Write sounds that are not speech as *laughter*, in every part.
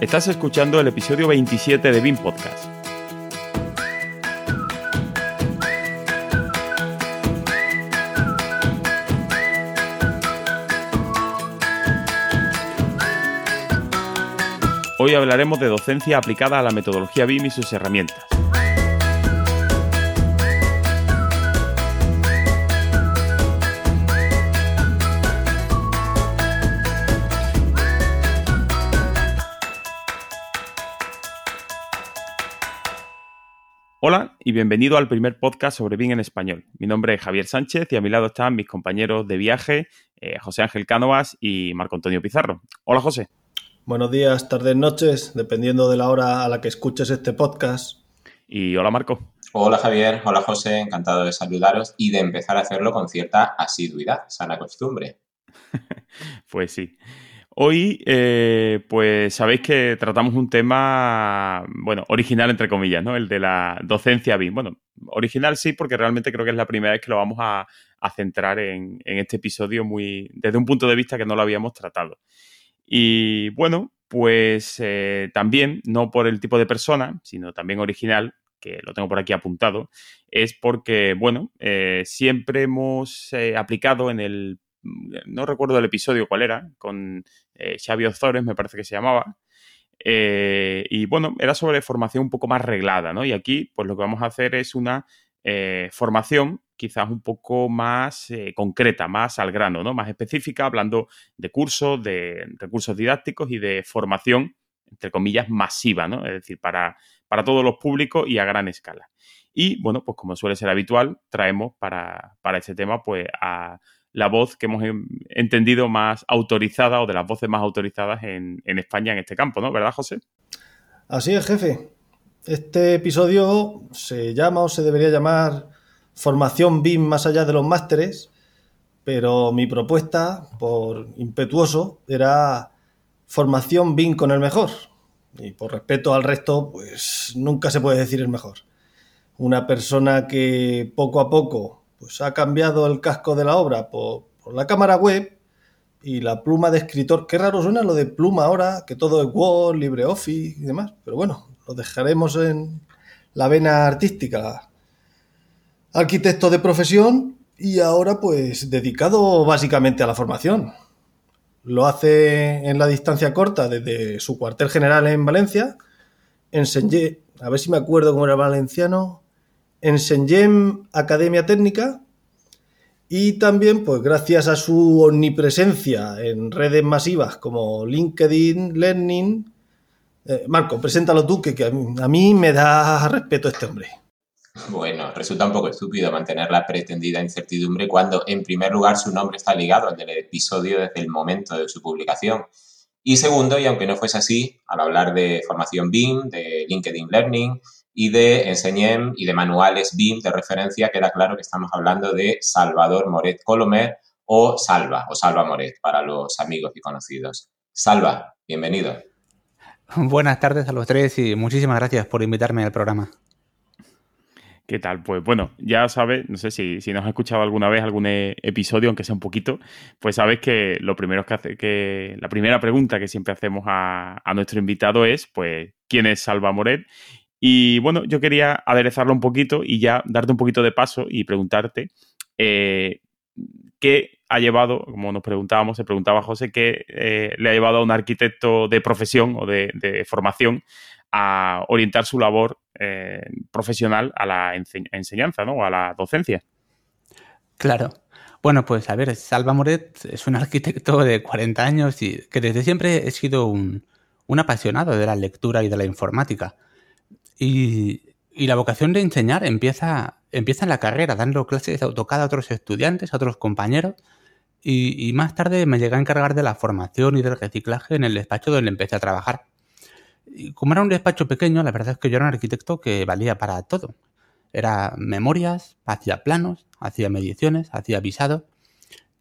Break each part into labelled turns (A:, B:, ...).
A: Estás escuchando el episodio 27 de BIM Podcast. Hoy hablaremos de docencia aplicada a la metodología BIM y sus herramientas. Y bienvenido al primer podcast sobre BIM en español. Mi nombre es Javier Sánchez y a mi lado están mis compañeros de viaje, eh, José Ángel Cánovas y Marco Antonio Pizarro. Hola José.
B: Buenos días, tardes, noches, dependiendo de la hora a la que escuches este podcast.
A: Y hola Marco.
C: Hola Javier, hola José, encantado de saludaros y de empezar a hacerlo con cierta asiduidad, sana costumbre. *laughs*
A: pues sí. Hoy, eh, pues sabéis que tratamos un tema, bueno, original entre comillas, ¿no? El de la docencia BIM. Bueno, original sí, porque realmente creo que es la primera vez que lo vamos a, centrar en, este episodio muy, desde un punto de vista que no lo habíamos tratado. Y bueno, pues eh, también, no por el tipo de persona, sino también original, que lo tengo por aquí apuntado, es porque, bueno, eh, siempre hemos aplicado en el no recuerdo el episodio cuál era, con eh, Xavi Ozores, me parece que se llamaba. Eh, y bueno, era sobre formación un poco más reglada, ¿no? Y aquí, pues lo que vamos a hacer es una eh, formación quizás un poco más concreta, más al grano, ¿no? Más específica, hablando de cursos, de recursos didácticos y de formación, entre comillas, masiva, ¿no? Es decir, para, para todos los públicos y a gran escala. Y bueno, pues como suele ser habitual, traemos para, para este tema pues a la voz que hemos entendido más autorizada o de las voces más autorizadas en, España en este campo, ¿no? ¿Verdad, José?
B: Así es, jefe. Este episodio se llama o se debería llamar Formación BIM más allá de los másteres, pero mi propuesta, por impetuoso, era Formación BIM con el mejor. Y por respeto al resto, pues nunca se puede decir el mejor. Una persona que poco a poco pues ha cambiado el casco de la obra por, la cámara web y la pluma de escritor. Qué raro suena lo de pluma ahora, que todo es Word, LibreOffice y demás. Pero bueno, lo dejaremos en la vena artística. Arquitecto de profesión y ahora pues dedicado básicamente a la formación. Lo hace en la distancia corta desde su cuartel general en Valencia. Enseñé, a ver si me acuerdo cómo era valenciano, en Shenzhen Academia Técnica y también, pues gracias a su omnipresencia en redes masivas como LinkedIn, Learning. Eh, Marco, preséntalo tú, que, a, mí, me da respeto este hombre.
C: Bueno, resulta un poco estúpido mantener la pretendida incertidumbre cuando, en primer lugar, su nombre está ligado al del episodio desde el momento de su publicación. Y segundo, y aunque no fuese así, al hablar de formación BIM, de LinkedIn Learning, y de Enseñem y de manuales BIM de referencia, queda claro que estamos hablando de Salvador Moret Colomer o Salva o Salva Moret para los amigos y conocidos. Salva, bienvenido.
D: Buenas tardes a los tres y muchísimas gracias por invitarme al programa.
A: ¿Qué tal? Pues bueno, ya sabes, no sé si, si nos has escuchado alguna vez algún e, episodio, aunque sea un poquito, pues sabes que lo primero que hace, que la primera pregunta que siempre hacemos a, a nuestro invitado es, pues, ¿quién es Salva Moret? Y bueno, yo quería aderezarlo un poquito y ya darte un poquito de paso y preguntarte eh, qué ha llevado, como nos preguntábamos, se preguntaba José, qué eh, le ha llevado a un arquitecto de profesión o de, formación a orientar su labor eh, profesional a la enseñanza, ¿no? O a la docencia.
D: Claro. Bueno, pues a ver, Salva Moret es un arquitecto de 40 años y que desde siempre he sido un apasionado de la lectura y de la informática. Y, la vocación de enseñar empieza, en la carrera, dando clases de AutoCAD a otros estudiantes, a otros compañeros. Y, más tarde me llegué a encargar de la formación y del reciclaje en el despacho donde empecé a trabajar. Como era un despacho pequeño, la verdad es que yo era un arquitecto que valía para todo. Era memorias, hacía planos, hacía mediciones, hacía visado.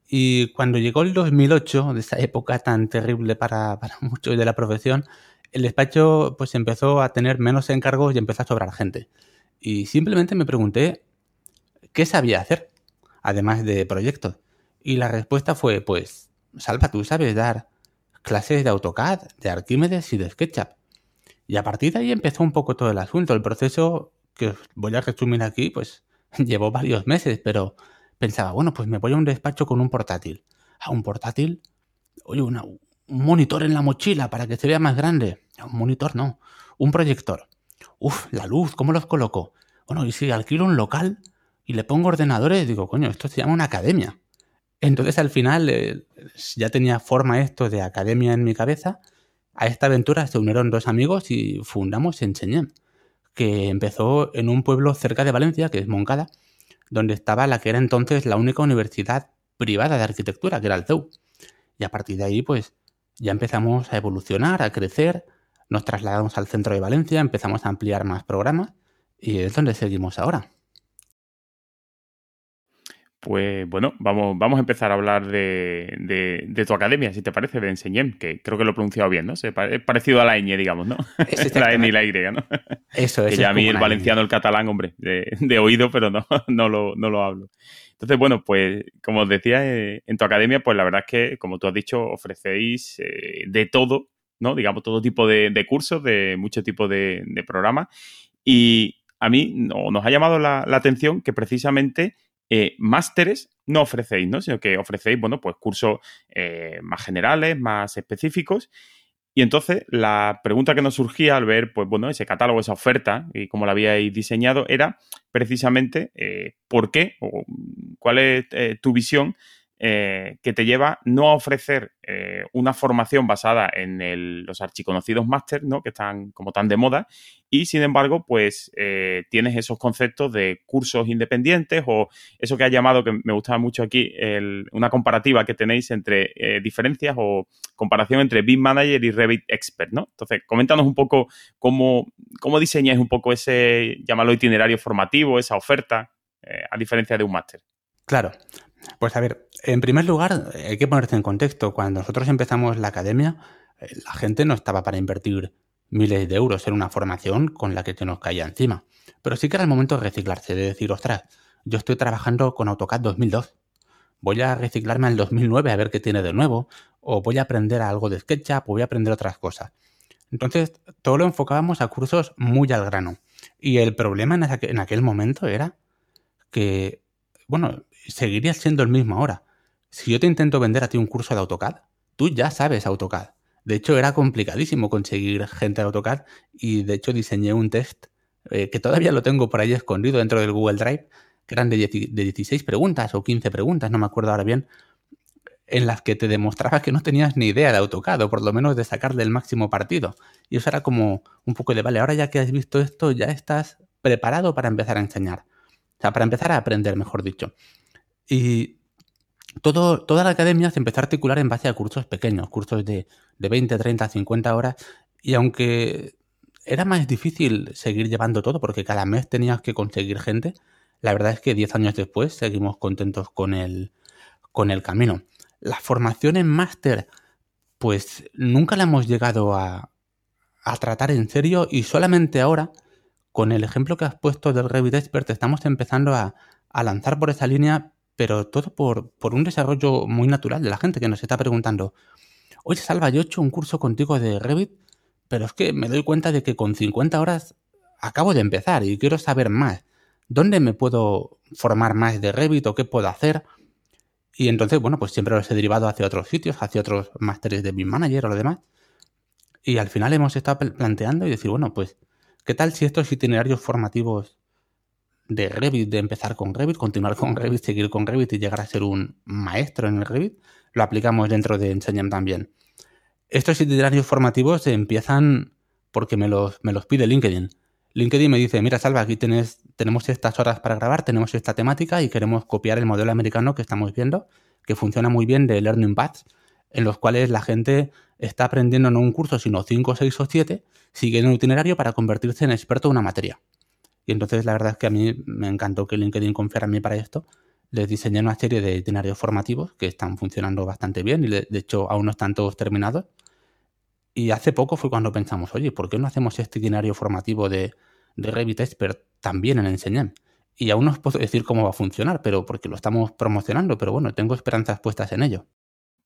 D: Y cuando llegó el 2008, de esa época tan terrible para *laughs* muchos de la profesión, el despacho pues empezó a tener menos encargos y empezó a sobrar gente. Y simplemente me pregunté qué sabía hacer, además de proyectos. Y la respuesta fue, pues, Salva, tú sabes dar clases de AutoCAD, de Arquímedes y de SketchUp. Y a partir de ahí empezó un poco todo el asunto. El proceso, que os voy a resumir aquí, pues *laughs* llevó varios meses, pero pensaba, bueno, pues me voy a un despacho con un portátil. A un portátil, oye, un monitor en la mochila para que se vea más grande. Un monitor no, un proyector. Uf, la luz, ¿cómo los coloco? Bueno, y si alquilo un local y le pongo ordenadores, digo, coño, esto se llama una academia. Entonces al final eh, ya tenía forma esto de academia en mi cabeza. A esta aventura se unieron dos amigos y fundamos Enseñem, que empezó en un pueblo cerca de Valencia, que es Moncada, donde estaba la que era entonces la única universidad privada de arquitectura, que era el CEU. Y a partir de ahí, pues ya empezamos a evolucionar, a crecer, nos trasladamos al centro de Valencia, empezamos a ampliar más programas y es donde seguimos ahora.
A: Pues bueno, vamos, vamos a empezar a hablar de, tu academia, si te parece, de Enseñem, que creo que lo he pronunciado bien, ¿no? Es parecido a la ñ, digamos, ¿no? *laughs* la N y la Y, ¿no?
D: Eso es.
A: Que ya a mí el valenciano, el catalán, hombre, de, oído, pero no, *laughs* no, lo, no lo hablo. Entonces, bueno, pues como os decía, eh, en tu academia, pues la verdad es que, como tú has dicho, ofrecéis eh, de todo, ¿no? Digamos, todo tipo de, cursos, de mucho tipo de, programas. Y a mí nos ha llamado la, la atención que precisamente eh, másteres no ofrecéis, ¿no? Sino que ofrecéis, bueno, pues cursos eh, más generales, más específicos. Y entonces la pregunta que nos surgía al ver, pues bueno, ese catálogo, esa oferta y cómo la habíais diseñado era precisamente eh, por qué o cuál es tu visión eh, que te lleva no a ofrecer eh, una formación basada en los archiconocidos máster, ¿no? Que están como tan de moda, y sin embargo, pues eh, tienes esos conceptos de cursos independientes o eso que ha llamado, que me gustaba mucho aquí, una comparativa que tenéis entre diferencias o comparación entre BIM Manager y Revit Expert, ¿no? Entonces, coméntanos un poco cómo, cómo diseñáis un poco ese, llámalo itinerario formativo, esa oferta, a diferencia de un máster.
D: Claro. Pues a ver, en primer lugar, hay que ponerse en contexto. Cuando nosotros empezamos la academia, eh, la gente no estaba para invertir miles de euros en una formación con la que se nos caía encima. Pero sí que era el momento de reciclarse, de decir, ostras, yo estoy trabajando con AutoCAD 2002. Voy a reciclarme al 2009 a ver qué tiene de nuevo, o voy a aprender algo de SketchUp, o voy a aprender otras cosas. Entonces, todo lo enfocábamos a cursos muy al grano. Y el problema en aquel momento era que, bueno, seguiría siendo el mismo ahora. Si yo te intento vender a ti un curso de AutoCAD, tú ya sabes AutoCAD. De hecho, era complicadísimo conseguir gente de AutoCAD y de hecho diseñé un test eh, que todavía lo tengo por ahí escondido dentro del Google Drive, que eran de, 16 preguntas o 15 preguntas, no me acuerdo ahora bien, en las que te demostraba que no tenías ni idea de AutoCAD o por lo menos de sacarle el máximo partido. Y eso era como un poco de, vale, ahora ya que has visto esto, ya estás preparado para empezar a enseñar. O sea, para empezar a aprender, mejor dicho. Y todo, toda la academia se empezó a articular en base a cursos pequeños, cursos de, de 20, 30, 50 horas. Y aunque era más difícil seguir llevando todo porque cada mes tenías que conseguir gente, la verdad es que 10 años después seguimos contentos con el, con el camino. La formación en máster, pues nunca la hemos llegado a, a tratar en serio y solamente ahora, con el ejemplo que has puesto del Revit Expert, estamos empezando a, a lanzar por esa línea pero todo por, por, un desarrollo muy natural de la gente que nos está preguntando, oye Salva, yo he hecho un curso contigo de Revit, pero es que me doy cuenta de que con 50 horas acabo de empezar y quiero saber más. ¿Dónde me puedo formar más de Revit o qué puedo hacer? Y entonces, bueno, pues siempre los he derivado hacia otros sitios, hacia otros másteres de BIM Manager o lo demás. Y al final hemos estado planteando y decir, bueno, pues, ¿qué tal si estos itinerarios formativos de Revit, de empezar con Revit, continuar con Revit, seguir con Revit y llegar a ser un maestro en el Revit, lo aplicamos dentro de Enseñam también. Estos itinerarios formativos empiezan porque me los, me los pide LinkedIn. LinkedIn me dice, mira Salva, aquí tenemos estas horas para grabar, tenemos esta temática y queremos copiar el modelo americano que estamos viendo, que funciona muy bien de Learning Paths, en los cuales la gente está aprendiendo no un curso, sino 5, 6 o 7, siguiendo un itinerario para convertirse en experto en una materia. Y entonces la verdad es que a mí me encantó que LinkedIn confiara en mí para esto. Les diseñé una serie de itinerarios formativos que están funcionando bastante bien y de hecho aún no están todos terminados. Y hace poco fue cuando pensamos, oye, ¿por qué no hacemos este itinerario formativo de, de Revit Expert también en Enseñem? Y aún no os puedo decir cómo va a funcionar, pero porque lo estamos promocionando, pero bueno, tengo esperanzas puestas en ello.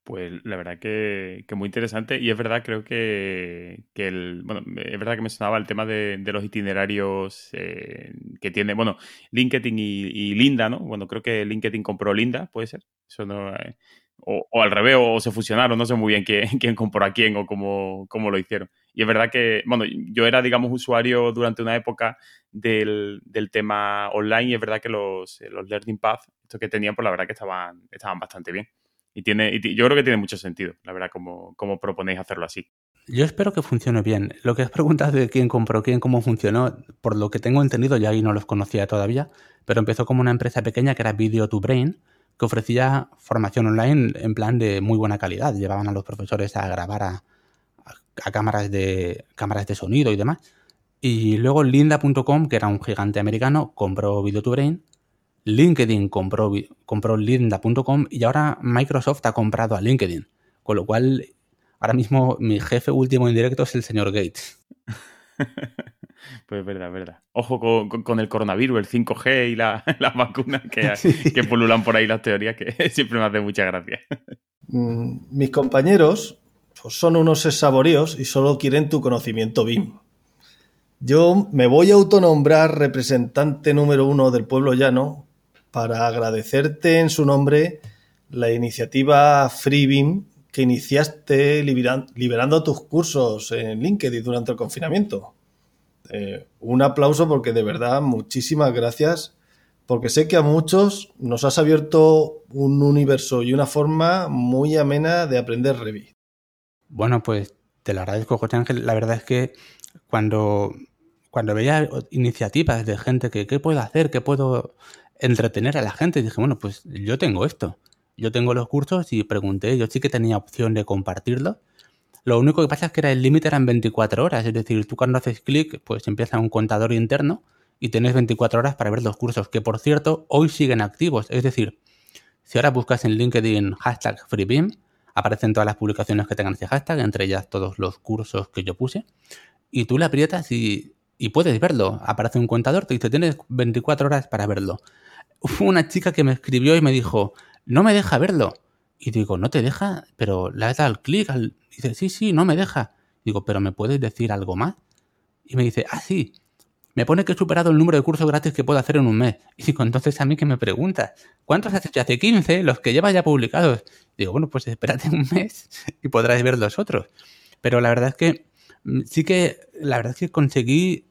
A: Pues la verdad que, muy interesante y es verdad, creo que, el, bueno, es verdad que me el tema de, los itinerarios eh, que tiene, bueno, LinkedIn y, Linda, ¿no? Bueno, creo que LinkedIn compró Linda, puede ser. Eso no, eh, o, al revés, o se fusionaron, no sé muy bien quién, *laughs* quién compró a quién o cómo, cómo, lo hicieron. Y es verdad que, bueno, yo era, digamos, usuario durante una época del, tema online y es verdad que los, los Learning Paths, estos que tenían, pues la verdad que estaban, estaban bastante bien. Y, tiene, yo creo que tiene mucho sentido, la verdad, como, como proponéis hacerlo así.
D: Yo espero que funcione bien. Lo que has preguntado de quién compró quién, cómo funcionó, por lo que tengo entendido, ya ahí no los conocía todavía, pero empezó como una empresa pequeña que era Video to Brain, que ofrecía formación online en plan de muy buena calidad. Llevaban a los profesores a grabar a, cámaras, de, cámaras de sonido y demás. Y luego Linda.com, que era un gigante americano, compró Video to Brain LinkedIn compró, compró Linda.com y ahora Microsoft ha comprado a LinkedIn. Con lo cual, ahora mismo mi jefe último en directo es el señor Gates. *laughs*
A: Pues verdad, verdad. Ojo con, el coronavirus, el 5G y *laughs* las vacunas que, *laughs* que, pululan por ahí las teorías, que siempre me hace mucha gracia.
B: Mm, mis compañeros pues, son unos saboreos y solo quieren tu conocimiento BIM. Yo me voy a autonombrar representante número uno del pueblo llano para agradecerte en su nombre la iniciativa FreeBeam que iniciaste liberando tus cursos en LinkedIn durante el confinamiento. Eh, un aplauso porque de verdad muchísimas gracias porque sé que a muchos nos has abierto un universo y una forma muy amena de aprender Revit.
D: Bueno, pues te lo agradezco, José Ángel. La verdad es que cuando, cuando veía iniciativas de gente que qué puedo hacer, qué puedo entretener a la gente. dije, bueno, pues yo tengo esto. Yo tengo los cursos y pregunté, yo sí que tenía opción de compartirlo. Lo único que pasa es que era el límite eran 24 horas, es decir, tú cuando haces clic, pues empieza un contador interno y tienes 24 horas para ver los cursos, que por cierto, hoy siguen activos. Es decir, si ahora buscas en LinkedIn hashtag FreeBeam, aparecen todas las publicaciones que tengan ese hashtag, entre ellas todos los cursos que yo puse, y tú le aprietas y, y puedes verlo. Aparece un contador, te dice, tienes 24 horas para verlo hubo una chica que me escribió y me dijo, no me deja verlo. Y digo, ¿no te deja? Pero le has dado el clic. Al... Dice, sí, sí, no me deja. Digo, ¿pero me puedes decir algo más? Y me dice, ah, sí. Me pone que he superado el número de cursos gratis que puedo hacer en un mes. Y digo, entonces a mí que me preguntas, ¿cuántos has hecho? Hace 15, los que llevas ya publicados. Digo, bueno, pues espérate un mes y podrás ver los otros. Pero la verdad es que mm, sí que, la verdad es que conseguí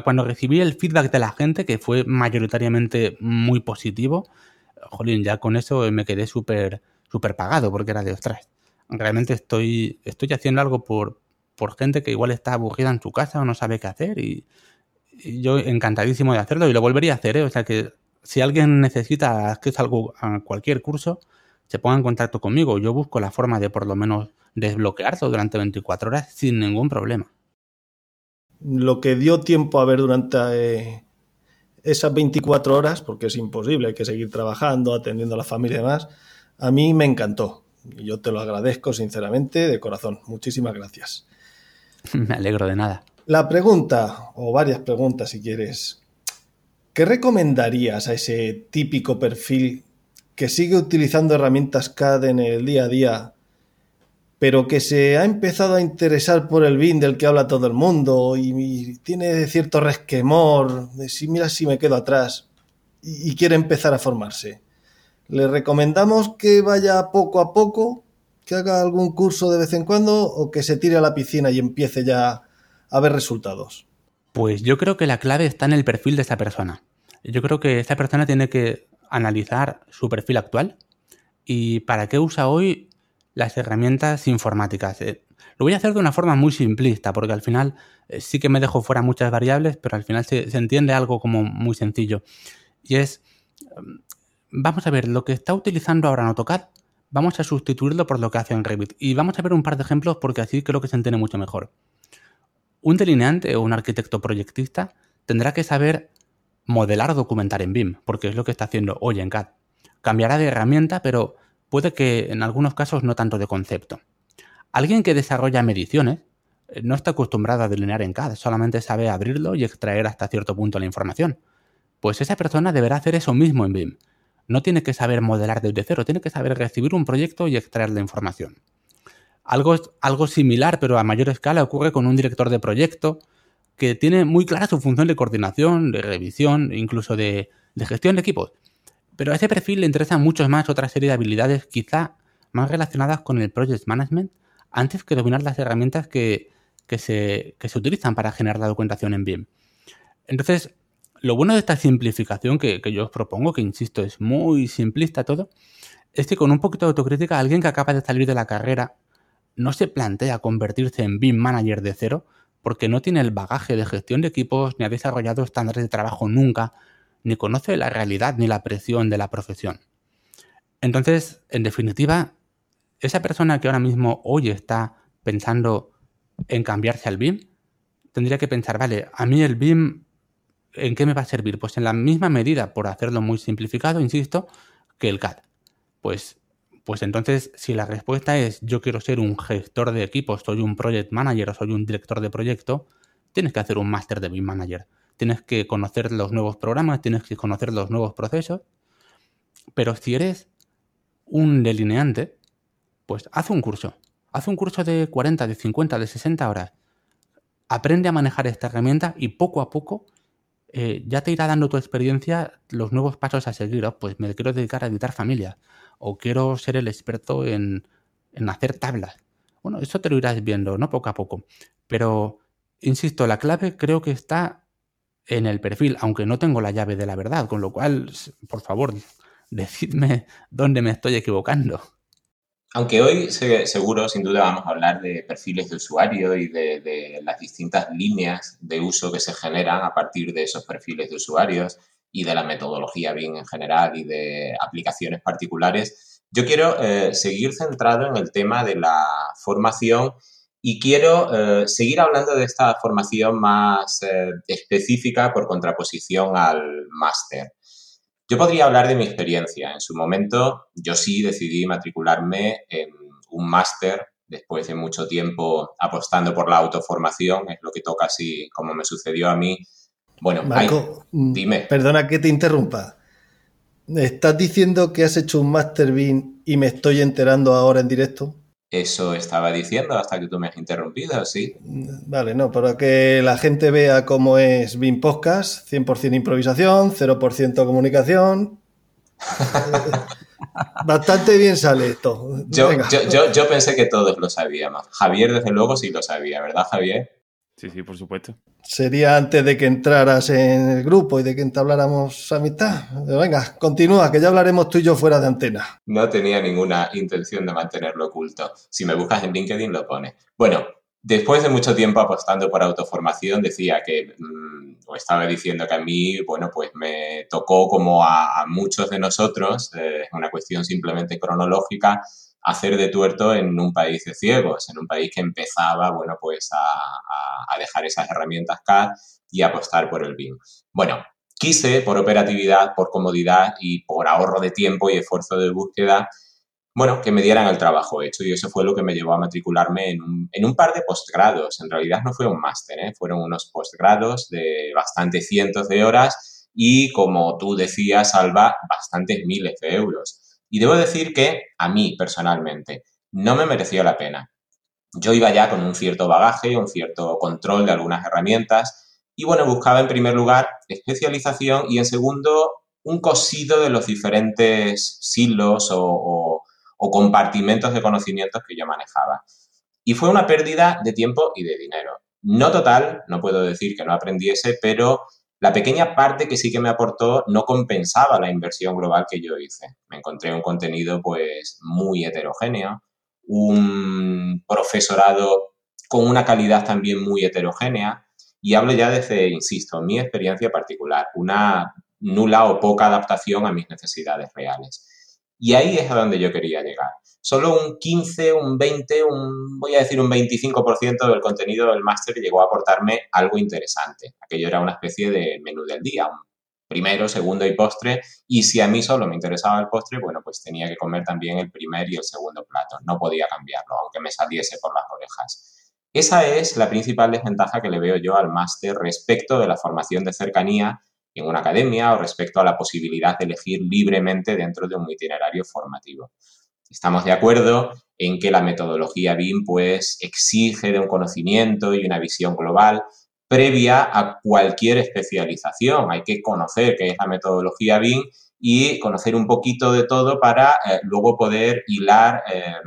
D: cuando recibí el feedback de la gente, que fue mayoritariamente muy positivo, jolín, ya con eso me quedé súper súper pagado porque era de ostras. Realmente estoy, estoy haciendo algo por, por gente que igual está aburrida en su casa o no sabe qué hacer y, yo encantadísimo de hacerlo y lo volvería a hacer, ¿eh? O sea que si alguien necesita que a cualquier curso, se ponga en contacto conmigo. Yo busco la forma de por lo menos desbloquearlo durante 24 horas sin ningún problema
B: lo que dio tiempo a ver durante eh, esas 24 horas, porque es imposible, hay que seguir trabajando, atendiendo a la familia y demás, a mí me encantó. Y yo te lo agradezco sinceramente, de corazón. Muchísimas gracias. *laughs*
D: Me alegro de nada.
B: La pregunta, o varias preguntas si quieres, ¿qué recomendarías a ese típico perfil que sigue utilizando herramientas CAD en el día a día pero que se ha empezado a interesar por el BIM del que habla todo el mundo y, tiene cierto resquemor de si mira si me quedo atrás y, quiere empezar a formarse. Le recomendamos que vaya poco a poco, que haga algún curso de vez en cuando o que se tire a la piscina y empiece ya a ver resultados.
D: Pues yo creo que la clave está en el perfil de esa persona. Yo creo que esa persona tiene que analizar su perfil actual y para qué usa hoy las herramientas informáticas. Eh, lo voy a hacer de una forma muy simplista, porque al final eh, sí que me dejo fuera muchas variables, pero al final se, entiende algo como muy sencillo. Y es, mm, vamos a ver, lo que está utilizando ahora en AutoCAD, vamos a sustituirlo por lo que hace en Revit. Y vamos a ver un par de ejemplos porque así creo que se entiende mucho mejor. Un delineante o un arquitecto proyectista tendrá que saber modelar o documentar en BIM, porque es lo que está haciendo hoy en CAD. Cambiará de herramienta, pero puede que en algunos casos no tanto de concepto. Alguien que desarrolla mediciones eh, no está acostumbrado a delinear en CAD, solamente sabe abrirlo y extraer hasta cierto punto la información. Pues esa persona deberá hacer eso mismo en BIM. no tiene que saber modelar desde cero, tiene que saber recibir un proyecto y extraer la información. Algo, algo similar, pero a mayor escala, ocurre con un director de proyecto que tiene muy clara su función de coordinación, de revisión, incluso de, gestión de equipos. Pero a ese perfil le interesan mucho más otra serie de habilidades, quizá más relacionadas con el project management, antes que dominar las herramientas que, se, se, utilizan para generar la documentación en BIM. Entonces, lo bueno de esta simplificación que, que, yo os propongo, que insisto, es muy simplista todo, es que con un poquito de autocrítica, alguien que acaba de salir de la carrera no se plantea convertirse en BIM manager de cero, porque no tiene el bagaje de gestión de equipos, ni ha desarrollado estándares de trabajo nunca, ni conoce la realidad ni la presión de la profesión. Entonces, en definitiva, esa persona que ahora mismo hoy está pensando en cambiarse al BIM, tendría que pensar, vale, a mí el BIM, ¿en qué me va a servir? Pues en la misma medida, por hacerlo muy simplificado, insisto, que el CAD. Pues pues entonces, si la respuesta es yo quiero ser un gestor de equipos, soy un project manager o soy un director de proyecto, tienes que hacer un máster de BIM manager. Tienes que conocer los nuevos programas, tienes que conocer los nuevos procesos. Pero si eres un delineante, pues haz un curso. Haz un curso de 40, de 50, de 60 horas. Aprende a manejar esta herramienta y poco a poco eh, ya te irá dando tu experiencia los nuevos pasos a seguir. Oh, pues me quiero dedicar a editar familias o quiero ser el experto en, hacer tablas. Bueno, eso te lo irás viendo, ¿no? Poco a poco. Pero, insisto, la clave creo que está en el perfil, aunque no tengo la llave de la verdad, con lo cual, por favor, decidme *laughs* dónde me estoy equivocando.
C: Aunque hoy seguro, sin duda, vamos a hablar de perfiles de usuario y de, las distintas líneas de uso que se generan a partir de esos perfiles de usuarios y de la metodología bien en general y de aplicaciones particulares, yo quiero eh, seguir centrado en el tema de la formación y quiero eh, seguir hablando de esta formación más eh, específica por contraposición al máster. Yo podría hablar de mi experiencia. En su momento, yo sí decidí matricularme en un máster después de mucho tiempo apostando por la autoformación, es lo que toca así como me sucedió a mí bueno,
B: Marco, mm, dime. Perdona que te interrumpa. ¿Estás diciendo que has hecho un Master Bean y me estoy enterando ahora en directo?
C: Eso estaba diciendo hasta que tú me has interrumpido, sí.
B: Vale, no, para que la gente vea cómo es Bean Podcast, 100% improvisación, 0% comunicación. *laughs* Bastante bien sale esto.
C: Yo, yo, yo, pensé que todos lo sabíamos. Javier, desde luego, sí lo sabía, ¿verdad, Javier?
A: Sí, sí, por supuesto.
B: Sería antes de que entraras en el grupo y de que entabláramos amistad. venga, continúa, que ya hablaremos tú y yo fuera de antena.
C: No tenía ninguna intención de mantenerlo oculto. Si me buscas en LinkedIn lo pone. Bueno, después de mucho tiempo apostando por autoformación, decía que, mm, o estaba diciendo que a mí, bueno, pues me tocó como a, muchos de nosotros, eh, es una cuestión simplemente cronológica, hacer de tuerto en un país de ciegos, en un país que empezaba, bueno, pues a, dejar esas herramientas CAD y apostar por el BIM. Bueno, quise por operatividad, por comodidad y por ahorro de tiempo y esfuerzo de búsqueda, bueno, que me dieran el trabajo hecho y eso fue lo que me llevó a matricularme en un, en un par de postgrados. En realidad no fue un máster, ¿eh? fueron unos postgrados de bastantes cientos de horas y, como tú decías, Alba, bastantes miles de euros. Y debo decir que a mí personalmente no me mereció la pena. Yo iba ya con un cierto bagaje, un cierto control de algunas herramientas y bueno, buscaba en primer lugar especialización y en segundo un cosido de los diferentes silos o, o compartimentos de conocimientos que yo manejaba. Y fue una pérdida de tiempo y de dinero. No total, no puedo decir que no aprendiese, pero la pequeña parte que sí que me aportó no compensaba la inversión global que yo hice. Me encontré un contenido pues muy heterogéneo, un profesorado con una calidad también muy heterogénea y hablo ya desde, insisto, mi experiencia particular, una nula o poca adaptación a mis necesidades reales. Y ahí es a donde yo quería llegar solo un 15, un 20, un, voy a decir un 25% del contenido del máster llegó a aportarme algo interesante. Aquello era una especie de menú del día, primero, segundo y postre. Y si a mí solo me interesaba el postre, bueno, pues tenía que comer también el primer y el segundo plato. No podía cambiarlo, aunque me saliese por las orejas. Esa es la principal desventaja que le veo yo al máster respecto de la formación de cercanía en una academia o respecto a la posibilidad de elegir libremente dentro de un itinerario formativo. Estamos de acuerdo en que la metodología BIM pues exige de un conocimiento y una visión global previa a cualquier especialización. Hay que conocer qué es la metodología BIM y conocer un poquito de todo para eh, luego poder hilar em,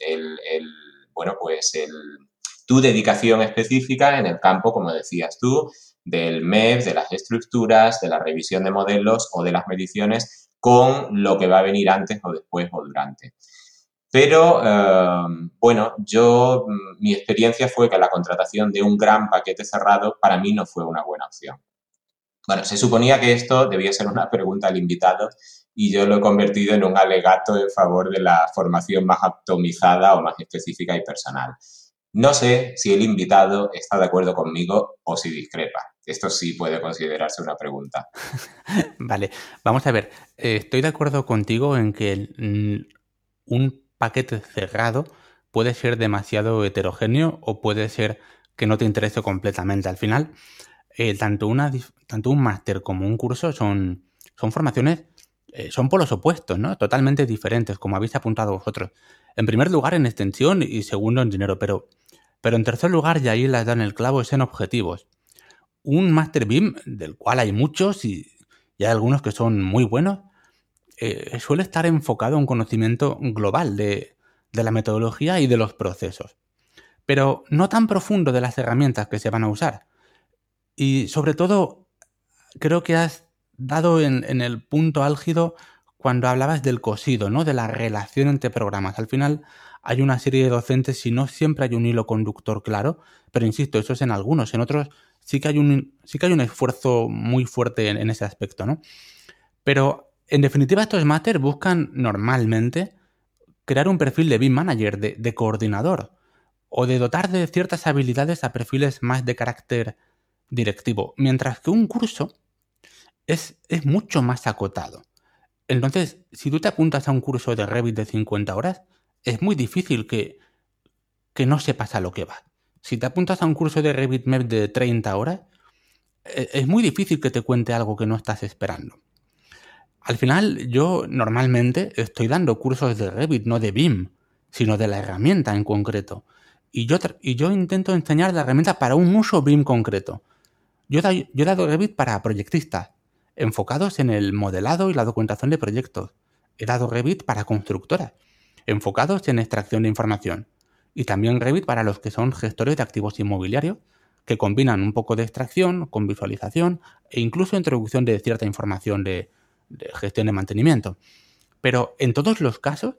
C: el, bueno, pues el, tu dedicación específica en el campo, como decías tú, del MEP, de las estructuras, de la revisión de modelos o de las mediciones con lo que va a venir antes o después o durante. Pero, em, bueno, yo, mm, mi experiencia fue que la contratación de un gran paquete cerrado para mí no fue una buena opción. Bueno, se suponía que esto debía ser una pregunta al invitado y yo lo he convertido en un alegato en favor de la formación más optimizada o más específica y personal. No sé si el invitado está de acuerdo conmigo o si discrepa. Esto sí puede considerarse una pregunta. *laughs*
D: vale, vamos a ver. Eh, estoy de acuerdo contigo en que un paquete cerrado puede ser demasiado heterogéneo o puede ser que no te interese completamente. Al final, eh, tanto, un máster como un curso son, son formaciones, eh, son polos opuestos, ¿no? Totalmente diferentes, como habéis apuntado vosotros. En primer lugar en extensión y segundo en dinero, pero, pero en tercer lugar, y ahí las dan el clavo, es en objetivos. Un máster BIM, del cual hay muchos y, y hay algunos que son muy buenos, eh, suele estar enfocado a un conocimiento global de, la metodología y de los procesos, pero no tan profundo de las herramientas que se van a usar. Y sobre todo, creo que has dado en, el punto álgido cuando hablabas del cosido, ¿no? De la relación entre programas. Al final hay una serie de docentes y no siempre hay un hilo conductor claro, pero insisto, eso es en algunos, en otros sí que hay un, sí que hay un esfuerzo muy fuerte en, ese aspecto, ¿no? Pero en definitiva, estos máster buscan normalmente crear un perfil de BIM Manager, de, coordinador, o de dotar de ciertas habilidades a perfiles más de carácter directivo, mientras que un curso es, es mucho más acotado. Entonces, si tú te apuntas a un curso de Revit de 50 horas, es muy difícil que, que no sepas a lo que va. Si te apuntas a un curso de Revit MEP de 30 horas, e, es muy difícil que te cuente algo que no estás esperando. Al final, yo normalmente estoy dando cursos de Revit, no de BIM, sino de la herramienta en concreto. Y yo, y yo intento enseñar la herramienta para un uso BIM concreto. Yo, yo he dado Revit para proyectistas, enfocados en el modelado y la documentación de proyectos. He dado Revit para constructoras, enfocados en extracción de información. Y también Revit para los que son gestores de activos inmobiliarios, que combinan un poco de extracción con visualización e incluso introducción de cierta información de, gestión de mantenimiento. Pero en todos los casos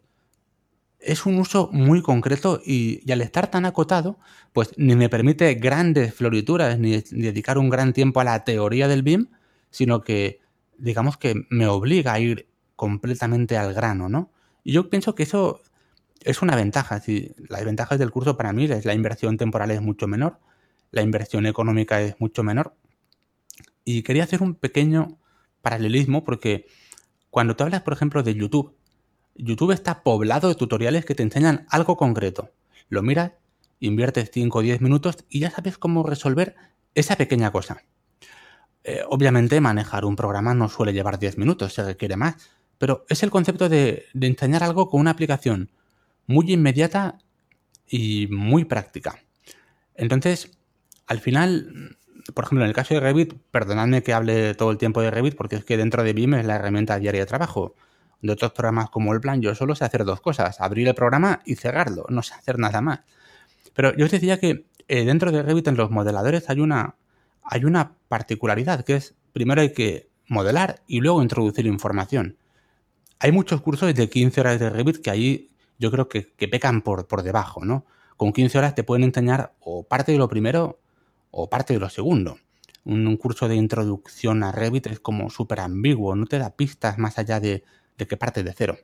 D: es un uso muy concreto y, al estar tan acotado, pues ni me permite grandes florituras ni, dedicar un gran tiempo a la teoría del BIM, sino que digamos que me obliga a ir completamente al grano, ¿no? Y yo pienso que eso es una ventaja. Las ventajas del curso para mí es la inversión temporal es mucho menor, la inversión económica es mucho menor. Y quería hacer un pequeño paralelismo porque cuando tú hablas, por ejemplo, de YouTube, YouTube está poblado de tutoriales que te enseñan algo concreto. Lo miras, inviertes 5 o 10 minutos y ya sabes cómo resolver esa pequeña cosa. Eh, obviamente manejar un programa no suele llevar 10 minutos, se requiere más, pero es el concepto de enseñar algo con una aplicación muy inmediata y muy práctica. Entonces, al final, por ejemplo, en el caso de Revit, perdonadme que hable todo el tiempo de Revit, porque es que dentro de BIM es la herramienta diaria de trabajo. De otros programas como el plan, yo solo sé hacer dos cosas, abrir el programa y cerrarlo, no sé hacer nada más. Pero yo os decía que eh, dentro de Revit en los modeladores hay una, hay una particularidad, que es primero hay que modelar y luego introducir información. Hay muchos cursos de 15 horas de Revit que ahí yo creo que, pecan por, por debajo, ¿no? Con 15 horas te pueden enseñar o parte de lo primero o parte de lo segundo. Un, curso de introducción a Revit es como súper ambiguo, no te da pistas más allá de, que parte de cero.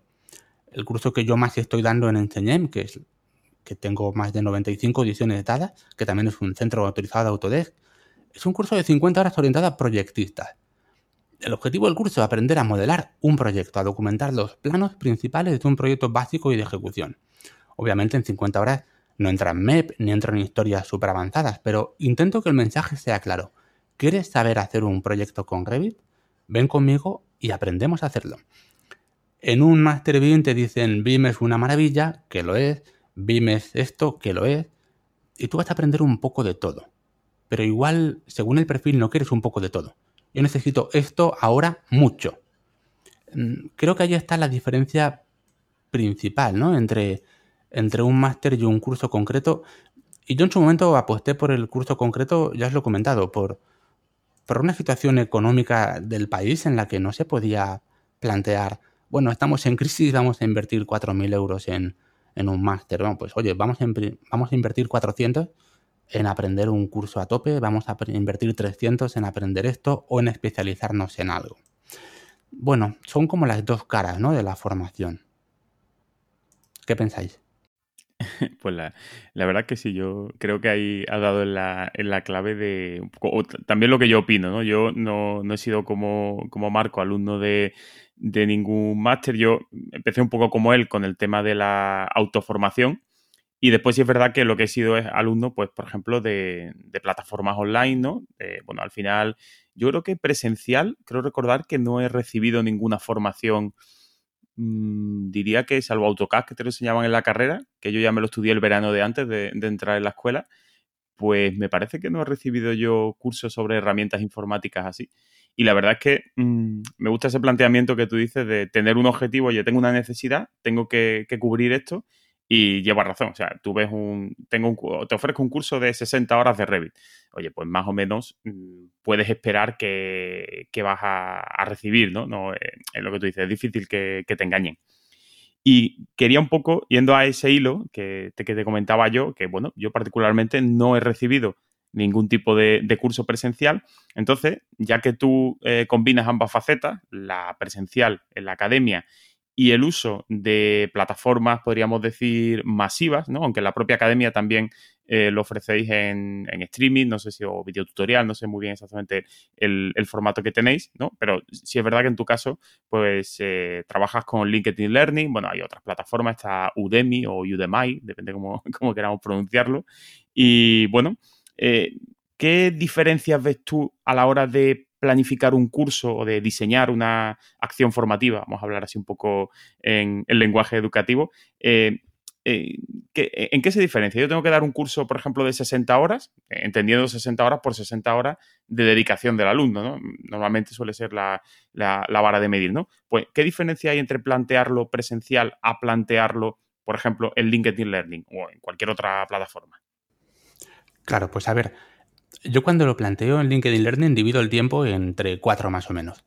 D: El curso que yo más estoy dando en Enseñem, que es que tengo más de 95 ediciones dadas, que también es un centro autorizado de Autodesk, es un curso de 50 horas orientado a proyectistas. El objetivo del curso es aprender a modelar un proyecto, a documentar los planos principales de un proyecto básico y de ejecución. Obviamente en 50 horas no entra en MEP ni entra en historias súper avanzadas, pero intento que el mensaje sea claro. ¿Quieres saber hacer un proyecto con Revit? Ven conmigo y aprendemos a hacerlo. En un Master BIM te dicen BIM es una maravilla, que lo es, BIM es esto, que lo es, y tú vas a aprender un poco de todo. Pero igual, según el perfil, no quieres un poco de todo. Yo necesito esto ahora mucho. Mm, creo que ahí está la diferencia principal, ¿no? Entre, entre un máster y un curso concreto. Y yo en su momento aposté por el curso concreto, ya os lo he comentado, por, por una situación económica del país en la que no se podía plantear, bueno, estamos en crisis, vamos a invertir 4.000 euros en, en un máster. Bueno, pues oye, vamos a, vamos a invertir 400 en aprender un curso a tope, vamos a invertir 300 en aprender esto o en especializarnos en algo. Bueno, son como las dos caras ¿no? de la formación. ¿Qué pensáis? *laughs*
A: Pues la, verdad que sí, yo creo que ahí ha dado la, la clave de también lo que yo opino, ¿no? Yo no, he sido como, como Marco, alumno de, de ningún máster. Yo empecé un poco como él con el tema de la autoformación. Y después sí es verdad que lo que he sido es alumno, pues, por ejemplo, de, plataformas online, ¿no? bueno, al final, yo creo que presencial, creo recordar que no he recibido ninguna formación Mm, diría que salvo AutoCAD que te lo enseñaban en la carrera, que yo ya me lo estudié el verano de antes de, entrar en la escuela, pues me parece que no he recibido yo cursos sobre herramientas informáticas así. Y la verdad es que mm, me gusta ese planteamiento que tú dices de tener un objetivo, yo tengo una necesidad, tengo que cubrir esto y lleva razón. O sea, tú ves un. Tengo un, te ofrezco un curso de 60 horas de Revit. Oye, pues más o menos mm, puedes esperar que, vas a, recibir, ¿no? no eh, es lo que tú dices, es difícil que, te engañen. Y quería un poco, yendo a ese hilo que te, que te comentaba yo, que bueno, yo particularmente no he recibido ningún tipo de, curso presencial. Entonces, ya que tú eh, combinas ambas facetas, la presencial en la academia y el uso de plataformas, podríamos decir, masivas, ¿no? Aunque la propia academia también eh, lo ofrecéis en, streaming, no sé si o videotutorial, no sé muy bien exactamente el, formato que tenéis, ¿no? Pero sí es verdad que en tu caso, pues eh, trabajas con LinkedIn Learning, bueno, hay otras plataformas, está Udemy o Udemy, depende cómo, *laughs* cómo queramos pronunciarlo. Y bueno, eh, ¿qué diferencias ves tú a la hora de planificar un curso o de diseñar una acción formativa, vamos a hablar así un poco en el lenguaje educativo, eh, eh, ¿en qué se diferencia? Yo tengo que dar un curso, por ejemplo, de 60 horas, entendiendo 60 horas por 60 horas de dedicación del alumno, ¿no? Normalmente suele ser la, vara de medir, ¿no? Pues, ¿qué diferencia hay entre plantearlo presencial a plantearlo, por ejemplo, en LinkedIn Learning o en cualquier otra plataforma?
D: Claro, pues a ver, yo cuando lo planteo en LinkedIn Learning divido el tiempo entre cuatro más o menos.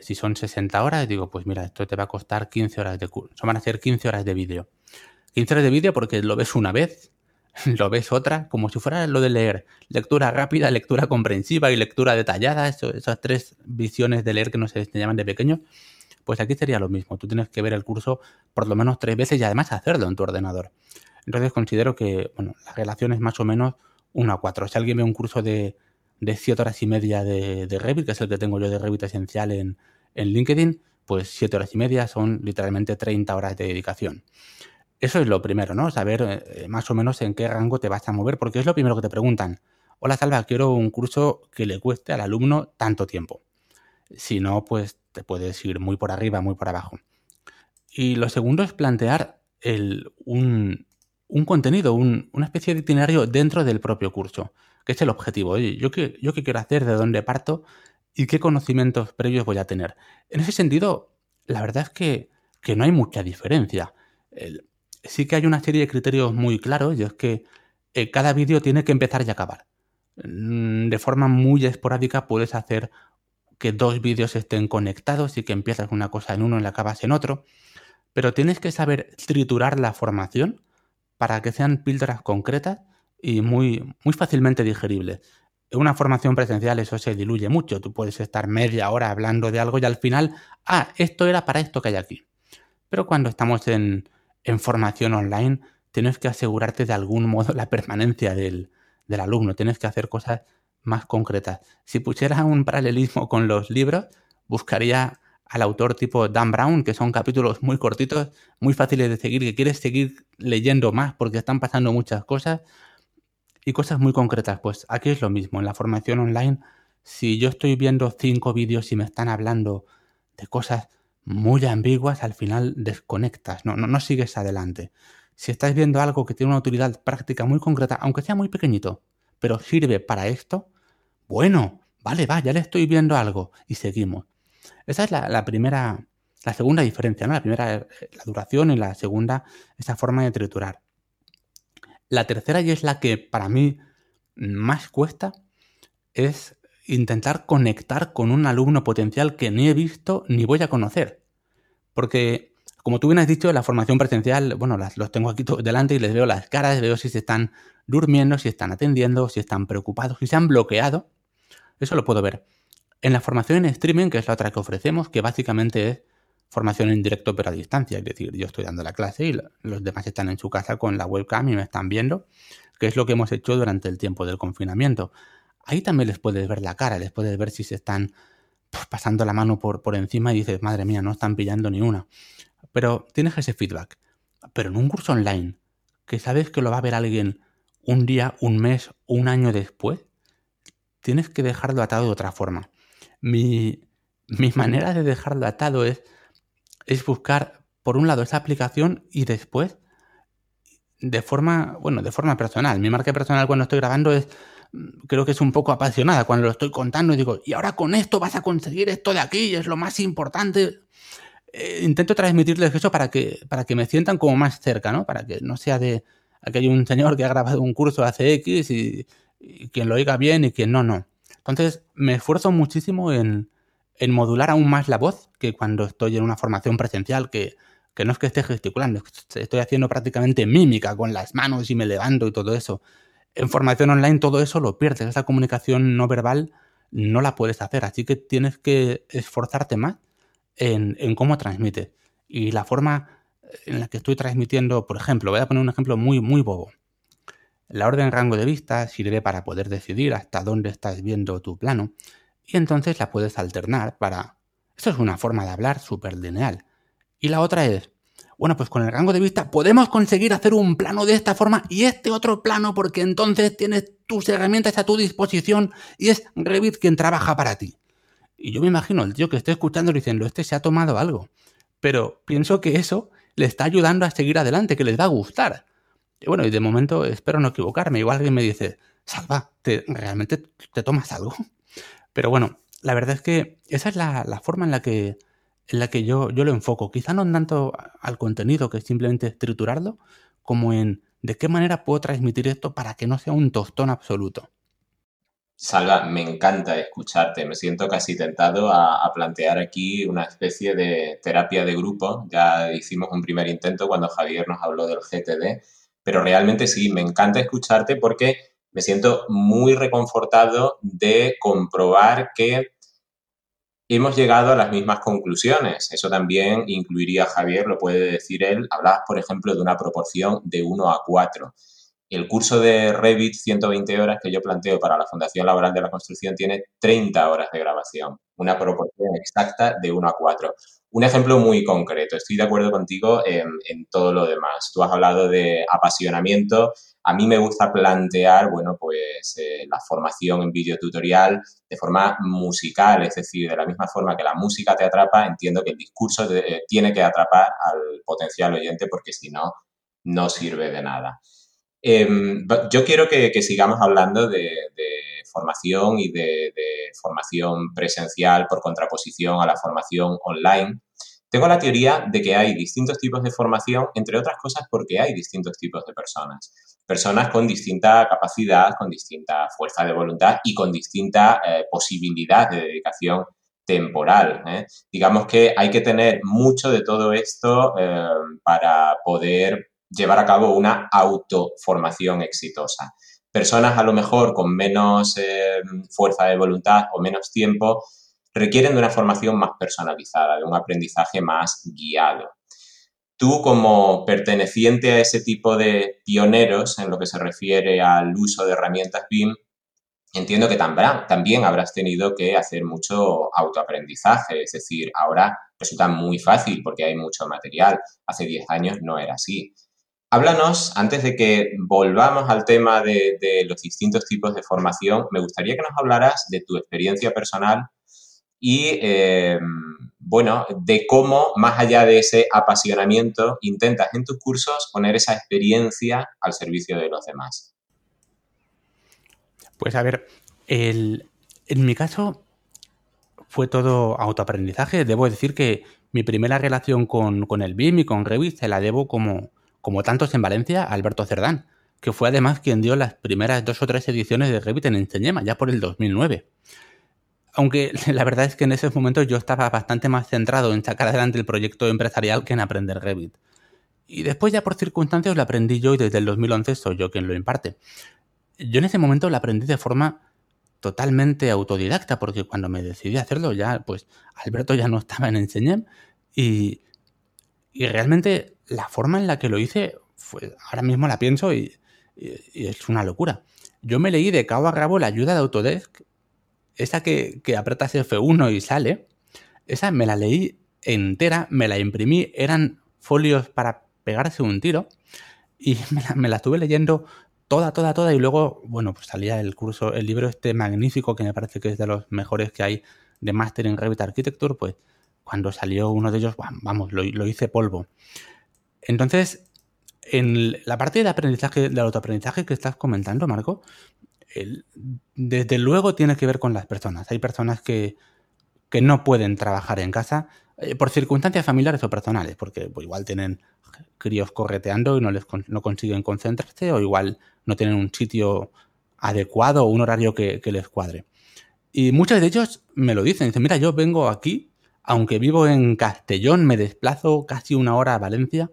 D: Si son 60 horas, digo, pues mira, esto te va a costar 15 horas de curso. Van a ser 15 horas de vídeo. 15 horas de vídeo porque lo ves una vez, *laughs* lo ves otra, como si fuera lo de leer. Lectura rápida, lectura comprensiva y lectura detallada, esas tres visiones de leer que nos llaman de pequeño. Pues aquí sería lo mismo. Tú tienes que ver el curso por lo menos tres veces y además hacerlo en tu ordenador. Entonces considero que, bueno, la relación es más o menos 1 a 4. Si alguien ve un curso de, de 7 horas y media de, de, Revit, que es el que tengo yo de Revit esencial en, en LinkedIn, pues 7 horas y media son literalmente 30 horas de dedicación. Eso es lo primero, ¿no? Saber eh, más o menos en qué rango te vas a mover, porque es lo primero que te preguntan. Hola, Salva, quiero un curso que le cueste al alumno tanto tiempo. Si no, pues te puedes ir muy por arriba, muy por abajo. Y lo segundo es plantear el, un, un contenido, una especie de itinerario dentro del propio curso, que es el objetivo. Oye, ¿yo qué, quiero hacer, de dónde parto y qué conocimientos previos voy a tener. En ese sentido, la verdad es que, no hay mucha diferencia. sí que hay una serie de criterios muy claros y es que eh, cada vídeo tiene que empezar y acabar. Mm, de forma muy esporádica puedes hacer que dos vídeos estén conectados y que empiezas una cosa en uno y la acabas en otro, pero tienes que saber triturar la formación para que sean píldoras concretas y muy, muy fácilmente digeribles. En una formación presencial eso se diluye mucho. Tú puedes estar media hora hablando de algo y al final, ah, esto era para esto que hay aquí. Pero cuando estamos en, formación online, tienes que asegurarte de algún modo la permanencia del, del alumno. Tienes que hacer cosas más concretas. Si pusiera un paralelismo con los libros, buscaría al autor tipo Dan Brown, que son capítulos muy cortitos, muy fáciles de seguir, que quieres seguir leyendo más porque están pasando muchas cosas y cosas muy concretas. Pues aquí es lo mismo, en la formación online Si yo estoy viendo cinco vídeos y me están hablando de cosas muy ambiguas, al final desconectas, no, no, no sigues adelante. Si estás viendo algo que tiene una utilidad práctica muy concreta, aunque sea muy pequeñito, pero sirve para esto, bueno, vale, va, ya le estoy viendo algo y seguimos. Esa es la, primera, la segunda diferencia, ¿no? La primera, eh, la duración y la segunda, esa forma de triturar. La tercera, y es la que para mí más cuesta, es intentar conectar con un alumno potencial que ni he visto ni voy a conocer. Porque, como tú bien has dicho, la formación presencial, bueno, las, los tengo aquí delante y les veo las caras, veo si se están durmiendo, si están atendiendo, si están preocupados, si se han bloqueado. Eso lo puedo ver. En la formación en streaming, que es la otra que ofrecemos, que básicamente es formación en directo pero a distancia, es decir, yo estoy dando la clase y los demás están en su casa con la webcam y me están viendo, que es lo que hemos hecho durante el tiempo del confinamiento. Ahí también les puedes ver la cara, les puedes ver si se están pues, pasando la mano por, por encima y dices, madre mía, no están pillando ni una. Pero tienes ese feedback. Pero en un curso online, que sabes que lo va a ver alguien un día, un mes, un año después, tienes que dejarlo atado de otra forma. Mi, mi manera de dejarlo atado es, es buscar, por un lado, esa aplicación y después, de forma, bueno, de forma personal. Mi marca personal cuando estoy grabando es, creo que es un poco apasionada cuando lo estoy contando y digo, y ahora con esto vas a conseguir esto de aquí, es lo más importante. Eh, intento transmitirles eso para que, para que me sientan como más cerca, ¿no? Para que no sea de, aquí hay un señor que ha grabado un curso hace X y, quien lo oiga bien y quien no, no. Entonces me esfuerzo muchísimo en, modular aún más la voz que cuando estoy en una formación presencial que, que no es que esté gesticulando, estoy haciendo prácticamente mímica con las manos y me levanto y todo eso. En formación online todo eso lo pierdes, esa comunicación no verbal no la puedes hacer, así que tienes que esforzarte más en, en cómo transmites. Y la forma en la que estoy transmitiendo, por ejemplo, voy a poner un ejemplo muy, muy bobo. La orden rango de vista sirve para poder decidir hasta dónde estás viendo tu plano y entonces la puedes alternar para... Eso es una forma de hablar súper lineal. Y la otra es, bueno, pues con el rango de vista podemos conseguir hacer un plano de esta forma y este otro plano porque entonces tienes tus herramientas a tu disposición y es Revit quien trabaja para ti. Y yo me imagino el tío que esté escuchando diciendo, este se ha tomado algo. Pero pienso que eso le está ayudando a seguir adelante, que les va a gustar. Y bueno, y de momento espero no equivocarme. Igual alguien me dice, Salva, ¿te, ¿realmente te tomas algo? Pero bueno, la verdad es que esa es la, forma en la que, en la que yo, yo lo enfoco. Quizá no tanto al contenido, que es simplemente triturarlo, como en de qué manera puedo transmitir esto para que no sea un tostón absoluto.
C: Salva, me encanta escucharte. Me siento casi tentado a, plantear aquí una especie de terapia de grupo. Ya hicimos un primer intento cuando Javier nos habló del GTD, pero realmente sí, me encanta escucharte porque me siento muy reconfortado de comprobar que hemos llegado a las mismas conclusiones. Eso también incluiría, Javier, lo puede decir él. Hablabas, por ejemplo, de una proporción de 1 a 4. El curso de Revit 120 horas que yo planteo para la Fundación Laboral de la Construcción tiene 30 horas de grabación, una proporción exacta de 1 a 4. Un ejemplo muy concreto, estoy de acuerdo contigo en, todo lo demás. Tú has hablado de apasionamiento. A mí me gusta plantear, bueno, pues eh, la formación en videotutorial de forma musical, es decir, de la misma forma que la música te atrapa, entiendo que el discurso eh, tiene que atrapar al potencial oyente porque si no, no sirve de nada. Em, yo quiero que, sigamos hablando de, formación y de, formación presencial por contraposición a la formación online. Tengo la teoría de que hay distintos tipos de formación, entre otras cosas porque hay distintos tipos de personas. Personas con distinta capacidad, con distinta fuerza de voluntad y con distinta eh, posibilidad de dedicación temporal. ¿eh? Digamos que hay que tener mucho de todo esto eh, para poder llevar a cabo una autoformación exitosa. Personas a lo mejor con menos eh, fuerza de voluntad o menos tiempo requieren de una formación más personalizada, de un aprendizaje más guiado. Tú como perteneciente a ese tipo de pioneros en lo que se refiere al uso de herramientas BIM, entiendo que también habrás tenido que hacer mucho autoaprendizaje, es decir, ahora resulta muy fácil porque hay mucho material. Hace 10 años no era así. Háblanos, antes de que volvamos al tema de, los distintos tipos de formación, me gustaría que nos hablaras de tu experiencia personal y, eh, bueno, de cómo, más allá de ese apasionamiento, intentas en tus cursos poner esa experiencia al servicio de los demás.
D: Pues a ver, en mi caso fue todo autoaprendizaje. Debo decir que mi primera relación con, con el BIM y con Revit se la debo como como tantos en Valencia, Alberto Cerdán, que fue además quien dio las primeras dos o tres ediciones de Revit en Enseñema, ya por el 2009. Aunque *laughs* la verdad es que en esos momentos yo estaba bastante más centrado en sacar adelante el proyecto empresarial que en aprender Revit. Y después ya por circunstancias lo aprendí yo y desde el 2011 soy yo quien lo imparte. Yo en ese momento lo aprendí de forma totalmente autodidacta, porque cuando me decidí a hacerlo ya, pues Alberto ya no estaba en Enseñem y, y realmente la forma en la que lo hice, fue, ahora mismo la pienso y, es una locura. Yo me leí de cabo a rabo la ayuda de Autodesk, esa que, que apretas F1 y sale, esa me la leí entera, me la imprimí, eran folios para pegarse un tiro y *laughs* me la, estuve leyendo toda, toda, toda y luego, bueno, pues salía el curso, el libro este magnífico que me parece que es de los mejores que hay de Master en Revit Architecture, pues cuando salió uno de ellos, vamos, lo, lo hice polvo. Entonces, en la parte de aprendizaje, del autoaprendizaje que estás comentando, Marco, desde luego tiene que ver con las personas. Hay personas que, no pueden trabajar en casa eh, por circunstancias familiares o personales, porque pues, igual tienen críos correteando y no, les, no consiguen concentrarse, o igual no tienen un sitio adecuado o un horario que, que les cuadre. Y muchos de ellos me lo dicen, dicen, mira, yo vengo aquí, aunque vivo en Castellón, me desplazo casi una hora a Valencia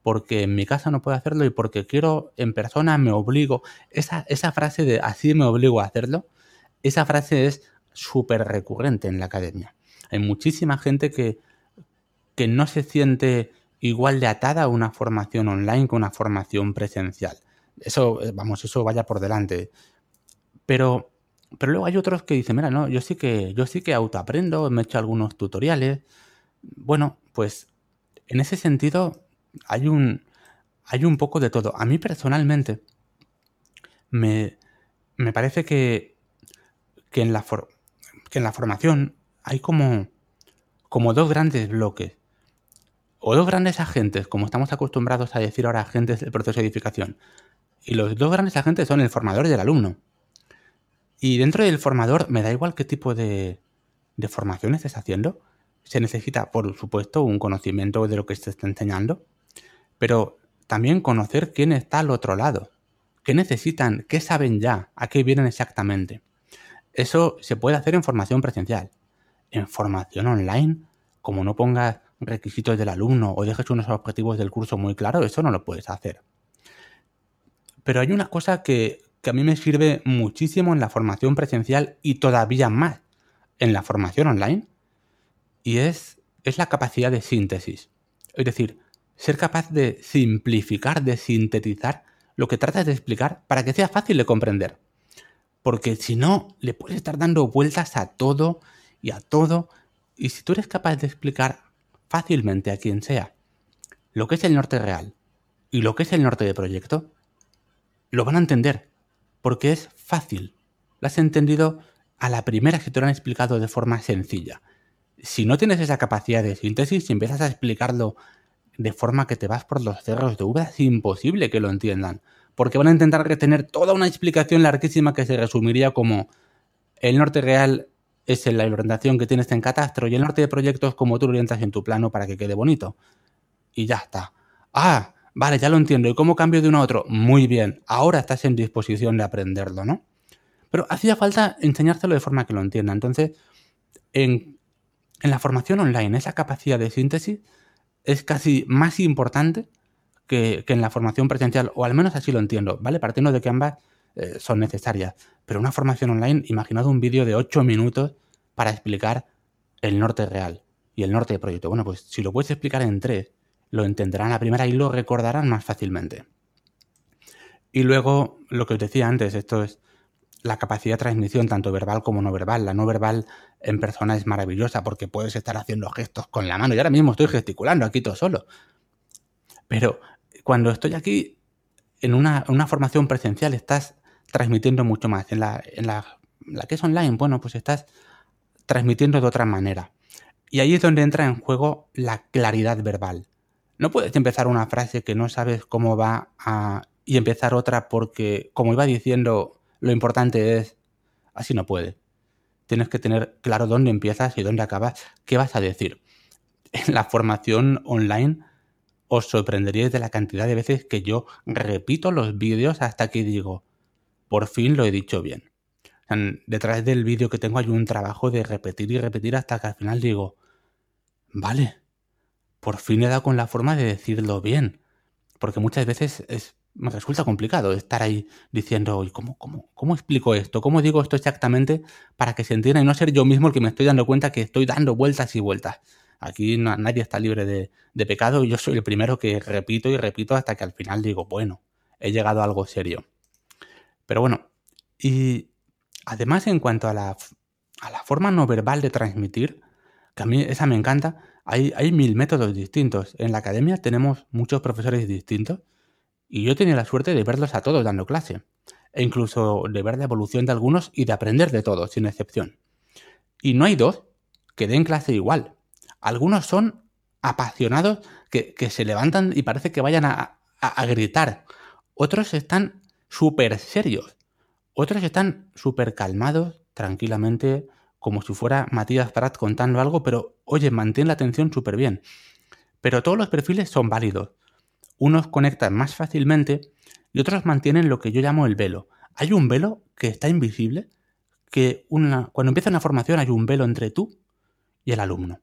D: porque en mi casa no puedo hacerlo y porque quiero en persona, me obligo. Esa, esa frase de así me obligo a hacerlo, esa frase es súper recurrente en la academia. Hay muchísima gente que, que no se siente igual de atada a una formación online que una formación presencial. Eso, eh, vamos, eso vaya por delante. Pero, pero luego hay otros que dicen, mira, no, yo sí que, yo sí que autoaprendo, me he hecho algunos tutoriales. Bueno, pues en ese sentido hay un, hay un poco de todo. A mí personalmente me, me parece que, que, en la que en la formación hay como, como dos grandes bloques o dos grandes agentes, como estamos acostumbrados a decir ahora agentes del proceso de edificación. Y los dos grandes agentes son el formador y el alumno. Y dentro del formador me da igual qué tipo de, de formación estés haciendo. Se necesita, por supuesto, un conocimiento de lo que se está enseñando pero también conocer quién está al otro lado, qué necesitan, qué saben ya, a qué vienen exactamente. Eso se puede hacer en formación presencial. En formación online, como no pongas requisitos del alumno o dejes unos objetivos del curso muy claros, eso no lo puedes hacer. Pero hay una cosa que, que a mí me sirve muchísimo en la formación presencial y todavía más en la formación online, y es, es la capacidad de síntesis. Es decir, ser capaz de simplificar, de sintetizar lo que tratas de explicar para que sea fácil de comprender. Porque si no, le puedes estar dando vueltas a todo y a todo. Y si tú eres capaz de explicar fácilmente a quien sea lo que es el norte real y lo que es el norte de proyecto, lo van a entender. Porque es fácil. Lo has entendido a la primera que te lo han explicado de forma sencilla. Si no tienes esa capacidad de síntesis, si empiezas a explicarlo de forma que te vas por los cerros de uva, es imposible que lo entiendan. Porque van a intentar retener toda una explicación larguísima que se resumiría como el norte real es la orientación que tienes en catastro y el norte de proyectos como tú lo orientas en tu plano para que quede bonito. Y ya está. Ah, vale, ya lo entiendo. ¿Y cómo cambio de uno a otro? Muy bien. Ahora estás en disposición de aprenderlo, ¿no? Pero hacía falta enseñárselo de forma que lo entienda. Entonces, en, la formación online, esa capacidad de síntesis es casi más importante que, en la formación presencial, o al menos así lo entiendo, ¿vale? Partiendo de que ambas eh, son necesarias. Pero una formación online, imaginad un vídeo de 8 minutos para explicar el norte real y el norte de proyecto. Bueno, pues si lo puedes explicar en tres, lo entenderán a la primera y lo recordarán más fácilmente. Y luego, lo que os decía antes, esto es la capacidad de transmisión, tanto verbal como no verbal. La no verbal en persona es maravillosa porque puedes estar haciendo gestos con la mano. Y ahora mismo estoy gesticulando aquí todo solo. Pero cuando estoy aquí en una, formación presencial estás transmitiendo mucho más. En la, la que es online, bueno, pues estás transmitiendo de otra manera. Y ahí es donde entra en juego la claridad verbal. No puedes empezar una frase que no sabes cómo va a... y empezar otra porque, como iba diciendo, lo importante es... Así no puede. Tienes que tener claro dónde empiezas y dónde acabas, qué vas a decir. En *laughs* la formación online os sorprenderíais de la cantidad de veces que yo repito los vídeos hasta que digo, por fin lo he dicho bien. detrás del vídeo que tengo hay un trabajo de repetir y repetir hasta que al final digo, vale, por fin he dado con la forma de decirlo bien. Porque muchas veces es, me resulta complicado estar ahí diciendo, ¿cómo, cómo, ¿cómo explico esto? ¿Cómo digo esto exactamente para que se entienda y no ser yo mismo el que me estoy dando cuenta que estoy dando vueltas y vueltas? Aquí nadie está libre de, pecado y yo soy el primero que repito y repito hasta que al final digo, bueno, he llegado a algo serio. Pero bueno, y además en cuanto a la, a la forma no verbal de transmitir, que a mí esa me encanta, hay, mil métodos distintos. En la academia tenemos muchos profesores distintos y yo he tenido la suerte de verlos a todos dando clase, e incluso de ver la evolución de algunos y de aprender de todos, sin excepción. Y no hay dos que den clase igual. Algunos son apasionados que, se levantan y parece que vayan a, gritar. Otros están súper serios. Otros están súper calmados, tranquilamente, como si fuera Matías Prat contando algo, pero oye, mantén la atención súper bien. Pero todos los perfiles son válidos. Unos conectan más fácilmente y otros mantienen lo que yo llamo el velo. Hay un velo que está invisible, que una, cuando empieza una formación hay un velo entre tú y el alumno.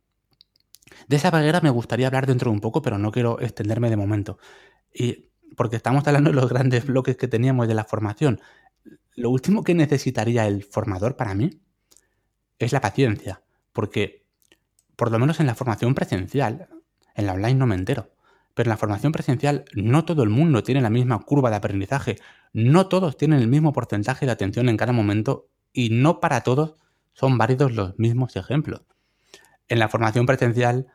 D: De esa barrera me gustaría hablar dentro de un poco, pero no quiero extenderme de momento. Y porque estamos hablando de los grandes bloques que teníamos de la formación. Lo último que necesitaría el formador para mí es la paciencia, porque por lo menos en la formación presencial, en la online no me entero, pero en la formación presencial no todo el mundo tiene la misma curva de aprendizaje, no todos tienen el mismo porcentaje de atención en cada momento y no para todos son válidos los mismos ejemplos. En la formación presencial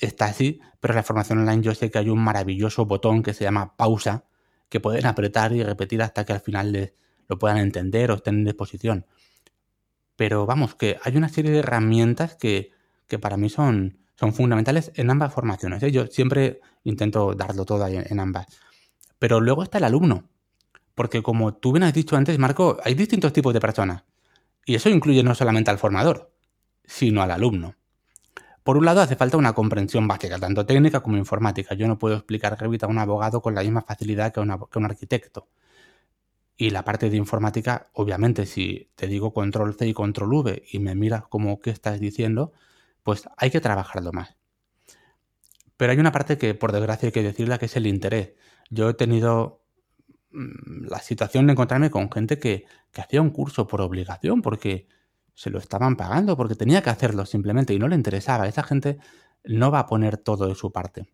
D: está así, pero en la formación online yo sé que hay un maravilloso botón que se llama pausa, que pueden apretar y repetir hasta que al final lo puedan entender o estén en disposición. Pero vamos, que hay una serie de herramientas que, para mí son, son fundamentales en ambas formaciones. ¿eh? Yo siempre intento darlo todo en, en ambas. Pero luego está el alumno. Porque como tú bien has dicho antes, Marco, hay distintos tipos de personas. Y eso incluye no solamente al formador, sino al alumno. Por un lado, hace falta una comprensión básica, tanto técnica como informática. Yo no puedo explicar Revit a un abogado con la misma facilidad que, que un arquitecto. Y la parte de informática, obviamente, si te digo control C y control V y me miras como qué estás diciendo, pues hay que trabajarlo más. Pero hay una parte que, por desgracia, hay que decirla, que es el interés. Yo he tenido mm, la situación de encontrarme con gente que, que hacía un curso por obligación, porque se lo estaban pagando porque tenía que hacerlo simplemente y no le interesaba. Esa gente no va a poner todo de su parte.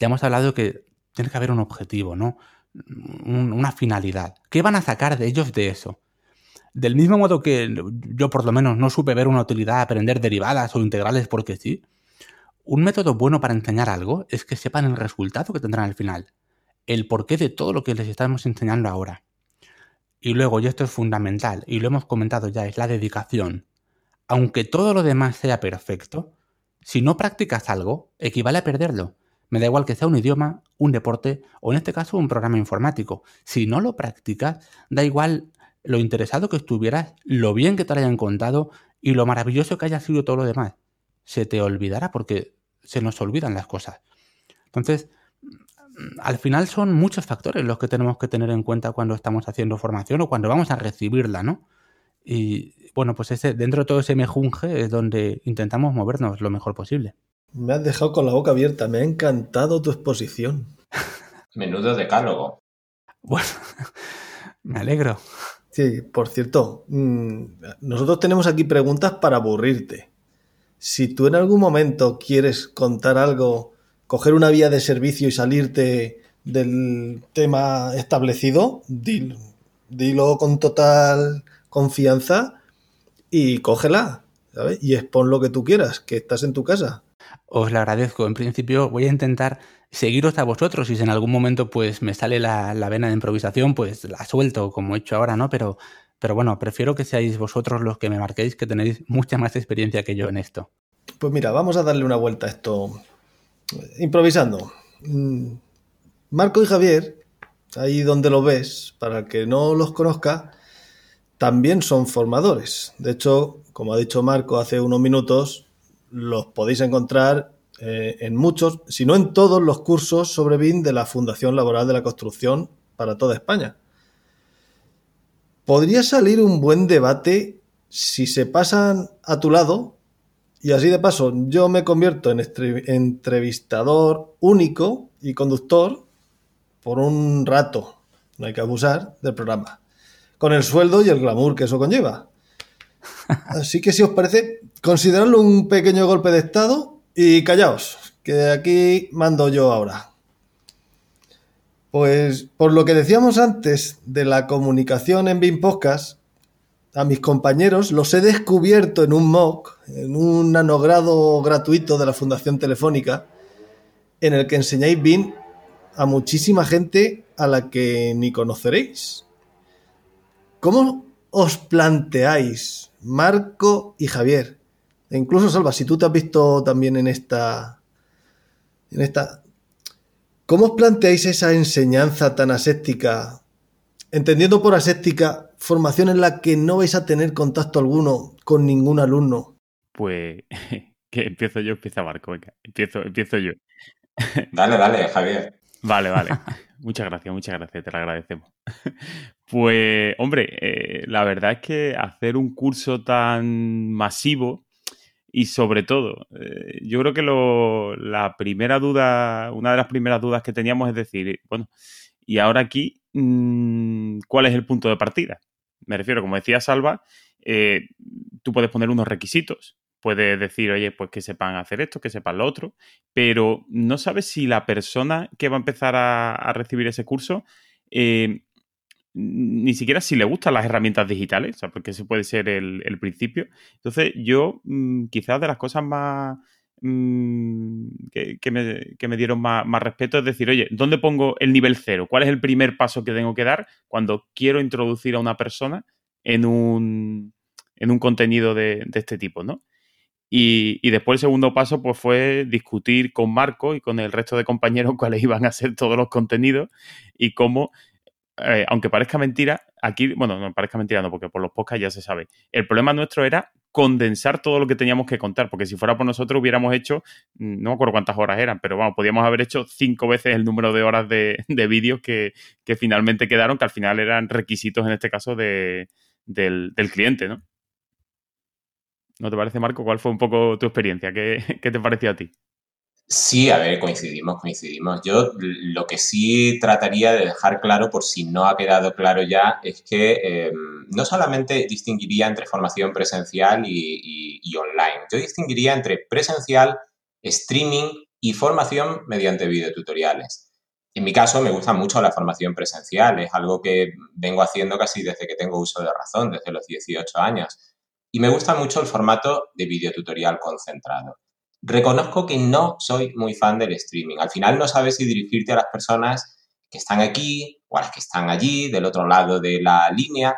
D: Ya hemos hablado que tiene que haber un objetivo, ¿no? Una finalidad. ¿Qué van a sacar de ellos de eso? Del mismo modo que yo por lo menos no supe ver una utilidad a aprender derivadas o integrales porque sí, un método bueno para enseñar algo es que sepan el resultado que tendrán al final, el porqué de todo lo que les estamos enseñando ahora. Y luego, y esto es fundamental, y lo hemos comentado ya, es la dedicación. Aunque todo lo demás sea perfecto, si no practicas algo, equivale a perderlo. Me da igual que sea un idioma, un deporte o en este caso un programa informático. Si no lo practicas, da igual lo interesado que estuvieras, lo bien que te lo hayan contado y lo maravilloso que haya sido todo lo demás. Se te olvidará porque se nos olvidan las cosas. Entonces, al final son muchos factores los que tenemos que tener en cuenta cuando estamos haciendo formación o cuando vamos a recibirla, ¿no? Y bueno, pues ese, dentro de todo ese mejunje es donde intentamos movernos lo mejor posible.
B: Me has dejado con la boca abierta, me ha encantado tu exposición.
C: Menudo decálogo.
D: Bueno, *laughs* me alegro.
B: Sí, por cierto, mm, nosotros tenemos aquí preguntas para aburrirte. Si tú en algún momento quieres contar algo coger una vía de servicio y salirte del tema establecido, dilo, dilo con total confianza y cógela, ¿sabes? Y expon lo que tú quieras, que estás en tu casa.
D: Os lo agradezco. En principio voy a intentar seguiros a vosotros y si en algún momento pues me sale la, vena de improvisación, pues la suelto como he hecho ahora, ¿no? Pero, pero bueno, prefiero que seáis vosotros los que me marquéis, que tenéis mucha más experiencia que yo en esto.
B: Pues mira, vamos a darle una vuelta a esto improvisando. Mm, Marco y Javier, ahí donde lo ves, para el que no los conozca, también son formadores. De hecho, como ha dicho Marco hace unos minutos, los podéis encontrar eh, en muchos, si no en todos los cursos sobre BIM de la Fundación Laboral de la Construcción para toda España. Podría salir un buen debate si se pasan a tu lado y así de paso yo me convierto en entrevistador único y conductor por un rato, no hay que abusar del programa, con el sueldo y el glamour que eso conlleva. *laughs* Así que si os parece, consideradlo un pequeño golpe de Estado y callaos, que aquí mando yo ahora. Pues por lo que decíamos antes de la comunicación en BIM Podcast, a mis compañeros los he descubierto en un MOOC, en un nanogrado gratuito de la Fundación Telefónica, en el que enseñáis BIM a muchísima gente a la que ni conoceréis. ¿Cómo os planteáis Marco y Javier. E incluso, Salva, si tú te has visto también en esta. En esta. ¿Cómo os planteáis esa enseñanza tan aséptica? Entendiendo por aséptica formación en la que no vais a tener contacto alguno con ningún alumno.
A: Pues *laughs* que empiezo yo, empieza Marco, venga, empiezo, empiezo yo. *laughs*
C: Dale, dale, Javier.
A: Vale, vale. *laughs* Muchas gracias, muchas gracias, te lo agradecemos. Pues, hombre, eh, la verdad es que hacer un curso tan masivo y sobre todo, eh, yo creo que la primera duda, una de las primeras dudas que teníamos es decir, bueno, y ahora aquí, mm, ¿cuál es el punto de partida? Me refiero, como decía Salva, eh, tú puedes poner unos requisitos puede decir, oye, pues que sepan hacer esto, que sepan lo otro, pero no sabes si la persona que va a empezar a, recibir ese curso, eh, ni siquiera si le gustan las herramientas digitales, porque ese puede ser el, principio. Entonces, yo mm, quizás de las cosas más mm, que, me, dieron más, más, respeto es decir, oye, ¿dónde pongo el nivel cero? ¿Cuál es el primer paso que tengo que dar cuando quiero introducir a una persona en un, en un contenido de, este tipo, ¿no? Y, después el segundo paso pues fue discutir con Marco y con el resto de compañeros *laughs* cuáles iban a ser todos los contenidos y cómo, eh, aunque parezca mentira, aquí, bueno, no parezca mentira, no, porque por los podcasts ya se sabe. El problema nuestro era condensar todo lo que teníamos que contar, porque si fuera por nosotros hubiéramos hecho, mm, no me acuerdo cuántas horas eran, pero vamos, podíamos haber hecho cinco veces el número de horas de, de vídeos que, finalmente quedaron, que al final eran requisitos en este caso de, del, del cliente, ¿no? ¿No te parece, Marco? ¿Cuál fue un poco tu experiencia? ¿Qué, te pareció a ti?
C: Sí, a ver, coincidimos, coincidimos. Yo lo que sí trataría de dejar claro, por si no ha quedado claro ya, es que em, no solamente distinguiría entre formación presencial y, online, yo distinguiría entre presencial, streaming y formación mediante videotutoriales. En mi caso me gusta mucho la formación presencial, es algo que vengo haciendo casi desde que tengo uso de razón, desde los 18 años. Y me gusta mucho el formato de videotutorial concentrado. Reconozco que no soy muy fan del streaming. Al final no sabes si dirigirte a las personas que están aquí o a las que están allí, del otro lado de la línea.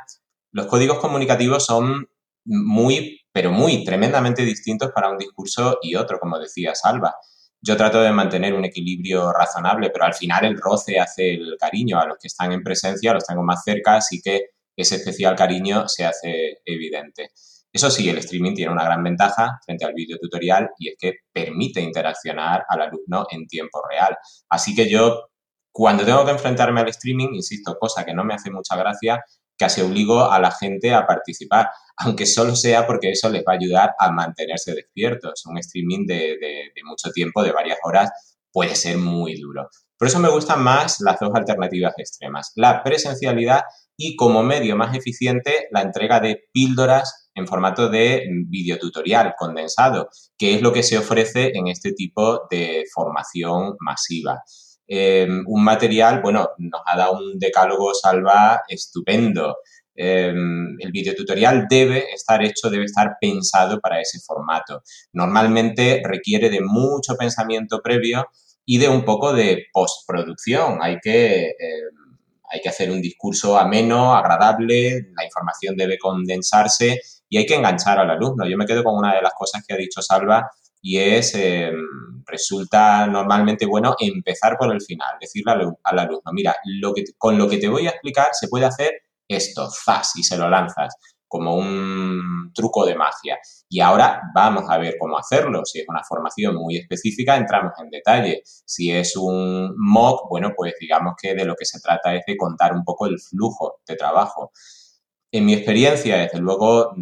C: Los códigos comunicativos son muy, pero muy tremendamente distintos para un discurso y otro, como decía Salva. Yo trato de mantener un equilibrio razonable, pero al final el roce hace el cariño. A los que están en presencia los tengo más cerca, así que ese especial cariño se hace evidente. Eso sí, el streaming tiene una gran ventaja frente al video tutorial y es que permite interaccionar al alumno en tiempo real. Así que yo, cuando tengo que enfrentarme al streaming, insisto, cosa que no me hace mucha gracia, casi obligo a la gente a participar, *laughs* aunque solo sea porque eso les va a ayudar a mantenerse despiertos. Un streaming de, de mucho tiempo, de varias horas, puede ser muy duro. Por eso me gustan más las dos alternativas extremas, la presencialidad y como medio más eficiente la entrega de píldoras en formato de videotutorial condensado, que es lo que se ofrece en este tipo de formación masiva. Em, un material, bueno, nos ha dado un decálogo salva estupendo. em, el video tutorial debe estar hecho, debe estar pensado para ese formato. Normalmente requiere de mucho pensamiento previo y de un poco de postproducción. Hay que, em, hay que hacer un discurso ameno, agradable, la información debe condensarse y hay que enganchar al alumno. Yo me quedo con una de las cosas que ha dicho Salva y es, em, resulta normalmente bueno empezar por el final, decirle al, alumno, mira, lo que, con lo que te voy a explicar se puede hacer esto, zas, y se lo lanzas como un truco de magia. Y ahora vamos a ver cómo hacerlo. Si es una formación muy específica, entramos en detalle. Si es un mock, bueno, pues digamos que de lo que se trata es de contar un poco el flujo de trabajo. En mi experiencia, desde luego,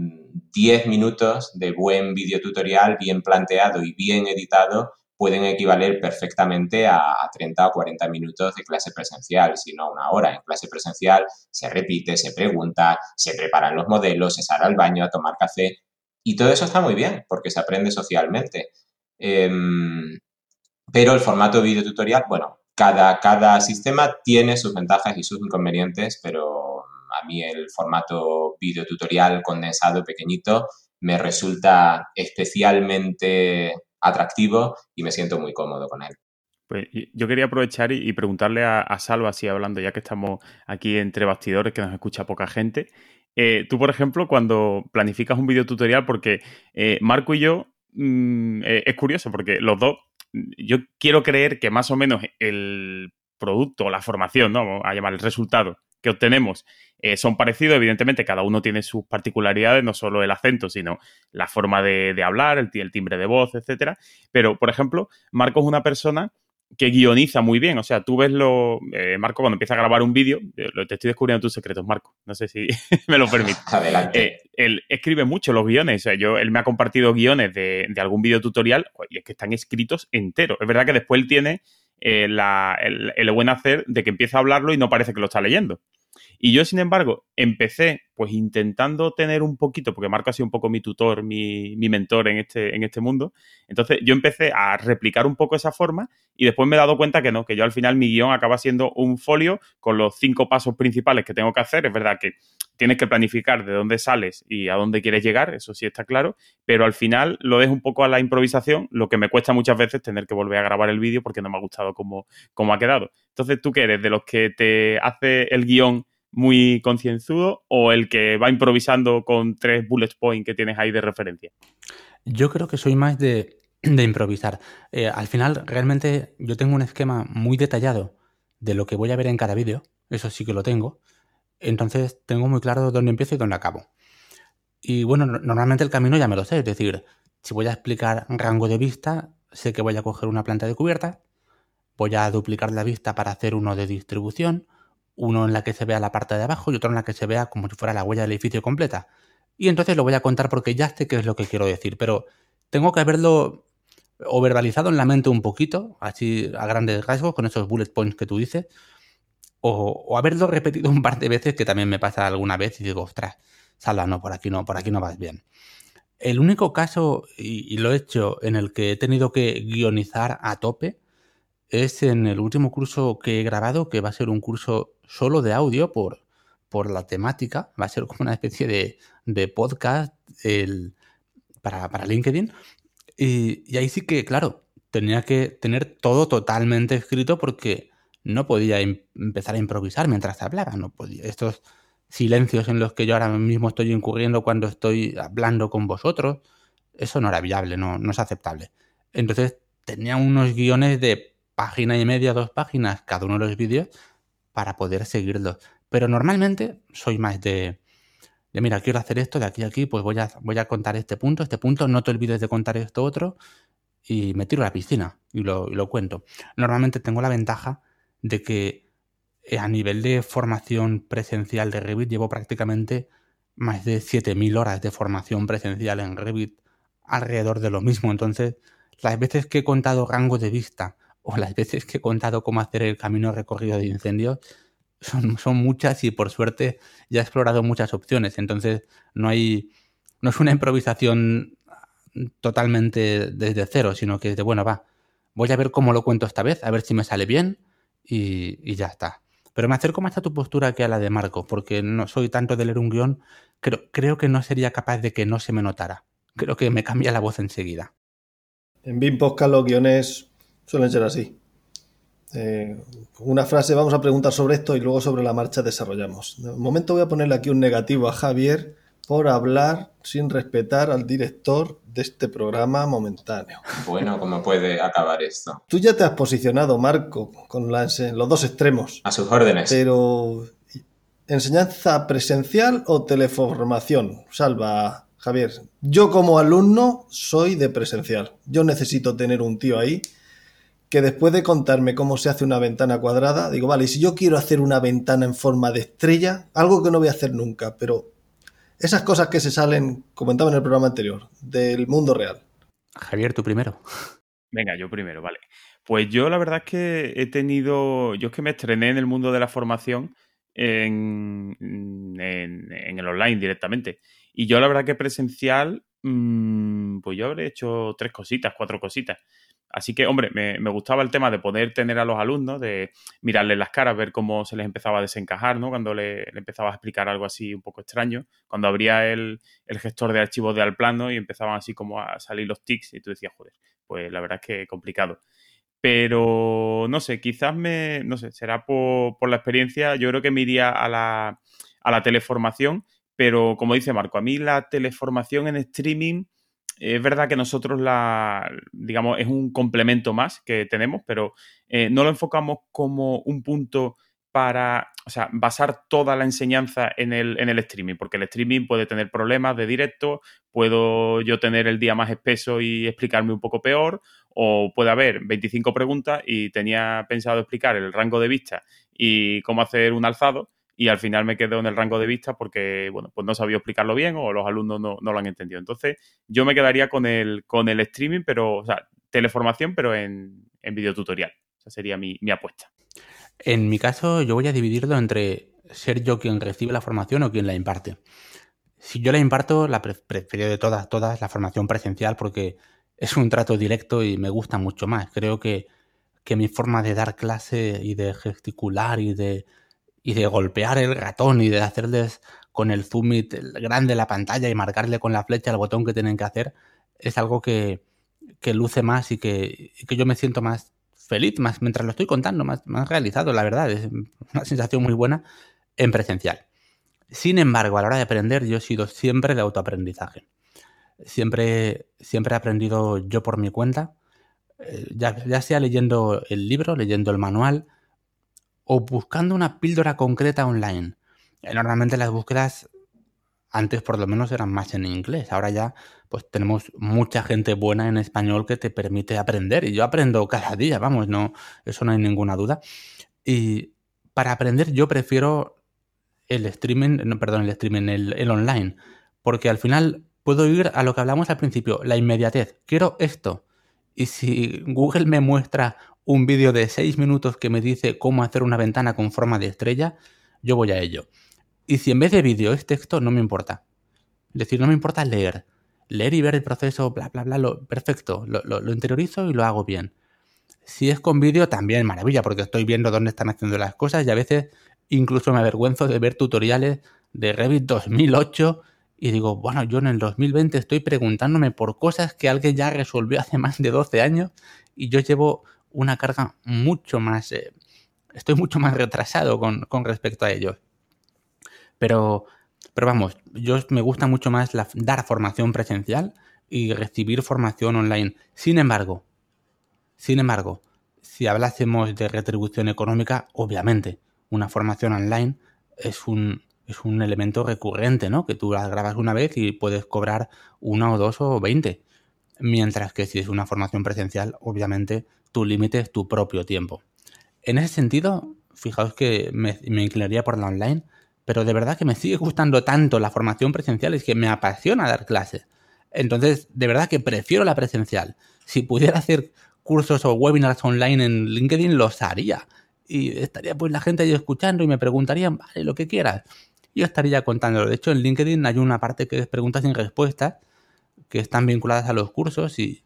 C: 10 minutos de buen videotutorial bien planteado y bien editado pueden equivaler perfectamente a 30 o 40 minutos de clase presencial, si no una hora. En clase presencial se repite, se pregunta, se preparan los modelos, se sale al baño a tomar café y todo eso está muy bien porque se aprende socialmente. Em, pero el formato videotutorial, bueno, cada, cada sistema tiene sus ventajas y sus inconvenientes, pero a mí el formato videotutorial condensado pequeñito me resulta especialmente atractivo y me siento muy cómodo con él.
A: Pues yo quería aprovechar y, preguntarle a, Salva, así hablando, ya que estamos aquí entre bastidores, que nos escucha poca gente. Eh, tú, por ejemplo, cuando planificas un videotutorial, porque eh, Marco y yo, mm, eh, es curioso, porque los dos, yo quiero creer que más o menos el producto, la formación, ¿no? Vamos a llamar el resultado que obtenemos eh, son parecidos. Evidentemente, cada uno tiene sus particularidades, no solo el acento, sino la forma de, hablar, el, el, timbre de voz, etcétera. Pero, por ejemplo, Marco es una persona que guioniza muy bien. O sea, tú ves lo. Eh, Marco, cuando empieza a grabar un vídeo, eh, te estoy descubriendo tus secretos, Marco. No sé si *laughs* me lo permite. *laughs*
C: Adelante.
A: él escribe mucho los guiones. O sea, yo, él me ha compartido guiones de, algún vídeo tutorial y es que están escritos enteros. Es verdad que después él tiene el, el, buen hacer de que empieza a hablarlo y no parece que lo está leyendo. Y yo, sin embargo, empecé pues intentando tener un poquito, porque Marco ha sido un poco mi tutor, mi, mentor en este, en este mundo. Entonces yo empecé a replicar un poco esa forma y después me he dado cuenta que no, que yo al final mi guion acaba siendo un folio con los cinco pasos principales que tengo que hacer. Es verdad que tienes que planificar de dónde sales y a dónde quieres llegar, eso sí está claro, pero al final lo dejo un poco a la improvisación, lo que me cuesta muchas veces tener que volver a grabar el vídeo porque no me ha gustado cómo, cómo ha quedado. Entonces, ¿tú qué eres? ¿De los que te hace el guion muy concienzudo o el que va improvisando con tres bullet points que tienes ahí de referencia?
D: Yo creo que soy más de, improvisar. Eh, al final, realmente yo tengo un esquema muy detallado de lo que voy a ver en cada vídeo, eso sí que lo tengo. Entonces tengo muy claro dónde empiezo y dónde acabo. Y bueno, normalmente el camino ya me lo sé, es decir, si voy a explicar rango de vista, sé que voy a coger una planta de cubierta, voy a duplicar la vista para hacer uno de distribución, uno en la que se vea la parte de abajo y otro en la que se vea como si fuera la huella del edificio completa. Y entonces lo voy a contar porque ya sé qué es lo que quiero decir, pero tengo que haberlo o verbalizado en la mente un poquito, así a grandes rasgos, con esos bullet points que tú dices, o, haberlo repetido un par de veces, que también me pasa alguna vez y digo, ostras, salva, no, por aquí no, por aquí no vas bien. El único caso, y, lo he hecho, en el que he tenido que guionizar a tope, es en el último curso que he grabado, que va a ser un curso solo de audio por, por la temática, va a ser como una especie de, de podcast el, para, para, LinkedIn. Y, ahí sí que, claro, tenía que tener todo totalmente escrito porque no podía empezar a improvisar mientras hablaba, no podía. Estos silencios en los que yo ahora mismo estoy incurriendo cuando estoy hablando con vosotros, eso no era viable, no, no es aceptable. Entonces tenía unos guiones de página y media, dos páginas cada uno de los vídeos para poder seguirlos. Pero normalmente soy más de, de mira, quiero hacer esto de aquí a aquí, pues voy a, voy a contar este punto, este punto, no te olvides de contar esto otro y me tiro a la piscina y lo, y lo cuento. Normalmente tengo la ventaja de que eh, a nivel de formación presencial de Revit llevo prácticamente más de 7.000 horas de formación presencial en Revit alrededor de lo mismo. Entonces, las veces que he contado rango de vista o las veces que he contado cómo hacer el camino recorrido de incendios son, son muchas y por suerte ya he explorado muchas opciones. Entonces no hay, no es una improvisación totalmente desde cero, sino que es de, bueno, va, voy a ver cómo lo cuento esta vez, a ver si me sale bien y, ya está. Pero me acerco más a tu postura que a la de Marco, porque no soy tanto de leer un guion, creo, creo que no sería capaz de que no se me notara. Creo que me cambia la voz enseguida.
B: En BIM Podcast los guiones suelen ser así. Eh, una frase, vamos a preguntar sobre esto y luego sobre la marcha desarrollamos. De momento voy a ponerle aquí un negativo a Javier por hablar sin respetar al director de este programa momentáneo.
C: Bueno, ¿cómo puede acabar esto?
B: Tú ya te has posicionado, Marco, con las, los dos extremos.
C: A sus órdenes.
B: Pero, ¿enseñanza presencial o teleformación? Salva, Javier. Yo como alumno soy de presencial. Yo necesito tener un tío ahí que después de contarme cómo se hace una ventana cuadrada, digo, vale, y si yo quiero hacer una ventana en forma de estrella, algo que no voy a hacer nunca, pero esas cosas que se salen, comentaba en el programa anterior, del mundo real.
D: Javier, tú primero.
A: Venga, yo primero, vale. Pues yo la verdad es que he tenido, yo es que me estrené en el mundo de la formación en, en, el online directamente. Y yo la verdad que presencial, mmm, pues yo habré hecho tres cositas, cuatro cositas. Así que, hombre, me, gustaba el tema de poder tener a los alumnos, de mirarles las caras, ver cómo se les empezaba a desencajar, ¿no? Cuando le, empezaba a explicar algo así un poco extraño, cuando abría el, gestor de archivos de Alplano y empezaban así como a salir los tics y tú decías, joder, pues la verdad es que complicado. Pero, no sé, quizás me, no sé, será por, por la experiencia, yo creo que me iría a la, a la teleformación, pero como dice Marco, a mí la teleformación en streaming es verdad que nosotros la, digamos, es un complemento más que tenemos, pero eh, no lo enfocamos como un punto para, o sea, basar toda la enseñanza en el, en el streaming, porque el streaming puede tener problemas de directo, puedo yo tener el día más espeso y explicarme un poco peor, o puede haber 25 preguntas y tenía pensado explicar el rango de vista y cómo hacer un alzado, y al final me quedo en el rango de vista porque, bueno, pues no sabía explicarlo bien o los alumnos no, lo han entendido. Entonces, yo me quedaría con el, con el streaming, pero, o sea, teleformación, pero en, en videotutorial. Esa sería mi, apuesta.
D: En mi caso, yo voy a dividirlo entre ser yo quien recibe la formación o quien la imparte. Si yo la imparto, la prefiero de todas, todas la formación presencial porque es un trato directo y me gusta mucho más. Creo que, que mi forma de dar clase y de gesticular y de y de golpear el ratón y de hacerles con el zoom grande la pantalla y marcarle con la flecha el botón que tienen que hacer, es algo que, luce más y que, yo me siento más feliz, más mientras lo estoy contando, más, más realizado, la verdad. Es una sensación muy buena en presencial. Sin embargo, a la hora de aprender, yo he sido siempre de autoaprendizaje. Siempre, siempre he aprendido yo por mi cuenta, eh, ya, ya sea leyendo el libro, leyendo el manual, o buscando una píldora concreta online. Eh, normalmente las búsquedas antes por lo menos eran más en inglés. Ahora ya pues tenemos mucha gente buena en español que te permite aprender y yo aprendo cada día, vamos, no eso no hay ninguna duda. Y para aprender yo prefiero el streaming, no, perdón, el streaming, el, el online, porque al final puedo ir a lo que hablamos al principio, la inmediatez. Quiero esto. Y si Google me muestra un vídeo de 6 minutos que me dice cómo hacer una ventana con forma de estrella, yo voy a ello. Y si en vez de vídeo es texto, no me importa. Es decir, no me importa leer. Leer y ver el proceso, bla, bla, bla, lo, perfecto. Lo, interiorizo y lo hago bien. Si es con vídeo, también maravilla, porque estoy viendo dónde están haciendo las cosas y a veces incluso me avergüenzo de ver tutoriales de Revit 2008 y digo, bueno, yo en el 2020 estoy preguntándome por cosas que alguien ya resolvió hace más de 12 años y yo llevo una carga mucho más... Eh, estoy mucho más retrasado con, respecto a ellos. Pero, pero vamos, yo me gusta mucho más dar formación presencial y recibir formación online. Sin embargo, sin embargo, si hablásemos de retribución económica, obviamente, una formación online es un, es un elemento recurrente, ¿no? Que tú la grabas una vez y puedes cobrar una o dos o veinte. Mientras que si es una formación presencial, obviamente tu límite es tu propio tiempo. En ese sentido, fijaos que me, inclinaría por la online, pero de verdad que me sigue gustando tanto la formación presencial, es que me apasiona dar clases. Entonces, de verdad que prefiero la presencial. Si pudiera hacer cursos o webinars online en LinkedIn, los haría. Y estaría pues la gente ahí escuchando y me preguntarían, vale, lo que quieras. Yo estaría contándolo. De hecho, en LinkedIn hay una parte que es preguntas y respuestas, que están vinculadas a los cursos y,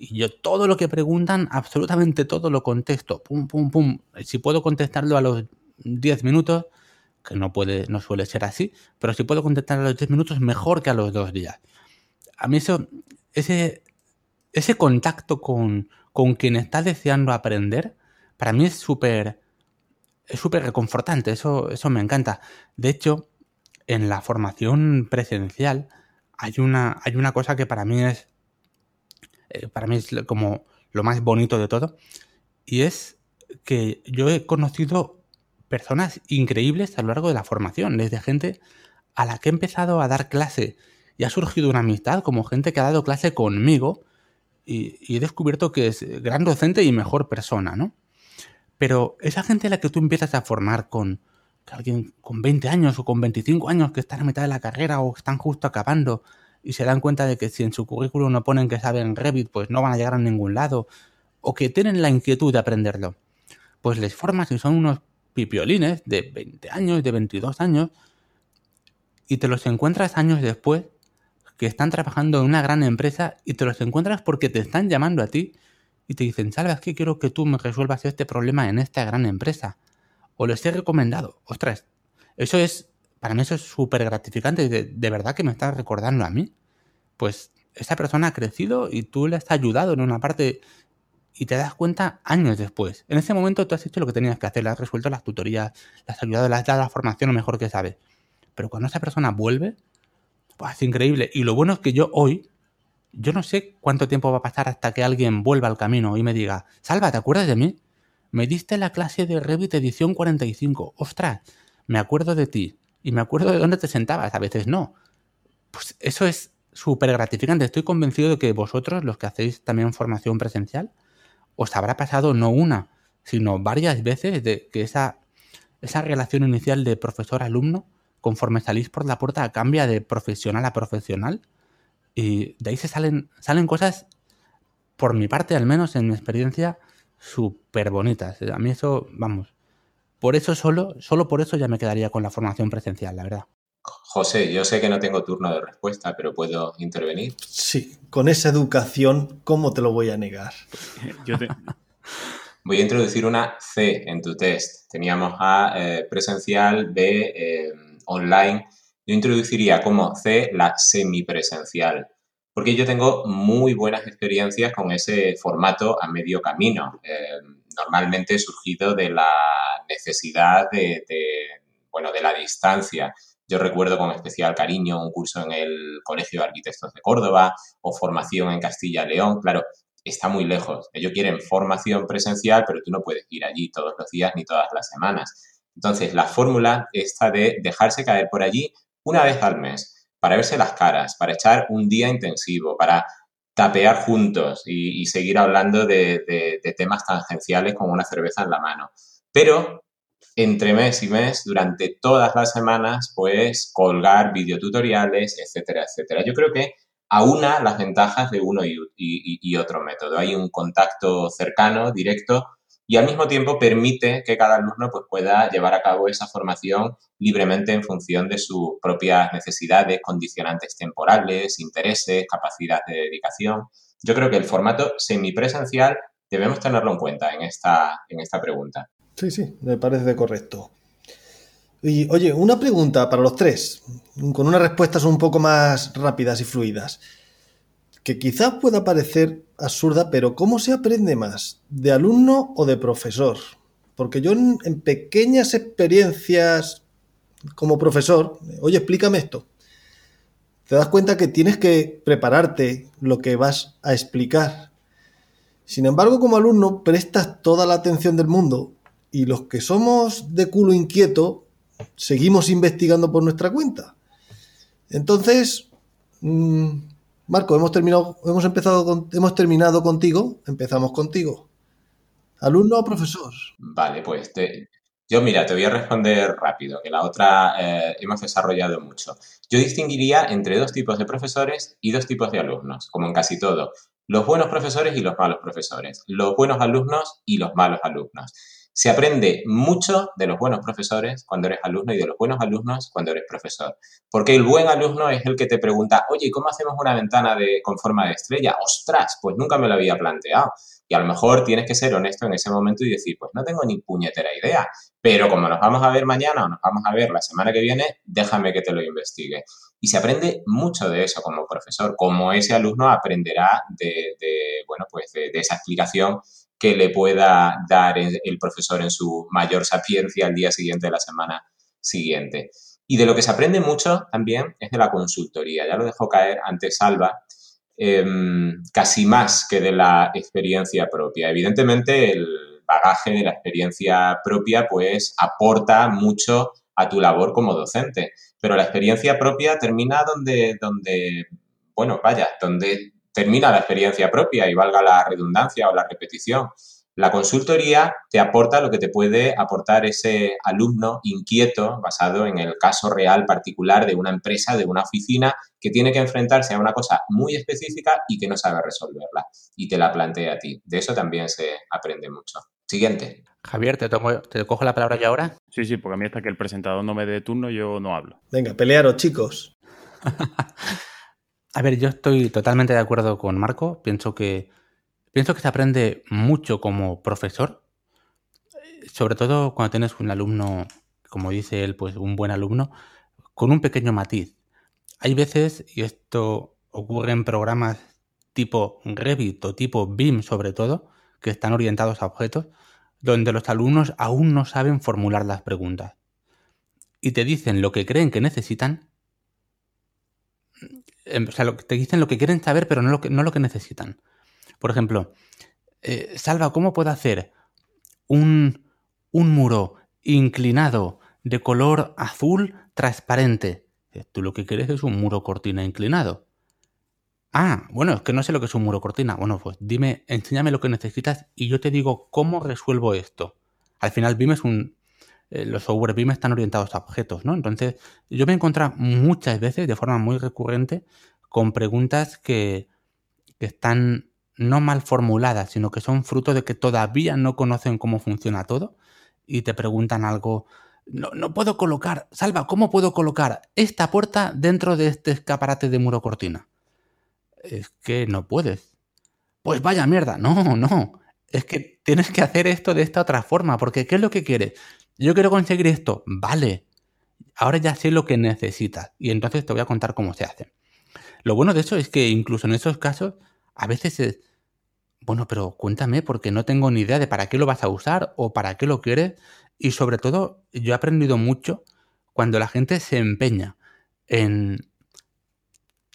D: yo todo lo que preguntan, absolutamente todo lo contesto. Pum, pum, pum. Si puedo contestarlo a los 10 minutos, que no, puede, no suele ser así, pero si puedo contestar a los 10 minutos, mejor que a los dos días. A mí eso, ese, ese contacto con, con quien está deseando aprender, para mí es súper es súper reconfortante, eso, eso me encanta. De hecho, en la formación presencial hay una, hay una cosa que para mí es eh, para mí es como lo más bonito de todo y es que yo he conocido personas increíbles a lo largo de la formación, desde gente a la que he empezado a dar clase y ha surgido una amistad como gente que ha dado clase conmigo y, he descubierto que es gran docente y mejor persona, ¿no? Pero esa gente a la que tú empiezas a formar con alguien con 20 años o con 25 años que están a mitad de la carrera o están justo acabando y se dan cuenta de que si en su currículum no ponen que saben Revit, pues no van a llegar a ningún lado o que tienen la inquietud de aprenderlo, pues les formas y son unos pipiolines de 20 años, de 22 años y te los encuentras años después que están trabajando en una gran empresa y te los encuentras porque te están llamando a ti y te dicen, Salva, es que quiero que tú me resuelvas este problema en esta gran empresa. O les he recomendado. Ostras, eso es, para mí eso es súper gratificante. De, de verdad que me estás recordando a mí. Pues esa persona ha crecido y tú le has ayudado en una parte y te das cuenta años después. En ese momento tú has hecho lo que tenías que hacer, le has resuelto las tutorías, le has ayudado, le has dado la formación lo mejor que sabes. Pero cuando esa persona vuelve, pues es increíble. Y lo bueno es que yo hoy, yo no sé cuánto tiempo va a pasar hasta que alguien vuelva al camino y me diga, Salva, ¿te acuerdas de mí? Me diste la clase de Revit edición 45. Ostras, me acuerdo de ti. Y me acuerdo de dónde te sentabas. A veces no. Pues eso es súper gratificante. Estoy convencido de que vosotros, los que hacéis también formación presencial, os habrá pasado no una, sino varias veces de que esa, esa relación inicial de profesor-alumno, conforme salís por la puerta, cambia de profesional a profesional y de ahí se salen, salen cosas, por mi parte al menos, en mi experiencia, súper bonitas. A mí eso, vamos, por eso solo, solo por eso ya me quedaría con la formación presencial, la verdad.
C: José, yo sé que no tengo turno de respuesta, pero puedo intervenir.
B: Sí, con esa educación, ¿cómo te lo voy a negar? *laughs* *laughs*
C: Voy a introducir una C en tu test. Teníamos A eh, presencial, B eh, online yo introduciría como C la semipresencial, porque yo tengo muy buenas experiencias con ese formato a medio camino, eh, normalmente surgido de la necesidad de, bueno, de la distancia. Yo recuerdo con especial cariño un curso en el Colegio de Arquitectos de Córdoba o formación en Castilla-León. Claro, está muy lejos. Ellos quieren formación presencial, pero tú no puedes ir allí todos los días ni todas las semanas. Entonces, la fórmula está de dejarse caer por allí una vez al mes para verse las caras, para echar un día intensivo, para tapear juntos y, seguir hablando de, temas tangenciales como una cerveza en la mano. Pero entre mes y mes, durante todas las semanas, pues colgar videotutoriales, etcétera, etcétera. Yo creo que aúna las ventajas de uno y otro método. Hay un contacto cercano, directo, y al mismo tiempo permite que cada alumno pues, pueda llevar a cabo esa formación libremente en función de sus propias necesidades, condicionantes temporales, intereses, capacidad de dedicación. Yo creo que el formato semipresencial debemos tenerlo en cuenta en esta, en esta pregunta.
B: Sí, sí, me parece correcto. Y oye, una pregunta para los tres, con unas respuestas un poco más rápidas y fluidas que quizás pueda parecer absurda, pero ¿cómo se aprende más? ¿De alumno o de profesor? Porque yo en, pequeñas experiencias como profesor, oye, explícame esto. Te das cuenta que tienes que prepararte lo que vas a explicar. Sin embargo, como alumno, prestas toda la atención del mundo y los que somos de culo inquieto, seguimos investigando por nuestra cuenta. Entonces, mm, Marco, hemos terminado, hemos empezado hemos terminado contigo, empezamos contigo. ¿Alumno o profesor?
C: Vale, pues yo mira, te voy a responder rápido, que la otra eh, hemos desarrollado mucho. Yo distinguiría entre dos tipos de profesores y dos tipos de alumnos, como en casi todo. Los buenos profesores y los malos profesores. Los buenos alumnos y los malos alumnos. Se aprende mucho de los buenos profesores cuando eres alumno y de los buenos alumnos cuando eres profesor. Porque el buen alumno es el que te pregunta, oye, ¿cómo hacemos una ventana de, con forma de estrella? ¡Ostras! Pues nunca me lo había planteado. Y a lo mejor tienes que ser honesto en ese momento y decir, pues no tengo ni puñetera idea, pero como nos vamos a ver mañana o nos vamos a ver la semana que viene, déjame que te lo investigue. Y se aprende mucho de eso como profesor, como ese alumno aprenderá de, bueno, pues de esa explicación que le pueda dar el profesor en su mayor sapiencia al día siguiente de la semana siguiente. Y de lo que se aprende mucho también es de la consultoría. Ya lo dejó caer antes Alba, em, casi más que de la experiencia propia. Evidentemente, el bagaje de la experiencia propia pues aporta mucho a tu labor como docente, pero la experiencia propia termina donde, donde bueno, vaya, donde termina la experiencia propia y valga la redundancia o la repetición. La consultoría te aporta lo que te puede aportar ese alumno inquieto basado en el caso real particular de una empresa, de una oficina que tiene que enfrentarse a una cosa muy específica y que no sabe resolverla y te la plantea a ti. De eso también se aprende mucho. Siguiente.
D: Javier, ¿te, ¿te cojo la palabra ya ahora?
A: Sí, sí, porque a mí hasta que el presentador no me dé turno yo no hablo.
B: Venga, pelearos, chicos. *laughs*
D: A ver, yo estoy totalmente de acuerdo con Marco. Pienso que, pienso que se aprende mucho como profesor, sobre todo cuando tienes un alumno, como dice él, pues un buen alumno, con un pequeño matiz. Hay veces, y esto ocurre en programas tipo Revit o tipo BIM sobre todo, que están orientados a objetos, donde los alumnos aún no saben formular las preguntas. Y te dicen lo que creen que necesitan o sea, te dicen lo que quieren saber, pero no lo que, no lo que necesitan. Por ejemplo, eh, Salva, ¿cómo puedo hacer un, un muro inclinado de color azul transparente? Tú lo que quieres es un muro cortina inclinado. Ah, bueno, es que no sé lo que es un muro cortina. Bueno, pues dime, enséñame lo que necesitas y yo te digo cómo resuelvo esto. Al final BIM es un, eh, los software están orientados a objetos, ¿no? Entonces, yo me he encontrado muchas veces, de forma muy recurrente, con preguntas que, están no mal formuladas, sino que son fruto de que todavía no conocen cómo funciona todo y te preguntan algo. No, no puedo colocar, Salva, ¿cómo puedo colocar esta puerta dentro de este escaparate de muro cortina? Es que no puedes. Pues vaya mierda, no, no. Es que tienes que hacer esto de esta otra forma, porque ¿qué es lo que quieres? Yo quiero conseguir esto. Vale. Ahora ya sé lo que necesitas y entonces te voy a contar cómo se hace. Lo bueno de eso es que incluso en esos casos a veces es, bueno, pero cuéntame porque no tengo ni idea de para qué lo vas a usar o para qué lo quieres. Y sobre todo, yo he aprendido mucho cuando la gente se empeña en,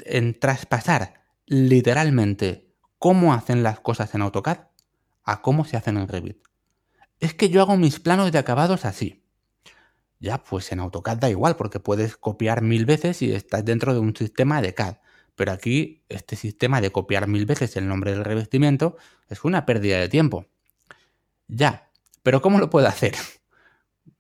D: en traspasar literalmente cómo hacen las cosas en AutoCAD a cómo se hacen en Revit es que yo hago mis planos de acabados así. Ya, pues en AutoCAD da igual, porque puedes copiar mil veces y estás dentro de un sistema de CAD. Pero aquí, este sistema de copiar mil veces el nombre del revestimiento es una pérdida de tiempo. Ya, pero ¿cómo lo puedo hacer? *laughs*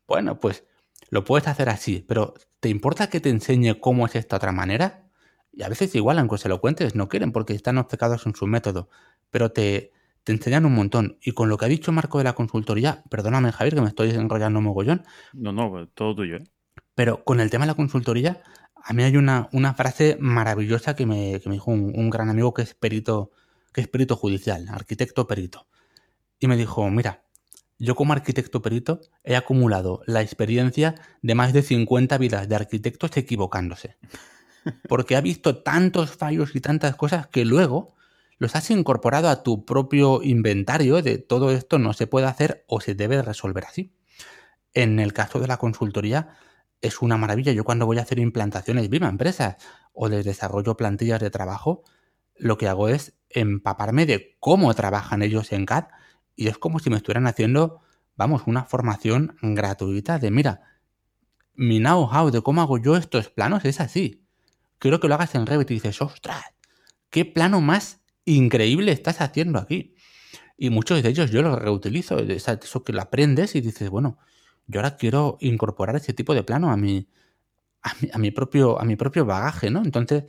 D: Bueno, pues lo puedes hacer así, pero ¿te importa que te enseñe cómo es esta otra manera? Y a veces igual, aunque se lo cuentes, no quieren porque están obcecados en su método. Pero te, te enseñan un montón. Y con lo que ha dicho Marco de la consultoría, perdóname Javier que me estoy enrollando mogollón.
A: No, no, todo tuyo. ¿eh?
D: Pero con el tema de la consultoría, a mí hay una, una frase maravillosa que me, dijo un, gran amigo que es perito, que es perito judicial, arquitecto perito. Y me dijo, mira, yo como arquitecto perito he acumulado la experiencia de más de 50 vidas de arquitectos equivocándose. Porque ha visto tantos fallos y tantas cosas que luego los has incorporado a tu propio inventario de todo esto no se puede hacer o se debe resolver así. En el caso de la consultoría es una maravilla. Yo cuando voy a hacer implantaciones viva empresas o les desarrollo plantillas de trabajo, lo que hago es empaparme de cómo trabajan ellos en CAD y es como si me estuvieran haciendo, vamos, una formación gratuita de, mira, mi know-how de cómo hago yo estos planos es así. Quiero que lo hagas en Revit y dices, ostras, qué plano más increíble estás haciendo aquí. Y muchos de ellos yo los reutilizo, eso que lo aprendes y dices, bueno, yo ahora quiero incorporar ese tipo de plano a mi, a mi, propio, a mi propio bagaje, ¿no? Entonces,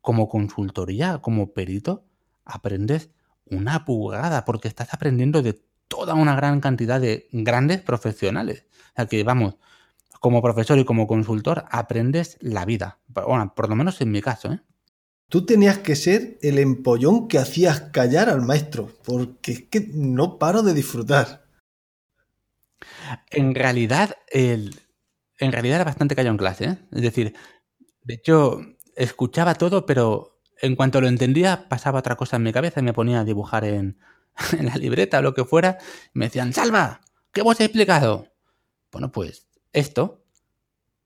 D: como consultoría, como perito, aprendes una pugada, porque estás aprendiendo de toda una gran cantidad de grandes profesionales. O sea que, vamos, como profesor y como consultor aprendes la vida. Bueno, por lo menos en mi caso, ¿eh?
B: Tú tenías que ser el empollón que hacías callar al maestro, porque es que no paro de disfrutar.
D: En realidad, el, en realidad era bastante callado en clase, ¿eh? Es decir, de hecho, escuchaba todo, pero en cuanto lo entendía, pasaba otra cosa en mi cabeza y me ponía a dibujar en, *laughs* en la libreta o lo que fuera. Y me decían, Salva, ¿qué vos he explicado? Bueno, pues esto.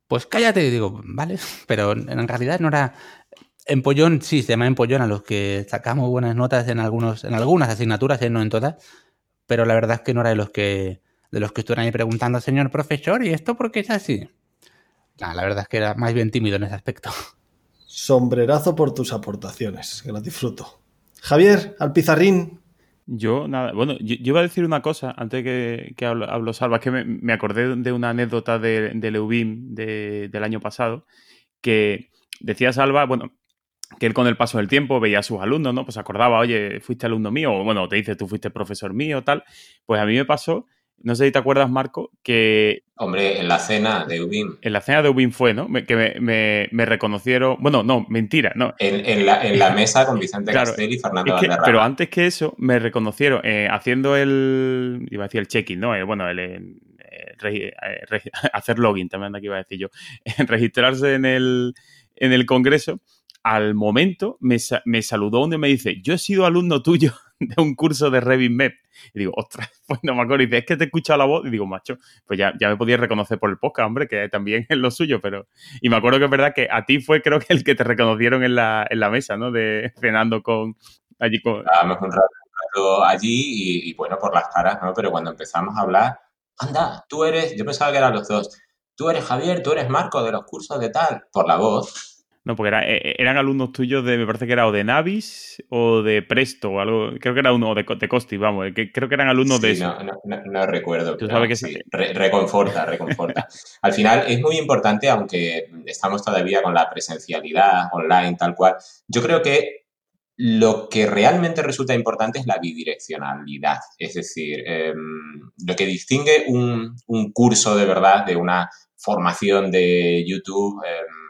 D: Pues cállate, digo, vale, *laughs* pero en realidad no era Empollón, sí, se llama empollón a los que sacamos buenas notas en algunos, en algunas asignaturas, ¿eh? no en todas, pero la verdad es que no era de los que, de los que estuvieran ahí preguntando, señor profesor, ¿y esto por qué es así? la verdad es que era más bien tímido en ese aspecto.
B: Sombrerazo por tus aportaciones, que las disfruto. Javier, al pizarrín.
A: Yo, nada, bueno, yo, iba a decir una cosa antes que, que hablo, Salva, es que me, acordé de una anécdota de, de Leubim del año pasado, que decía Salva, bueno, que él con el paso del tiempo veía a sus alumnos, ¿no? Pues acordaba, oye, fuiste alumno mío, o bueno, te dice, tú fuiste profesor mío, tal. Pues a mí me pasó, no sé si te acuerdas, Marco, que...
C: Hombre, en la cena de Ubin.
A: En la cena de Ubin fue, ¿no? que me, reconocieron... Bueno, no, mentira, no.
C: En, la, mesa con Vicente Castell y Fernando
A: es Pero antes que eso, me reconocieron eh, haciendo el... Iba a decir el check-in, ¿no? Eh, bueno, el... Eh, *laughs* hacer login, también aquí iba a decir yo. *laughs* registrarse en el, en el congreso al momento me, saludó uno y me dice, yo he sido alumno tuyo *laughs* de un curso de Revit Map. Y digo, ostras, *laughs* pues no me acuerdo. Y dice, es que te he escuchado la voz. Y digo, macho, pues ya, ya me podías reconocer por el podcast, hombre, que también *laughs* es lo suyo, pero... Y me acuerdo que es verdad que a ti fue creo que el que te reconocieron en la, en la mesa, ¿no? De cenando con... Allí con...
C: rato, allí y, bueno, por las caras, ¿no? Pero cuando empezamos a hablar, anda, tú eres, yo pensaba que eran los dos, tú eres Javier, tú eres Marco de los cursos de tal, por la voz
A: no, porque eh, eh, eran alumnos tuyos de, me parece que era o de Navis o de Presto o algo, creo que era uno de, de Costi, vamos, que creo que eran alumnos de eso.
C: No, no, recuerdo. Tú sabes que sí. reconforta, reconforta. *laughs* Al final es muy importante, aunque estamos todavía con la presencialidad online, tal cual, yo creo que lo que realmente resulta importante es la bidireccionalidad, es decir, em, lo que distingue un, curso de verdad de una formación de YouTube. Em,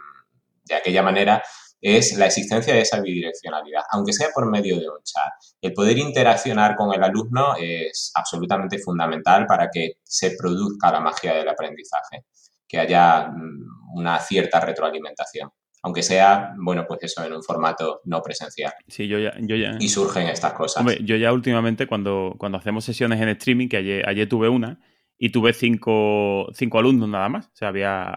C: de aquella manera es la existencia de esa bidireccionalidad, aunque sea por medio de un chat. El poder interaccionar con el alumno es absolutamente fundamental para que se produzca la magia del aprendizaje, que haya mm, una cierta retroalimentación. Aunque sea, bueno, pues eso, en un formato no presencial.
A: Sí, yo ya. Yo ya...
C: Y surgen estas cosas.
A: Hombre, yo ya últimamente, cuando, cuando hacemos sesiones en streaming, que ayer, ayer tuve una, y tuve cinco, cinco, alumnos nada más. O sea, había,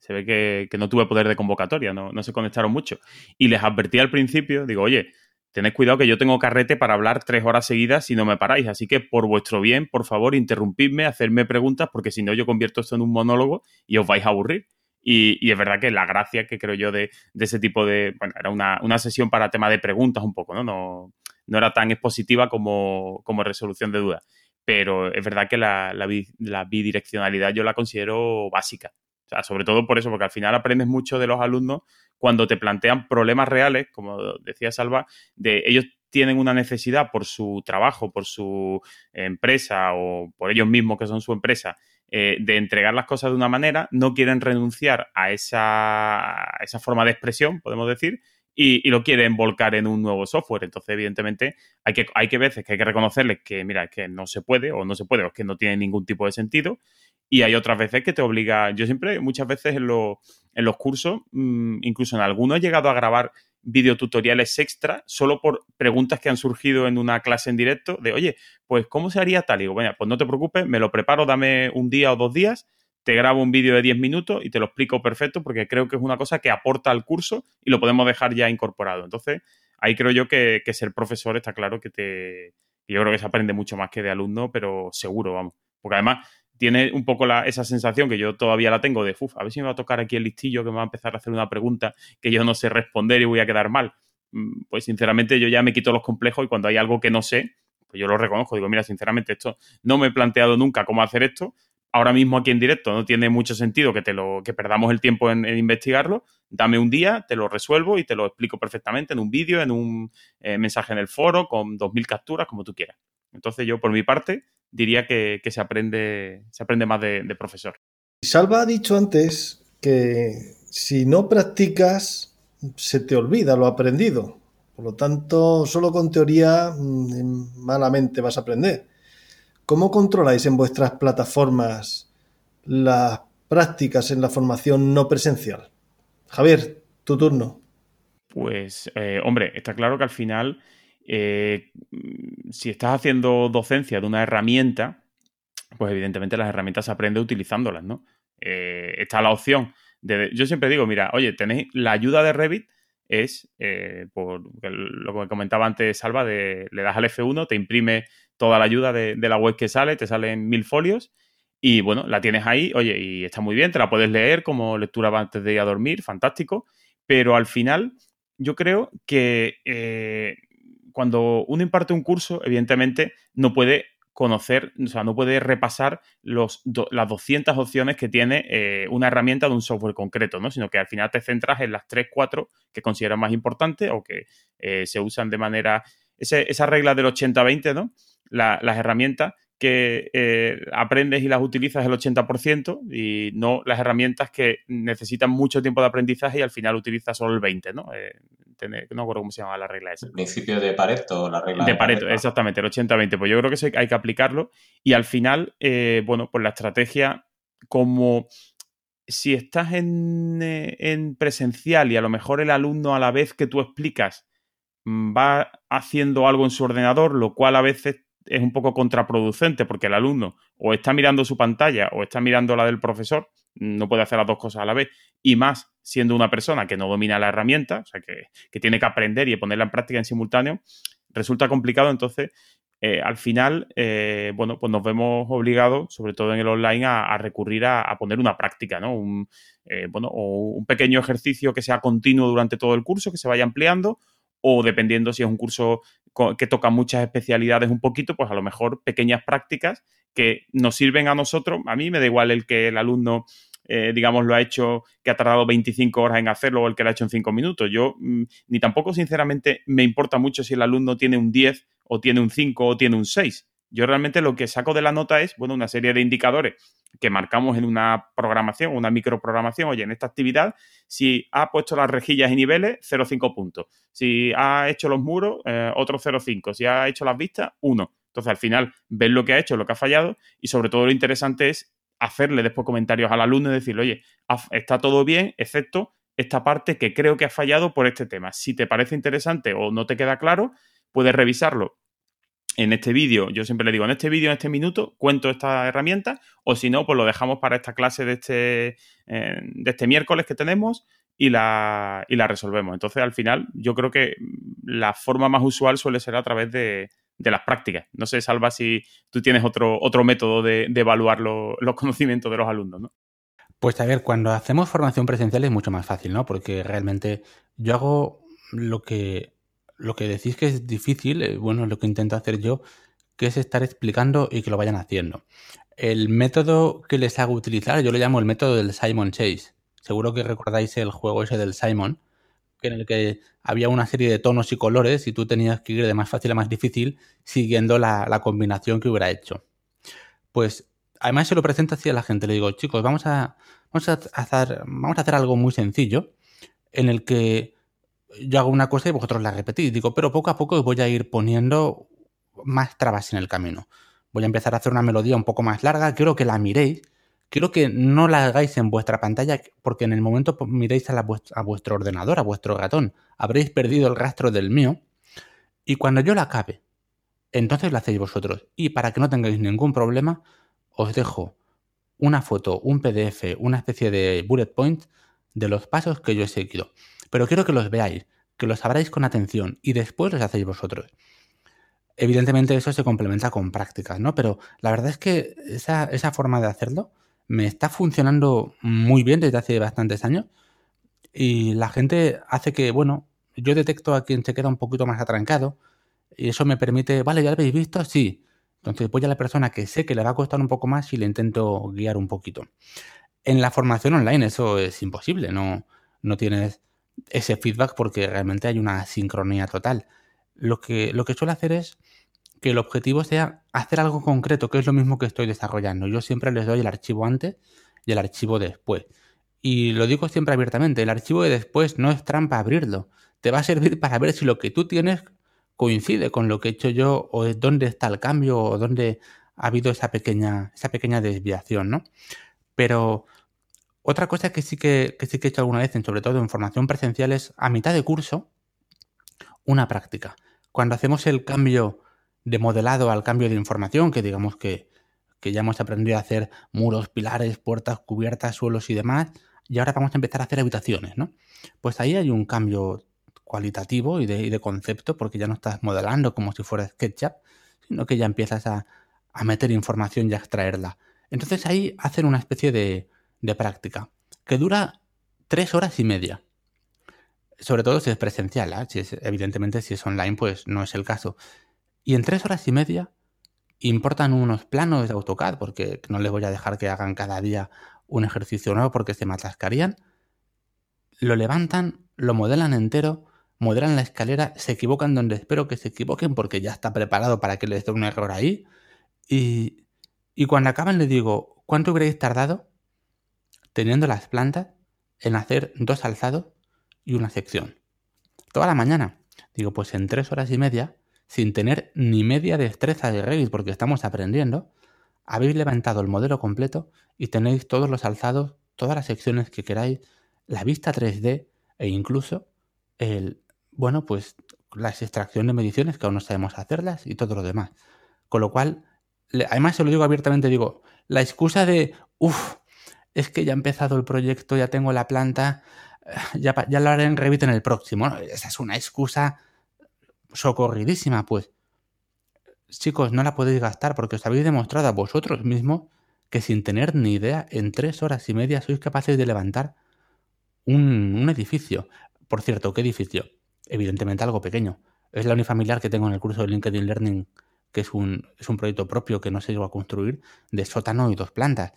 A: se ve que, no tuve poder de convocatoria, no, no, se conectaron mucho. Y les advertí al principio, digo, oye, tened cuidado que yo tengo carrete para hablar tres horas seguidas si no me paráis. Así que por vuestro bien, por favor, interrumpidme, hacerme preguntas, porque si no yo convierto esto en un monólogo y os vais a aburrir. Y, es verdad que la gracia que creo yo de, ese tipo de... Bueno, era una, una, sesión para tema de preguntas un poco, ¿no? No, no era tan expositiva como, como resolución de dudas pero es verdad que la, la, bidireccionalidad yo la considero básica. O sea, sobre todo por eso, porque al final aprendes mucho de los alumnos cuando te plantean problemas reales, como decía Salva, de ellos tienen una necesidad por su trabajo, por su empresa o por ellos mismos que son su empresa, eh, de entregar las cosas de una manera, no quieren renunciar a esa, a esa forma de expresión, podemos decir, y, lo quieren volcar en un nuevo software. Entonces, evidentemente, hay que, hay que veces que hay que reconocerles que, mira, que no se puede o no se puede o que no tiene ningún tipo de sentido. Y hay otras veces que te obliga, yo siempre, muchas veces en, en los cursos, mm, incluso en algunos he llegado a grabar videotutoriales extra solo por preguntas que han surgido en una clase en directo de, oye, pues ¿cómo se haría tal? Y digo, bueno, pues no te preocupes, me lo preparo, dame un día o dos días te grabo un vídeo de 10 minutos y te lo explico perfecto porque creo que es una cosa que aporta al curso y lo podemos dejar ya incorporado. Entonces, ahí creo yo que, ser profesor está claro que te... Yo creo que se aprende mucho más que de alumno, pero seguro, vamos. Porque además tiene un poco esa sensación que yo todavía la tengo de, uff, a ver si me va a tocar aquí el listillo que me va a empezar a hacer una pregunta que yo no sé responder y voy a quedar mal. Mm, pues sinceramente yo ya me quito los complejos y cuando hay algo que no sé, pues yo lo reconozco. Digo, mira, sinceramente esto no me he planteado nunca cómo hacer esto, ahora mismo aquí en directo no tiene mucho sentido que te lo que perdamos el tiempo en, investigarlo. Dame un día, te lo resuelvo y te lo explico perfectamente en un vídeo, en un eh, mensaje en el foro, con 2.000 capturas, como tú quieras. Entonces yo, por mi parte, diría que, se, aprende, se aprende más de, de profesor.
B: Salva ha dicho antes que si no practicas, se te olvida lo aprendido. Por lo tanto, solo con teoría mm, malamente vas a aprender. ¿Cómo controláis en vuestras plataformas las prácticas en la formación no presencial? Javier, tu turno.
A: Pues, eh, hombre, está claro que al final, eh, si estás haciendo docencia de una herramienta, pues evidentemente las herramientas se aprende utilizándolas, ¿no? Eh, está la opción de... Yo siempre digo, mira, oye, tenéis la ayuda de Revit, es, por lo que comentaba antes Salva, de, le das al F1, te imprime toda la ayuda de, la web que sale, te salen mil folios y bueno, la tienes ahí, oye, y está muy bien, te la puedes leer como lectura antes de ir a dormir, fantástico, pero al final yo creo que eh, cuando uno imparte un curso, evidentemente no puede conocer, o sea, no puede repasar los las 200 opciones que tiene eh, una herramienta de un software concreto, ¿no? Sino que al final te centras en las 3, 4 que consideras más importantes o que eh, se usan de manera... esa regla del 80-20, ¿no? las herramientas que eh, aprendes y las utilizas el 80% y no las herramientas que necesitan mucho tiempo de aprendizaje y al final utilizas solo el 20%, ¿no? Eh, no acuerdo cómo se llama la regla esa.
C: El principio de Pareto, la regla
A: de, de Pareto. exactamente, el 80-20. Pues yo creo que eso hay que aplicarlo y al final, eh, bueno, pues la estrategia como si estás en, en presencial y a lo mejor el alumno a la vez que tú explicas va haciendo algo en su ordenador, lo cual a veces es un poco contraproducente porque el alumno o está mirando su pantalla o está mirando la del profesor, no puede hacer las dos cosas a la vez, y más siendo una persona que no domina la herramienta, o sea, que, tiene que aprender y ponerla en práctica en simultáneo, resulta complicado, entonces eh, al final, eh, bueno, pues nos vemos obligados, sobre todo en el online, a, recurrir a, poner una práctica, ¿no? Un, eh, bueno, o un pequeño ejercicio que sea continuo durante todo el curso, que se vaya ampliando, o dependiendo si es un curso que toca muchas especialidades un poquito, pues a lo mejor pequeñas prácticas que nos sirven a nosotros. A mí me da igual el que el alumno, eh, digamos, lo ha hecho, que ha tardado 25 horas en hacerlo o el que lo ha hecho en 5 minutos. Yo mm, ni tampoco, sinceramente, me importa mucho si el alumno tiene un 10 o tiene un 5 o tiene un 6. Yo realmente lo que saco de la nota es, bueno, una serie de indicadores que marcamos en una programación, una microprogramación. Oye, en esta actividad, si ha puesto las rejillas y niveles, 0,5 puntos. Si ha hecho los muros, eh, otro 0,5. Si ha hecho las vistas, 1. Entonces, al final, ver lo que ha hecho, lo que ha fallado y sobre todo lo interesante es hacerle después comentarios al alumno y decirle, oye, está todo bien, excepto esta parte que creo que ha fallado por este tema. Si te parece interesante o no te queda claro, puedes revisarlo en este vídeo, yo siempre le digo, en este vídeo, en este minuto, cuento esta herramienta, o si no, pues lo dejamos para esta clase de este, eh, de este miércoles que tenemos y la, y la resolvemos. Entonces, al final, yo creo que la forma más usual suele ser a través de, las prácticas. No sé, Salva, si tú tienes otro, otro método de, evaluar los conocimientos de los alumnos, ¿no?
D: Pues a ver, cuando hacemos formación presencial es mucho más fácil, ¿no? Porque realmente yo hago lo que lo que decís que es difícil, eh, bueno, lo que intento hacer yo, que es estar explicando y que lo vayan haciendo. El método que les hago utilizar, yo lo llamo el método del Simon Chase. Seguro que recordáis el juego ese del Simon, en el que había una serie de tonos y colores y tú tenías que ir de más fácil a más difícil siguiendo la, combinación que hubiera hecho. Pues además se lo presento así a la gente. Le digo, chicos, vamos a, vamos a, hacer, vamos a hacer algo muy sencillo en el que yo hago una cosa y vosotros la repetís. Digo, pero poco a poco os voy a ir poniendo más trabas en el camino. Voy a empezar a hacer una melodía un poco más larga. Quiero que la miréis. Quiero que no la hagáis en vuestra pantalla, porque en el momento miréis a, a vuestro ordenador, a vuestro ratón. Habréis perdido el rastro del mío. Y cuando yo la acabe, entonces la hacéis vosotros. Y para que no tengáis ningún problema, os dejo una foto, un PDF, una especie de bullet point de los pasos que yo he seguido pero quiero que los veáis, que los sabráis con atención y después los hacéis vosotros. Evidentemente eso se complementa con prácticas, ¿no? Pero la verdad es que esa, forma de hacerlo me está funcionando muy bien desde hace bastantes años y la gente hace que, bueno, yo detecto a quien se queda un poquito más atrancado y eso me permite, vale, ya lo habéis visto, sí. Entonces voy a la persona que sé que le va a costar un poco más y le intento guiar un poquito. En la formación online eso es imposible, no, no tienes ese feedback porque realmente hay una sincronía total. Lo que, lo que suelo hacer es que el objetivo sea hacer algo concreto, que es lo mismo que estoy desarrollando. Yo siempre les doy el archivo antes y el archivo después. Y lo digo siempre abiertamente, el archivo de después no es trampa abrirlo. Te va a servir para ver si lo que tú tienes coincide con lo que he hecho yo o dónde está el cambio o dónde ha habido esa pequeña, esa pequeña desviación, ¿no? Pero otra cosa que sí que, sí que he hecho alguna vez, sobre todo en formación presencial, es a mitad de curso, una práctica. Cuando hacemos el cambio de modelado al cambio de información, que digamos que, que ya hemos aprendido a hacer muros, pilares, puertas, cubiertas, suelos y demás, y ahora vamos a empezar a hacer habitaciones, ¿no? Pues ahí hay un cambio cualitativo y de, concepto, porque ya no estás modelando como si fuera SketchUp, sino que ya empiezas a, meter información y a extraerla. Entonces ahí hacen una especie de, práctica que dura tres horas y media. Sobre todo si es presencial, ¿eh? si es, evidentemente si es online pues no es el caso. Y en tres horas y media importan unos planos de AutoCAD, porque no les voy a dejar que hagan cada día un ejercicio nuevo porque se me atascarían. Lo levantan, lo modelan entero, modelan la escalera, se equivocan donde espero que se equivoquen porque ya está preparado para que les dé un error ahí. Y, y cuando acaban le digo, ¿cuánto hubierais tardado teniendo las plantas en hacer dos alzados y una sección? Toda la mañana. Digo, pues en tres horas y media, sin tener ni media destreza de Revit porque estamos aprendiendo, habéis levantado el modelo completo y tenéis todos los alzados, todas las secciones que queráis, la vista 3D e incluso el, bueno, pues las extracciones de mediciones que aún no sabemos hacerlas y todo lo demás. Con lo cual, además se lo digo abiertamente, digo, la excusa de, uff, es que ya ha empezado el proyecto, ya tengo la planta, *sighs* ya, ya lo haré en Revit en el próximo. Esa es una excusa socorridísima, pues. Chicos, no la podéis gastar porque os habéis demostrado a vosotros mismos que sin tener ni idea, en tres horas y media sois capaces de levantar un, un edificio. Por cierto, ¿qué edificio? evidentemente algo pequeño. Es la unifamiliar que tengo en el curso de LinkedIn Learning, que es un, es un proyecto propio que no se llegó a construir, de sótano y dos plantas,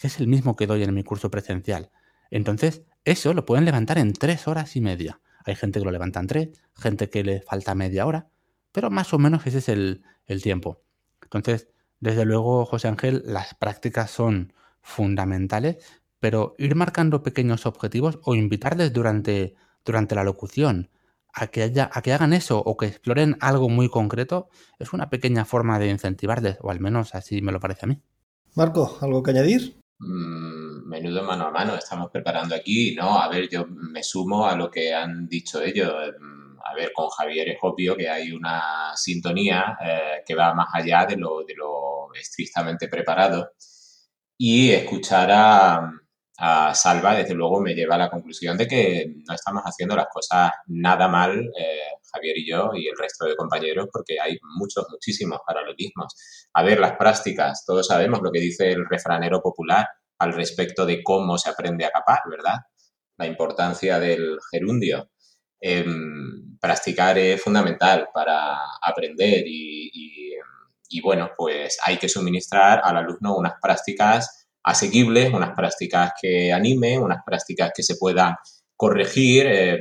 D: que es el mismo que doy en mi curso presencial. Entonces, eso lo pueden levantar en tres horas y media. Hay gente que lo levanta en tres, gente que le falta media hora, pero más o menos ese es el, el tiempo. Entonces, desde luego, José Ángel, las prácticas son fundamentales, pero ir marcando pequeños objetivos o invitarles durante, durante la locución a que, a que hagan eso o que exploren algo muy concreto es una pequeña forma de incentivarles, o al menos así me lo parece a mí.
B: Marco, ¿algo que añadir?
C: Mm, menudo mano a mano estamos preparando aquí, ¿no? A ver, yo me sumo a lo que han dicho ellos. Mm, a ver, con Javier es obvio que hay una sintonía eh, que va más allá de lo, de lo estrictamente preparado. Y escuchar a, a Salva, desde luego, me lleva a la conclusión de que no estamos haciendo las cosas nada mal, eh, Javier y yo y el resto de compañeros, porque hay muchos, muchísimos paralelismos. A ver, las prácticas, todos sabemos lo que dice el refranero popular al respecto de cómo se aprende a capar, ¿verdad? La importancia del gerundio. Em, practicar es fundamental para aprender y, y, bueno, pues hay que suministrar al alumno unas prácticas asequibles, unas prácticas que animen, unas prácticas que se puedan corregir, em,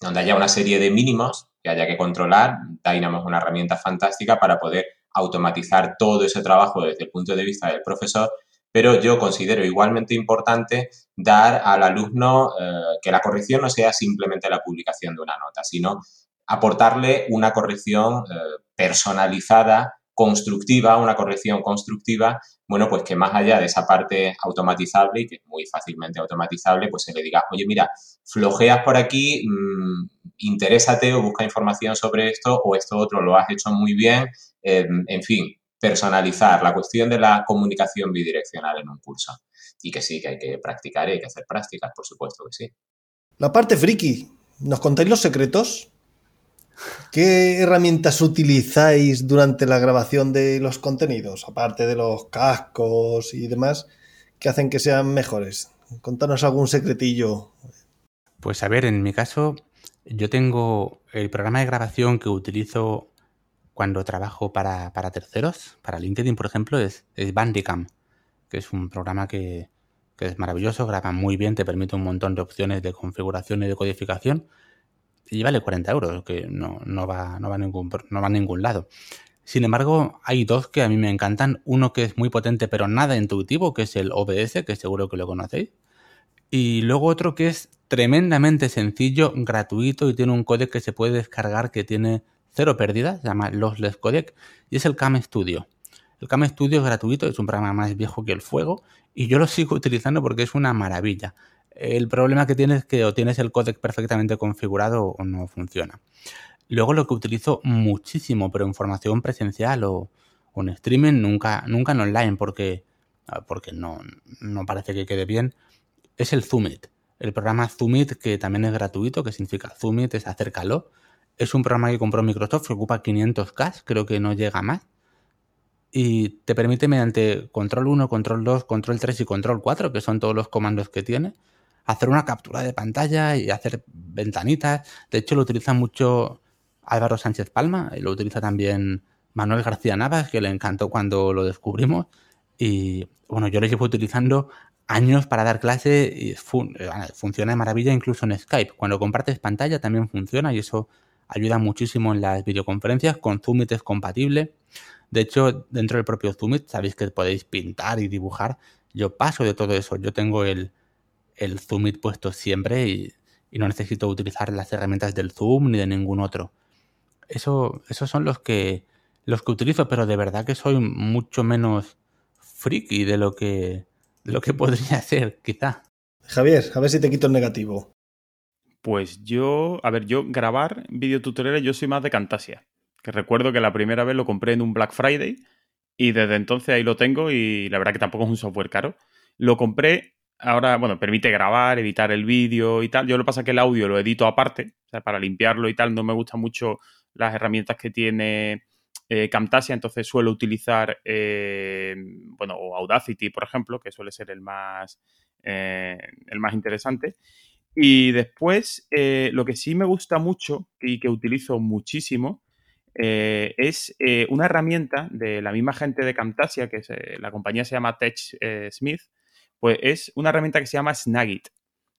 C: donde haya una serie de mínimos que haya que controlar. Dynamo es una herramienta fantástica para poder automatizar todo ese trabajo desde el punto de vista del profesor, pero yo considero igualmente importante dar al alumno eh, que la corrección no sea simplemente la publicación de una nota, sino aportarle una corrección eh, personalizada constructiva, una corrección constructiva, bueno, pues que más allá de esa parte automatizable y que es muy fácilmente automatizable, pues se le diga, oye, mira, flojeas por aquí, mmm, interésate o busca información sobre esto o esto otro lo has hecho muy bien, em, en fin, personalizar la cuestión de la comunicación bidireccional en un curso. Y que sí, que hay que practicar y hay que hacer prácticas, por supuesto que sí.
B: La parte friki, ¿nos contáis los secretos? ¿Qué herramientas utilizáis durante la grabación de los contenidos, aparte de los cascos y demás, que hacen que sean mejores? Contanos algún secretillo.
D: Pues a ver, en mi caso, yo tengo el programa de grabación que utilizo cuando trabajo para, terceros, para LinkedIn, por ejemplo, es, Bandicam, que es un programa que es maravilloso, graba muy bien, te permite un montón de opciones de configuración y de codificación y vale 40 euros, que no, no, va, no, va a ningún, no va a ningún lado. Sin embargo, hay dos que a mí me encantan. Uno que es muy potente pero nada intuitivo, que es el OBS, que seguro que lo conocéis. Y luego otro que es tremendamente sencillo, gratuito y tiene un codec que se puede descargar que tiene cero pérdidas, se llama Lossless Codec, y es el Cam Studio. El Cam Studio es gratuito, es un programa más viejo que el fuego y yo lo sigo *laughs* utilizando porque es una maravilla. El problema que tienes es que o tienes el codec perfectamente configurado o no funciona. Luego lo que utilizo muchísimo, pero en formación presencial o, en streaming, nunca, nunca en online porque, porque no, no parece que quede bien, es el Zoomit. El programa Zoomit, que también es gratuito, que significa Zoomit, es acércalo. Es un programa que compró Microsoft, que ocupa 500K, creo que no llega más y te permite mediante control 1, control 2, control 3 y control 4, que son todos los comandos que tiene, hacer una captura de pantalla y hacer ventanitas. De hecho, lo utiliza mucho Álvaro Sánchez Palma y lo utiliza también Manuel García Navas, que le encantó cuando lo descubrimos. Y bueno, yo lo llevo utilizando años para dar clase y funciona de maravilla incluso en Skype. Cuando compartes pantalla también funciona y eso ayuda muchísimo en las videoconferencias. Con Zoom es compatible. De hecho, dentro del propio Zoom sabéis que podéis pintar y dibujar. Yo paso de todo eso. Yo tengo el, el Zoom puesto siempre y, no necesito utilizar las herramientas del Zoom ni de ningún otro. Eso, esos son los que, los que utilizo, pero de verdad que soy mucho menos friki de lo que, de lo que *laughs* podría ser, quizá.
B: Javier, a ver si te quito el negativo.
A: Pues yo, a ver, yo grabar videotutoriales, yo soy más de Camtasia que recuerdo que la primera vez lo compré en un Black Friday y desde entonces ahí lo tengo y la verdad que tampoco es un software caro. Lo compré, ahora, bueno, permite grabar, editar el vídeo y tal. Yo lo que pasa es que el audio lo edito aparte, o sea, para limpiarlo y tal, no me gustan mucho las herramientas que tiene eh, Camtasia, entonces suelo utilizar, eh, bueno, Audacity, por ejemplo, que suele ser el más, eh, el más interesante. Y después, lo que sí me gusta mucho y que utilizo muchísimo es una herramienta de la misma gente de Camtasia, que la compañía se llama Tech Smith, pues es una herramienta que se llama Snagit.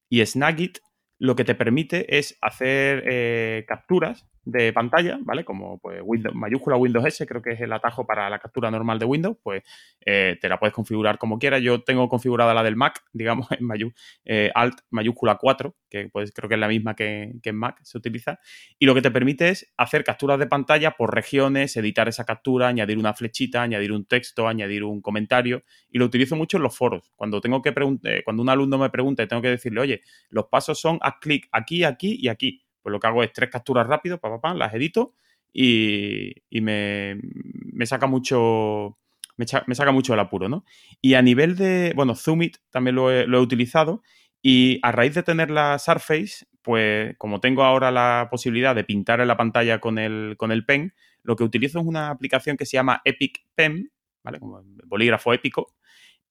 A: Y Snagit lo que te permite es hacer capturas de pantalla, ¿vale? Como pues Windows, mayúscula Windows S, creo que es el atajo para la captura normal de Windows, pues eh, te la puedes configurar como quieras. Yo tengo configurada la del Mac, *laughs* digamos, en eh, Alt mayúscula 4, que pues creo que es la misma que, en Mac se utiliza, y lo que te permite es hacer capturas de pantalla por regiones, editar esa captura, añadir una flechita, añadir un texto, añadir un comentario, y lo utilizo mucho en los foros. Cuando tengo que eh, cuando un alumno me pregunta y tengo que decirle, oye, los pasos son haz clic aquí, aquí y aquí pues lo que hago es tres capturas rápido, pa, las edito y, me, saca mucho. Me, saca mucho el apuro, ¿no? Y a nivel de. Bueno, Zoomit también lo he, utilizado. Y a raíz de tener la Surface, pues como tengo ahora la posibilidad de pintar en la pantalla con el, con el pen, lo que utilizo es una aplicación que se llama Epic Pen, ¿vale? Como bolígrafo épico,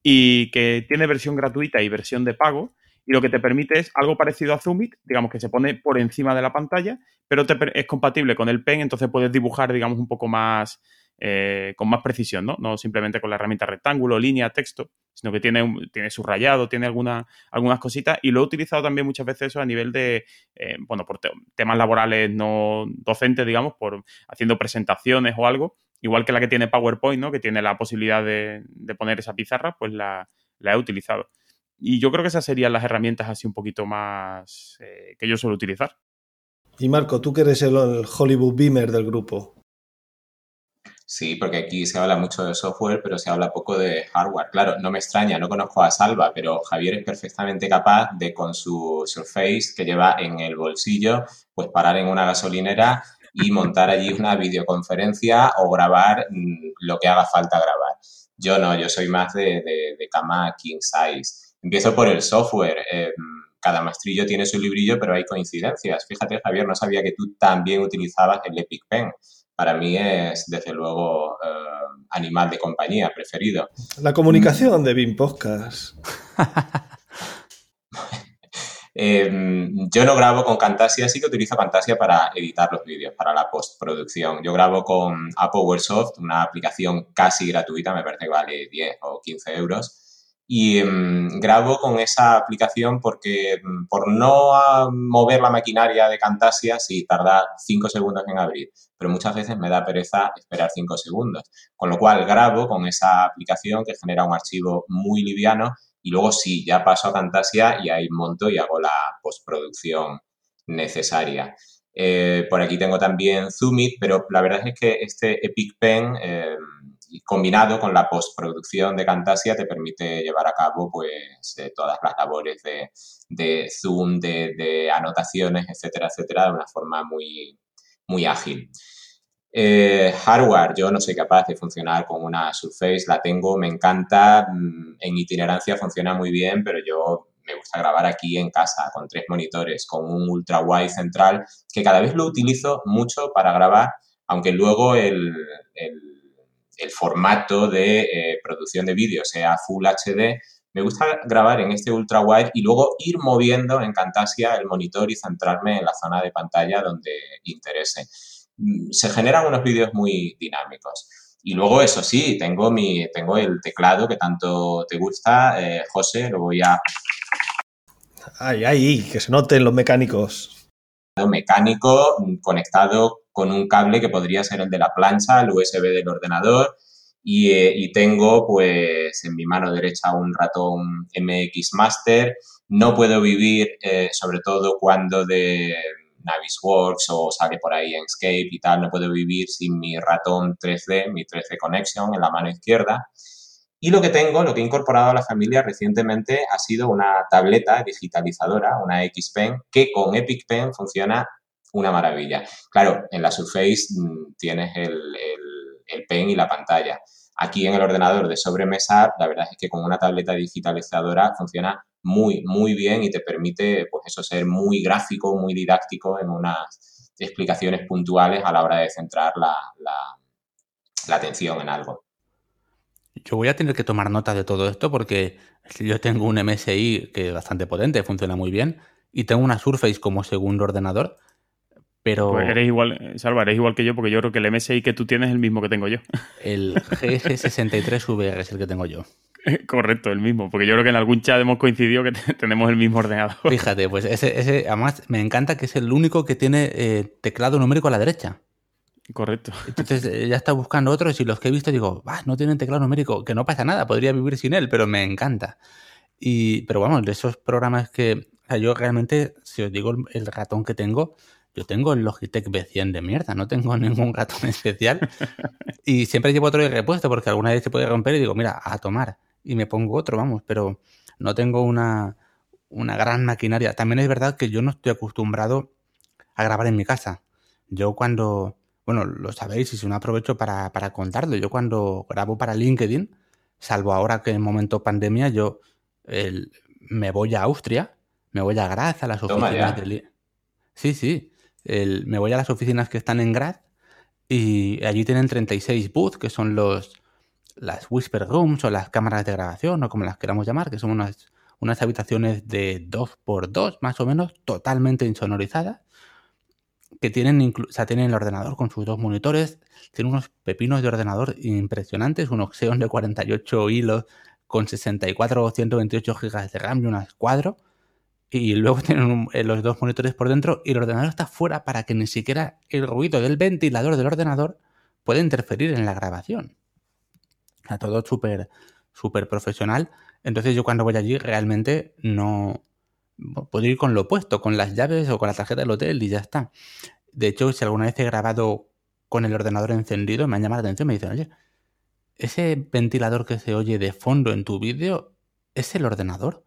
A: y que tiene versión gratuita y versión de pago y lo que te permite es algo parecido a Zoomit, digamos que se pone por encima de la pantalla, pero es compatible con el pen, entonces puedes dibujar, digamos, un poco más, eh, con más precisión, ¿no? No simplemente con la herramienta rectángulo, línea, texto, sino que tiene, tiene subrayado, tiene alguna, algunas cositas y lo he utilizado también muchas veces eso a nivel de, eh, bueno, por temas laborales no docentes, digamos, por haciendo presentaciones o algo, igual que la que tiene PowerPoint, ¿no? Que tiene la posibilidad de, poner esa pizarra, pues la, la he utilizado. Y yo creo que esas serían las herramientas así un poquito más eh, que yo suelo utilizar.
B: Y Marco, tú que eres el, Hollywood Beamer del grupo.
C: Sí, porque aquí se habla mucho de software, pero se habla poco de hardware. Claro, no me extraña, no conozco a Salva, pero Javier es perfectamente capaz de con su Surface que lleva en el bolsillo, pues parar en una gasolinera y montar allí una videoconferencia o grabar mm, lo que haga falta grabar. Yo no, yo soy más de, de cama king size. Empiezo por el software. Em, cada maestrillo tiene su librillo, pero hay coincidencias. Fíjate, Javier, no sabía que tú también utilizabas el Epic Pen. Para mí es, desde luego, eh, animal de compañía preferido.
B: La comunicación de BIM Podcast. *laughs*
C: Em, yo no grabo con Camtasia, sí que utilizo Camtasia para editar los vídeos, para la postproducción. Yo grabo con Apowersoft, una aplicación casi gratuita, me parece que vale 10 o 15 euros y mm, grabo con esa aplicación porque mm, por no mover la maquinaria de Camtasia, sí tarda 5 segundos en abrir, pero muchas veces me da pereza esperar 5 segundos. Con lo cual grabo con esa aplicación que genera un archivo muy liviano y luego sí, ya paso a Camtasia y ahí monto y hago la postproducción necesaria. Eh, por aquí tengo también Zoomit, pero la verdad es que este Epic Pen... Eh, combinado con la postproducción de Camtasia te permite llevar a cabo pues eh, todas las labores de, zoom, de, anotaciones, etcétera, etcétera, de una forma muy, muy ágil. Eh, hardware, yo no soy capaz de funcionar con una Surface, la tengo, me encanta, mm, en itinerancia funciona muy bien, pero yo me gusta grabar aquí en casa con tres monitores, con un ultra wide central, que cada vez lo utilizo mucho para grabar, aunque luego el el formato de eh, producción de vídeo sea Full HD, me gusta grabar en este ultra wide y luego ir moviendo en Camtasia el monitor y centrarme en la zona de pantalla donde interese. Mm, se generan unos vídeos muy dinámicos. Y luego, eso sí, tengo, mi, tengo el teclado que tanto te gusta, eh, José, lo voy a...
B: Ay, ay, que se noten los mecánicos.
C: Mecánico mm, conectado con un cable que podría ser el de la plancha, el USB del ordenador. Eh, y, tengo pues en mi mano derecha un ratón MX Master. No puedo vivir, eh, sobre todo cuando de Navisworks o sale por ahí en y tal, no puedo vivir sin mi ratón 3D, mi 3D Connection en la mano izquierda. Y lo que tengo, lo que he incorporado a la familia recientemente ha sido una tableta digitalizadora, una X Pen, que con Epic Pen funciona una maravilla. Claro, en la Surface mm, tienes el, pen y la pantalla. Aquí en el ordenador de sobremesa, la verdad es que con una tableta digitalizadora funciona muy, muy bien y te permite, pues eso, ser muy gráfico, muy didáctico en unas explicaciones puntuales a la hora de centrar la, la atención en algo.
D: Yo voy a tener que tomar nota de todo esto porque yo tengo un MSI que es bastante potente, funciona muy bien, y tengo una Surface como segundo ordenador pero...
A: Pues eres igual, Salva, eres igual que yo, porque yo creo que el MSI que tú tienes es el mismo que tengo yo.
D: El GS63VR es el que tengo yo. *laughs*
A: Correcto, el mismo, porque yo creo que en algún chat hemos coincidido que *laughs* tenemos el mismo ordenador.
D: Fíjate, pues ese, ese además me encanta que es el único que tiene eh, teclado numérico a la derecha.
A: Correcto.
D: Entonces eh, ya está buscando otros y los que he visto digo, ah, no tienen teclado numérico, que no pasa nada, podría vivir sin él, pero me encanta. Y, pero vamos, de esos programas que, yo realmente, si os digo el ratón que tengo, yo tengo el Logitech B100 de mierda, no tengo *laughs* ningún ratón especial. y siempre llevo otro de repuesto porque alguna vez se puede romper y digo, mira, a tomar. Y me pongo otro, vamos, pero no tengo una, una gran maquinaria. También es verdad que yo no estoy acostumbrado a grabar en mi casa. Yo cuando, bueno, lo sabéis y si no aprovecho para, para contarlo, yo cuando grabo para LinkedIn, salvo ahora que en momento pandemia, yo me voy a Austria, me voy a Graz, a las oficinas de... Sí, sí me voy a las oficinas que están en Grad y allí tienen 36 booths, que son los las whisper rooms o las cámaras de grabación o como las queramos llamar, que son unas, unas habitaciones de 2x2 más o menos, totalmente insonorizadas, que tienen, o sea, tienen el ordenador con sus dos monitores, tienen unos pepinos de ordenador impresionantes, un Xeon de 48 hilos con 64 o 128 GB de RAM y unas cuadro y luego tienen eh, los dos monitores por dentro y el ordenador está fuera para que ni siquiera el ruido del ventilador del ordenador pueda interferir en la grabación. O todo súper súper profesional. Entonces yo cuando voy allí realmente no puedo ir con lo opuesto, con las llaves o con la tarjeta del hotel y ya está. De hecho, si alguna vez he grabado con el ordenador encendido, me han llamado la atención, me dicen, oye, ese ventilador que se oye de fondo en tu vídeo, ¿es el ordenador?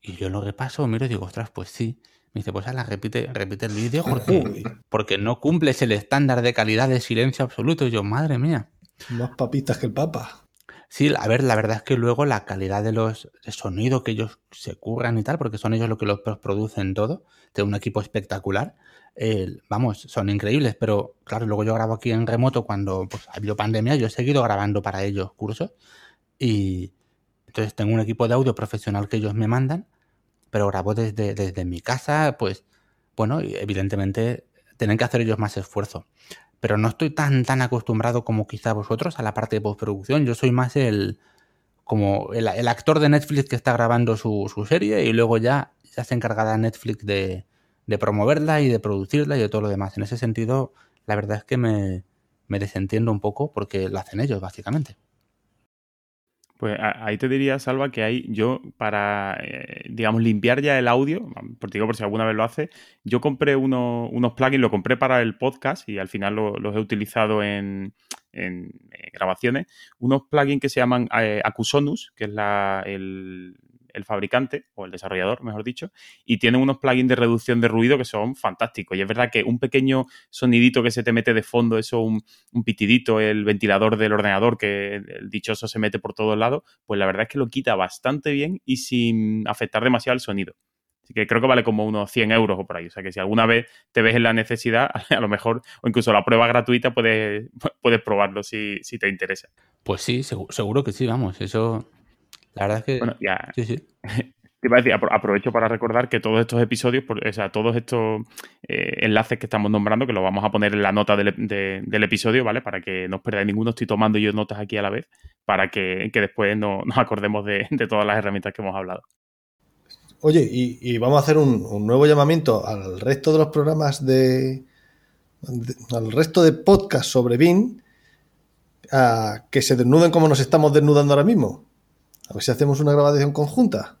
D: Y yo lo repaso, miro y digo, ostras, pues sí. Me dice, pues ala, repite, repite el vídeo porque, *laughs* porque no cumples el estándar de calidad de silencio absoluto. Y yo, madre mía.
B: Más papitas que el papa.
D: Sí, a ver, la verdad es que luego la calidad de los de sonido que ellos se curran y tal, porque son ellos los que los producen todo, de un equipo espectacular. vamos, son increíbles, pero claro, luego yo grabo aquí en remoto cuando pues, ha habido pandemia, yo he seguido grabando para ellos cursos y entonces tengo un equipo de audio profesional que ellos me mandan pero grabo desde, desde mi casa, pues bueno, evidentemente tienen que hacer ellos más esfuerzo. Pero no estoy tan, tan acostumbrado como quizá vosotros a la parte de postproducción. Yo soy más el como el, actor de Netflix que está grabando su, serie y luego ya, ya se encargará Netflix de, de, promoverla y de producirla y de todo lo demás. En ese sentido, la verdad es que me, me desentiendo un poco porque lo hacen ellos, básicamente.
A: Pues ahí te diría, Salva, que hay yo para, eh, digamos, limpiar ya el audio, por digo por si alguna vez lo hace, yo compré unos plugins, lo compré para el podcast y al final los he utilizado en, en, grabaciones, unos plugins que se llaman eh, Acusonus, que es la, el, el fabricante o el desarrollador, mejor dicho, y tienen unos plugins de reducción de ruido que son fantásticos. Y es verdad que un pequeño sonidito que se te mete de fondo, eso, un, pitidito, el ventilador del ordenador que el dichoso se mete por todos lados, pues la verdad es que lo quita bastante bien y sin afectar demasiado el sonido. Así que creo que vale como unos 100 euros o por ahí. O sea que si alguna vez te ves en la necesidad, *laughs* a lo mejor, o incluso la prueba gratuita, puedes, *laughs* puedes probarlo si, si te interesa.
D: Pues sí, seguro que sí, vamos. Eso la verdad es que.
A: Bueno, ya. Sí, sí. *laughs* Te iba a decir, aprovecho para recordar que todos estos episodios, o sea, todos estos eh, enlaces que estamos nombrando, que los vamos a poner en la nota del, episodio, ¿vale? Para que no os perdáis ninguno, estoy tomando yo notas aquí a la vez, para que, después *laughs* nos acordemos de, todas las herramientas que hemos hablado.
B: Oye, y, vamos a hacer un, nuevo llamamiento al resto de los programas de, al resto de podcasts sobre BIN a que se desnuden como nos estamos desnudando ahora mismo. A ver si hacemos una grabación conjunta.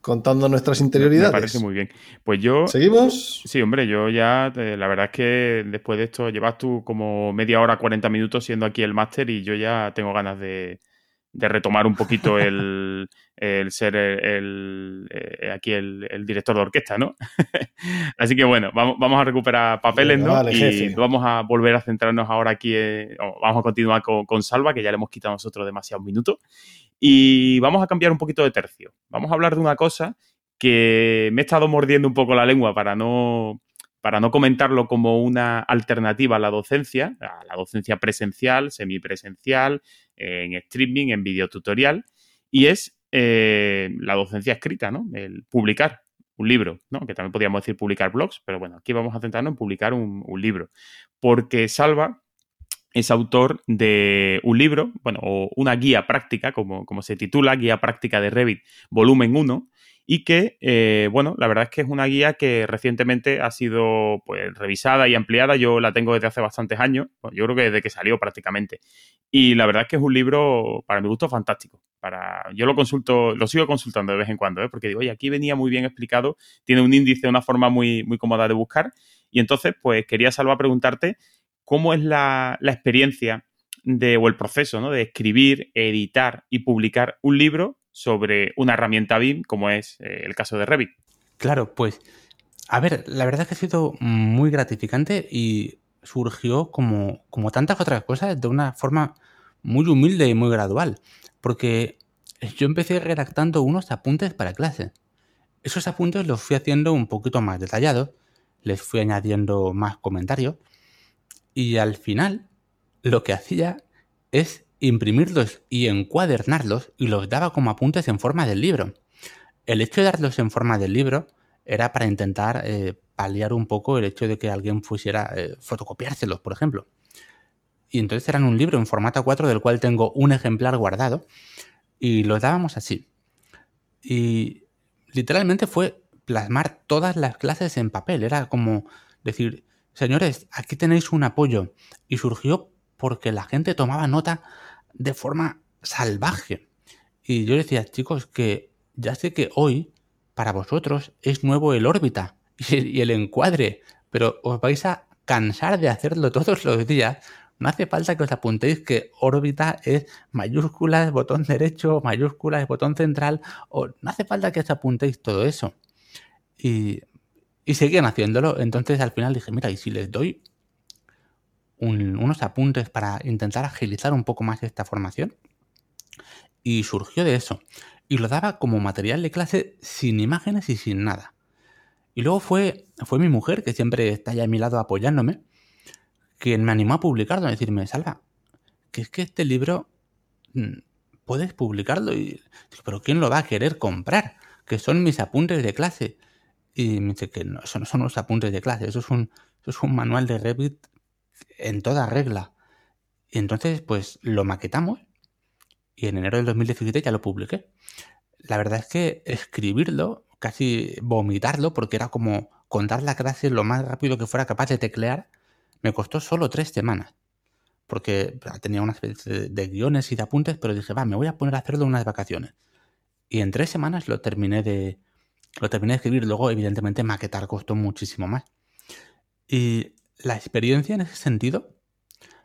B: Contando nuestras interioridades.
A: Me parece muy bien. Pues yo.
B: ¿Seguimos?
A: Sí, hombre, yo ya. Eh, la verdad es que después de esto llevas tú como media hora, 40 minutos siendo aquí el máster y yo ya tengo ganas de, de retomar un poquito *laughs* el, ser el, eh, aquí el, director de orquesta, ¿no? *laughs* Así que bueno, vamos, vamos a recuperar papeles, ¿no? y vamos a volver a centrarnos ahora aquí, eh, vamos a continuar con, Salva, que ya le hemos quitado nosotros demasiados minutos, y vamos a cambiar un poquito de tercio. Vamos a hablar de una cosa que me he estado mordiendo un poco la lengua para no para no comentarlo como una alternativa a la docencia, a la docencia presencial, semipresencial, en streaming, en videotutorial, y es eh, la docencia escrita, ¿no? El publicar un libro, ¿no? Que también podríamos decir publicar blogs, pero bueno, aquí vamos a centrarnos en publicar un, libro. Porque Salva es autor de un libro, bueno, o una guía práctica, como, como se titula, Guía Práctica de Revit, volumen 1, y que, eh, bueno, la verdad es que es una guía que recientemente ha sido pues, revisada y ampliada. Yo la tengo desde hace bastantes años, yo creo que desde que salió prácticamente. Y la verdad es que es un libro, para mi gusto, fantástico. Para, yo lo consulto, lo sigo consultando de vez en cuando, ¿eh? porque digo, oye, aquí venía muy bien explicado, tiene un índice, una forma muy, muy cómoda de buscar. Y entonces, pues quería, Salva, preguntarte cómo es la, la experiencia de, o el proceso ¿no? de escribir, editar y publicar un libro sobre una herramienta BIM como es eh, el caso de Revit.
D: Claro, pues a ver, la verdad es que ha sido muy gratificante y surgió como, como tantas otras cosas de una forma muy humilde y muy gradual, porque yo empecé redactando unos apuntes para clase. Esos apuntes los fui haciendo un poquito más detallados, les fui añadiendo más comentarios y al final lo que hacía es imprimirlos y encuadernarlos y los daba como apuntes en forma del libro. El hecho de darlos en forma del libro era para intentar eh, paliar un poco el hecho de que alguien pusiera eh, fotocopiárselos, por ejemplo. Y entonces eran un libro en formato 4 del cual tengo un ejemplar guardado y los dábamos así. Y literalmente fue plasmar todas las clases en papel. Era como decir, señores, aquí tenéis un apoyo. Y surgió porque la gente tomaba nota de forma salvaje. Y yo decía, chicos, que ya sé que hoy para vosotros es nuevo el órbita y el encuadre, pero os vais a cansar de hacerlo todos los días. No hace falta que os apuntéis que órbita es mayúsculas, botón derecho, mayúsculas, botón central, o no hace falta que os apuntéis todo eso. Y, y seguían haciéndolo. Entonces al final dije, mira, y si les doy unos apuntes para intentar agilizar un poco más esta formación. Y surgió de eso. Y lo daba como material de clase sin imágenes y sin nada. Y luego fue, fue mi mujer, que siempre está ahí a mi lado apoyándome, quien me animó a publicarlo, a decirme, Salva, que es que este libro mm, puedes publicarlo. Y pero ¿quién lo va a querer comprar? Que son mis apuntes de clase. Y me dice que no, no son los apuntes de clase, eso es un, eso es un manual de Revit en toda regla. Y entonces, pues lo maquetamos y en enero del 2017 ya lo publiqué. La verdad es que escribirlo, casi vomitarlo, porque era como contar la clase lo más rápido que fuera capaz de teclear, me costó solo tres semanas. Porque tenía una especie de guiones y de apuntes, pero dije, va, me voy a poner a hacerlo en unas vacaciones. Y en tres semanas lo terminé de, lo terminé de escribir. Luego, evidentemente, maquetar costó muchísimo más. Y la experiencia en ese sentido,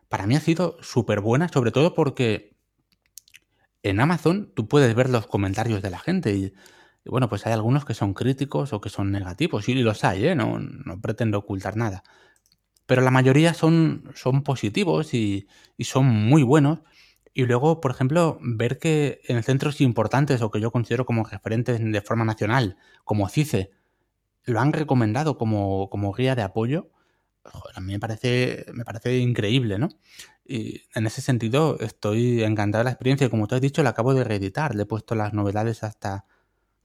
D: para mí ha sido súper buena, sobre todo porque en Amazon tú puedes ver los comentarios de la gente y, bueno, pues hay algunos que son críticos o que son negativos, y los hay, ¿eh? no, no pretendo ocultar nada. Pero la mayoría son, son positivos y, y son muy buenos. Y luego, por ejemplo, ver que en centros importantes o que yo considero como referentes de forma nacional, como CICE, lo han recomendado como, como guía de apoyo, a mí me parece, me parece increíble, ¿no? Y en ese sentido estoy encantado de la experiencia. Como tú has dicho, la acabo de reeditar. Le he puesto las novedades hasta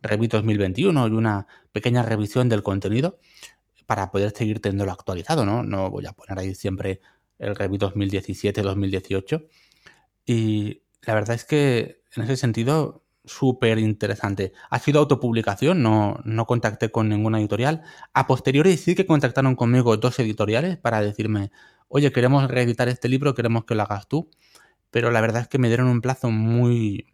D: Revit 2021 y una pequeña revisión del contenido para poder seguir teniéndolo actualizado, ¿no? No voy a poner ahí siempre el Revit 2017-2018. Y la verdad es que en ese sentido súper interesante. Ha sido autopublicación, no, no contacté con ninguna editorial. A posteriori sí que contactaron conmigo dos editoriales para decirme, oye, queremos reeditar este libro, queremos que lo hagas tú. Pero la verdad es que me dieron un plazo muy,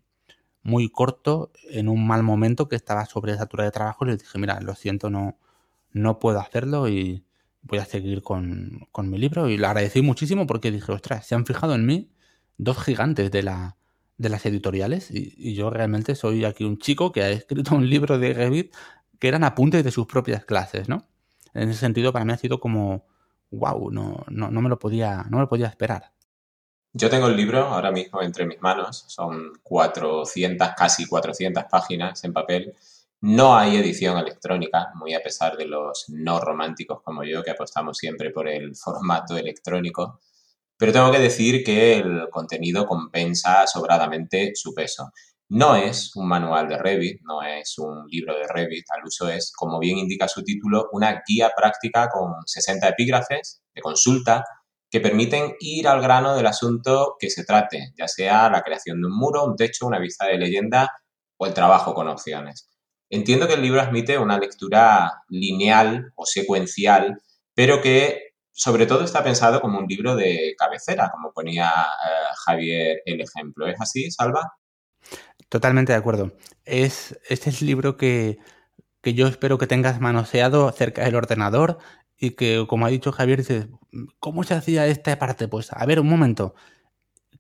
D: muy corto, en un mal momento que estaba sobre satura de trabajo. Les dije, mira, lo siento, no, no puedo hacerlo y voy a seguir con, con mi libro. Y lo agradecí muchísimo porque dije, ostras, se han fijado en mí dos gigantes de la, de las editoriales y, yo realmente soy aquí un chico que ha escrito un libro de Revit que eran apuntes de sus propias clases, ¿no? En ese sentido para mí ha sido como, wow, no, no, no me lo podía, no me lo podía esperar.
C: Yo tengo el libro ahora mismo entre mis manos, son 400, casi 400 páginas en papel. No hay edición electrónica, muy a pesar de los no románticos como yo, que apostamos siempre por el formato electrónico. Pero tengo que decir que el contenido compensa sobradamente su peso. No es un manual de Revit, no es un libro de Revit, al uso es, como bien indica su título, una guía práctica con 60 epígrafes de consulta que permiten ir al grano del asunto que se trate, ya sea la creación de un muro, un techo, una vista de leyenda o el trabajo con opciones. Entiendo que el libro admite una lectura lineal o secuencial, pero que sobre todo está pensado como un libro de cabecera, como ponía eh, Javier el ejemplo. ¿Es así, Salva?
D: Totalmente de acuerdo. Es, este es el libro que, que yo espero que tengas manoseado cerca del ordenador y que, como ha dicho Javier, dices, ¿cómo se hacía esta parte? Pues, a ver, un momento,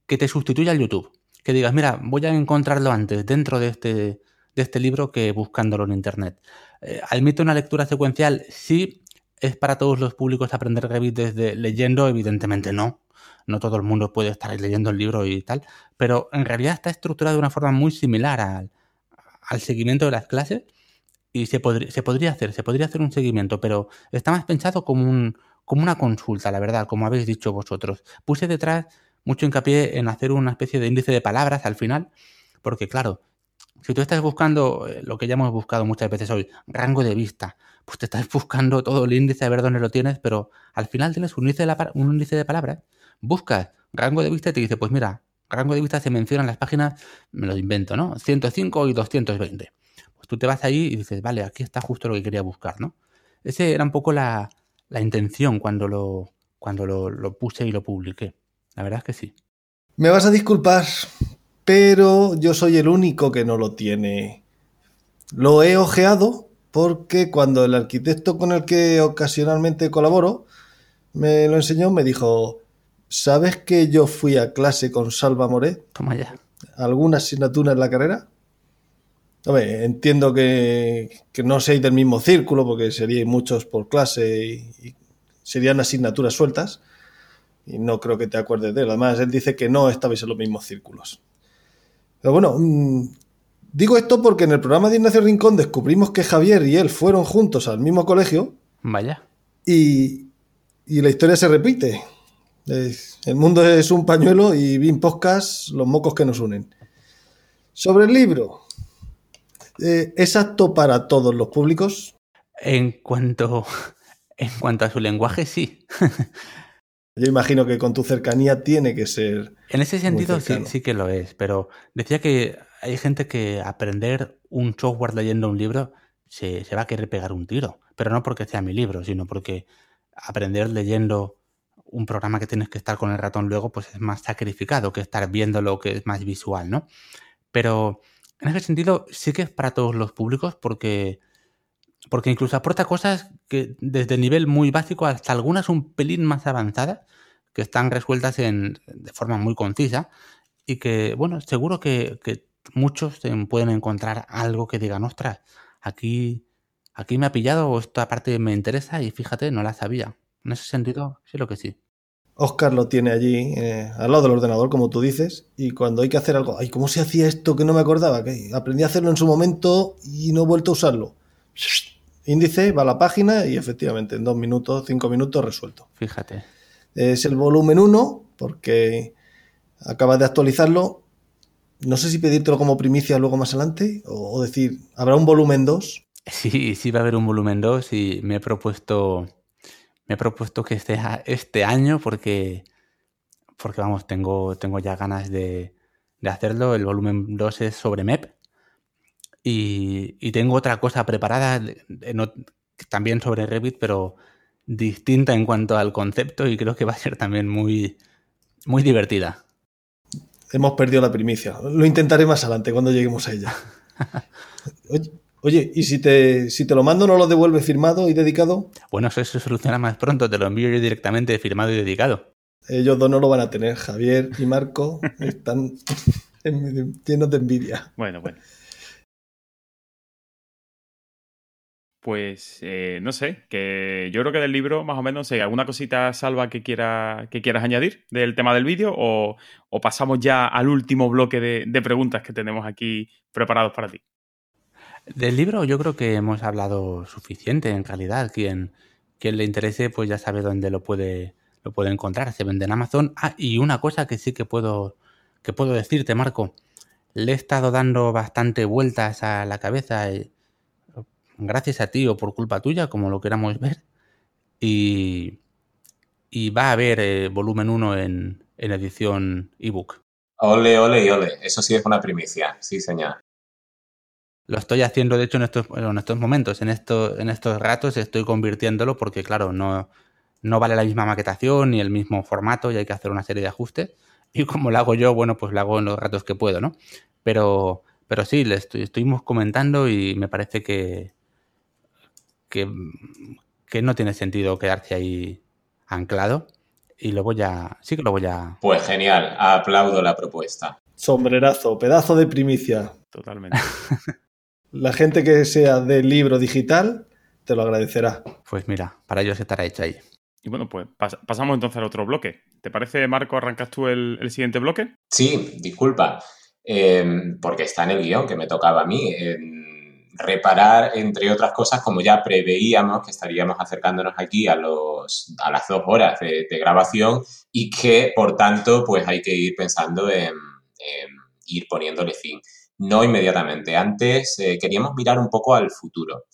D: que te sustituya el YouTube. Que digas, mira, voy a encontrarlo antes dentro de este, de este libro que buscándolo en Internet. Eh, ¿Admite una lectura secuencial? Sí, ¿Es para todos los públicos aprender Revit desde leyendo? Evidentemente no. No todo el mundo puede estar leyendo el libro y tal. Pero en realidad está estructurado de una forma muy similar al, seguimiento de las clases. Y se, se podría hacer, se podría hacer un seguimiento, pero está más pensado como, un, como una consulta, la verdad, como habéis dicho vosotros. Puse detrás mucho hincapié en hacer una especie de índice de palabras al final, porque claro, si tú estás buscando eh, lo que ya hemos buscado muchas veces hoy, rango de vista, pues te estás *laughs* buscando todo el índice a ver dónde lo tienes, pero al final tienes un índice de, un índice de palabras, buscas rango de vista y te dice, pues mira, rango de vista se menciona en las páginas, me lo invento, ¿no? 105 y 220. Pues tú te vas ahí y dices, vale, aquí está justo lo que quería buscar, ¿no? Ese era un poco la, intención cuando, lo, cuando lo, lo puse y lo publiqué. La verdad es que sí.
B: Me vas a disculpar, pero yo soy el único que no lo tiene. Lo he ojeado porque cuando el arquitecto con el que ocasionalmente colaboro me lo enseñó, me dijo, ¿sabes que yo fui a clase con Salva Moret?
D: Toma ya.
B: ¿Alguna asignatura en la carrera? Hombre, entiendo que, que no seáis del mismo círculo, porque seríais muchos por clase y, serían asignaturas sueltas. Y no creo que te acuerdes de él. Además, él dice que no estabais en los mismos círculos. Pero bueno, mm, Digo esto porque en el programa de Ignacio Rincón descubrimos que Javier y él fueron juntos al mismo colegio.
D: Vaya.
B: Y, la historia se repite. el mundo es un pañuelo y bien Podcast, los mocos que nos unen. Sobre el libro. Eh, ¿Es apto para todos los públicos?
D: En cuanto, *laughs* en cuanto a su lenguaje, sí. *laughs*
B: Yo imagino que con tu cercanía tiene que ser.
D: En ese sentido sí, sí que lo es, pero decía que hay gente que aprender un software leyendo un libro se, se va a querer pegar un tiro, pero no porque sea mi libro, sino porque aprender leyendo un programa que tienes que estar con el ratón luego, pues es más sacrificado que estar viendo lo que es más visual, ¿no? Pero en ese sentido sí que es para todos los públicos porque, porque incluso aporta cosas que desde nivel muy básico hasta algunas un pelín más avanzadas que están resueltas en, de forma muy concisa y que, bueno, seguro que, muchos pueden encontrar algo que digan, ostras, aquí, aquí me ha pillado o esta parte me interesa y fíjate, no la sabía. En ese sentido, sí lo que sí.
B: Oscar lo tiene allí eh, al lado del ordenador, como tú dices, y cuando hay que hacer algo, ay, ¿cómo se hacía esto que no me acordaba? Que aprendí a hacerlo en su momento y no he vuelto a usarlo. Índice, va a la página y efectivamente en dos minutos, cinco minutos resuelto.
D: Fíjate.
B: Es el volumen 1 porque acabas de actualizarlo. No sé si pedírtelo como primicia luego más adelante o, o decir, ¿habrá un volumen 2?
D: Sí, sí va a haber un volumen 2 y me he propuesto me he propuesto que esté este año porque, porque vamos, tengo, tengo ya ganas de, de hacerlo. El volumen 2 es sobre MEP. Y, y tengo otra cosa preparada, no, también sobre Revit, pero distinta en cuanto al concepto y creo que va a ser también muy, muy divertida.
B: Hemos perdido la primicia. Lo intentaré más adelante cuando lleguemos a ella. *laughs* Oye, Oye, ¿y si te, si te lo mando no lo devuelve firmado y dedicado?
D: Bueno, eso se soluciona más pronto, te lo envío yo directamente firmado y dedicado.
B: Ellos dos no lo van a tener, Javier y Marco *laughs* están *laughs* llenos de envidia.
A: Bueno, bueno. Pues eh, no sé, que yo creo que del libro, más o menos, sé, ¿alguna cosita salva que, quiera, que quieras añadir del tema del vídeo? O, pasamos ya al último bloque de, preguntas que tenemos aquí preparados para ti?
D: Del libro yo creo que hemos hablado suficiente en realidad. Quien, quien le interese pues ya sabe dónde lo puede, lo puede encontrar. Se vende en Amazon. Ah, y una cosa que sí que puedo, que puedo decirte, Marco. Le he estado dando bastante vueltas a la cabeza. Y, gracias a ti o por culpa tuya, como lo queramos ver. Y, y va a haber eh, volumen 1 en, en edición ebook.
C: Ole, ole y ole. Eso sí es una primicia. Sí, señor.
D: Lo estoy haciendo, de hecho, en estos, en estos momentos, en, esto, en estos ratos estoy convirtiéndolo porque, claro, no, no vale la misma maquetación ni el mismo formato y hay que hacer una serie de ajustes. Y como lo hago yo, bueno, pues lo hago en los ratos que puedo, ¿no? Pero, pero sí, le estoy, estuvimos comentando y me parece que, que, que no tiene sentido quedarse ahí anclado. Y lo voy a. Sí que lo voy a.
C: Pues genial, aplaudo la propuesta.
B: Sombrerazo, pedazo de primicia.
A: Totalmente. *laughs*
B: La gente que sea del libro digital te lo agradecerá.
D: Pues mira, para ellos estará hecho ahí.
A: Y bueno, pues pas pasamos entonces al otro bloque. ¿Te parece, Marco, arrancas tú el, el siguiente bloque?
C: Sí, disculpa, eh, porque está en el guion que me tocaba a mí. Eh, reparar, entre otras cosas, como ya preveíamos que estaríamos acercándonos aquí a, los, a las dos horas de, grabación y que, por tanto, pues hay que ir pensando en, ir poniéndole fin no inmediatamente. Antes eh, queríamos mirar un poco al futuro,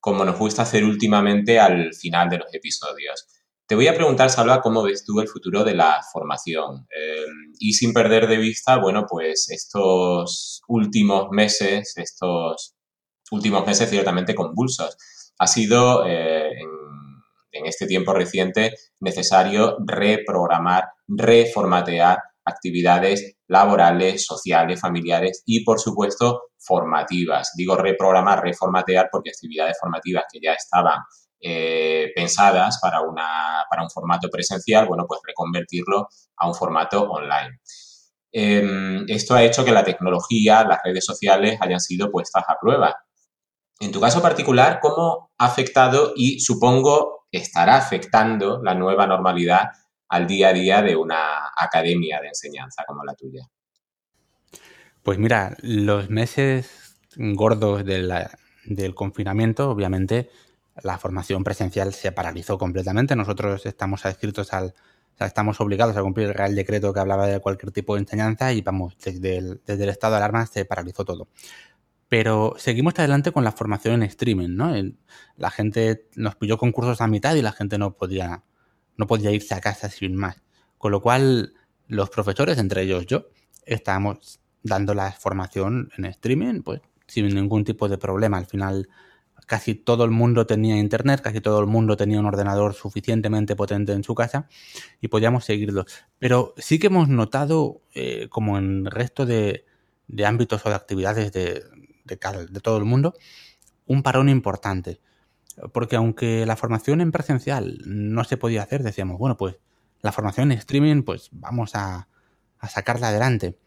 C: como nos gusta hacer últimamente al final de los episodios. Te voy a preguntar, Salva, cómo ves tú el futuro de la formación. Eh, y sin perder de vista, bueno, pues estos últimos meses, estos últimos meses ciertamente convulsos. Ha sido eh, en, este tiempo reciente necesario reprogramar, reformatear actividades laborales, sociales, familiares y, por supuesto, formativas. Digo reprogramar, reformatear, porque actividades formativas que ya estaban eh, pensadas para, una, para un formato presencial, bueno, pues reconvertirlo a un formato online. Eh, esto ha hecho que la tecnología, las redes sociales hayan sido puestas a prueba. En tu caso particular, ¿cómo ha afectado y supongo estará afectando la nueva normalidad al día a día de una academia de enseñanza como la tuya?
D: Pues mira, los meses gordos del confinamiento, obviamente, la formación presencial se paralizó completamente. Nosotros estamos adscritos al, estamos obligados a cumplir el Real Decreto que hablaba de cualquier tipo de enseñanza y vamos, desde el estado de alarma se paralizó todo. Pero seguimos adelante con la formación en streaming, ¿no? La gente nos pilló concursos a mitad y la gente no podía no podía irse a casa sin más. Con lo cual, los profesores, entre ellos yo, estábamos dando la formación en streaming, pues sin ningún tipo de problema. Al final, casi todo el mundo tenía internet, casi todo el mundo tenía un ordenador suficientemente potente en su casa y podíamos seguirlo. Pero sí que hemos notado, eh, como en el resto de, ámbitos o de actividades de, de todo el mundo, un parón importante. Porque aunque la formación en presencial no se podía hacer, decíamos, bueno, pues la formación en streaming, pues vamos a, a sacarla adelante.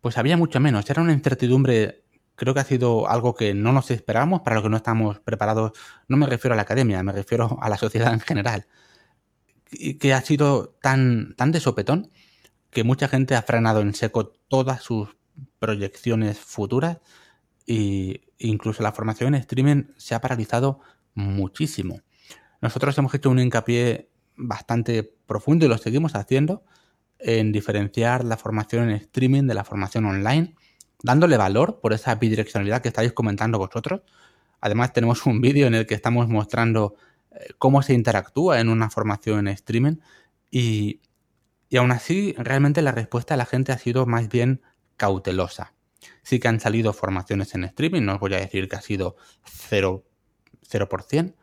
D: Pues había mucho menos, era una incertidumbre, creo que ha sido algo que no nos esperábamos, para lo que no estamos preparados, no me refiero a la academia, me refiero a la sociedad en general, que ha sido tan, tan de sopetón que mucha gente ha frenado en seco todas sus proyecciones futuras e incluso la formación en streaming se ha paralizado muchísimo. Nosotros hemos hecho un hincapié bastante profundo y lo seguimos haciendo en diferenciar la formación en streaming de la formación online, dándole valor por esa bidireccionalidad que estáis comentando vosotros. Además tenemos un vídeo en el que estamos mostrando eh, cómo se interactúa en una formación en streaming y, y aún así realmente la respuesta de la gente ha sido más bien cautelosa. Sí que han salido formaciones en streaming, no os voy a decir que ha sido 0%, 0%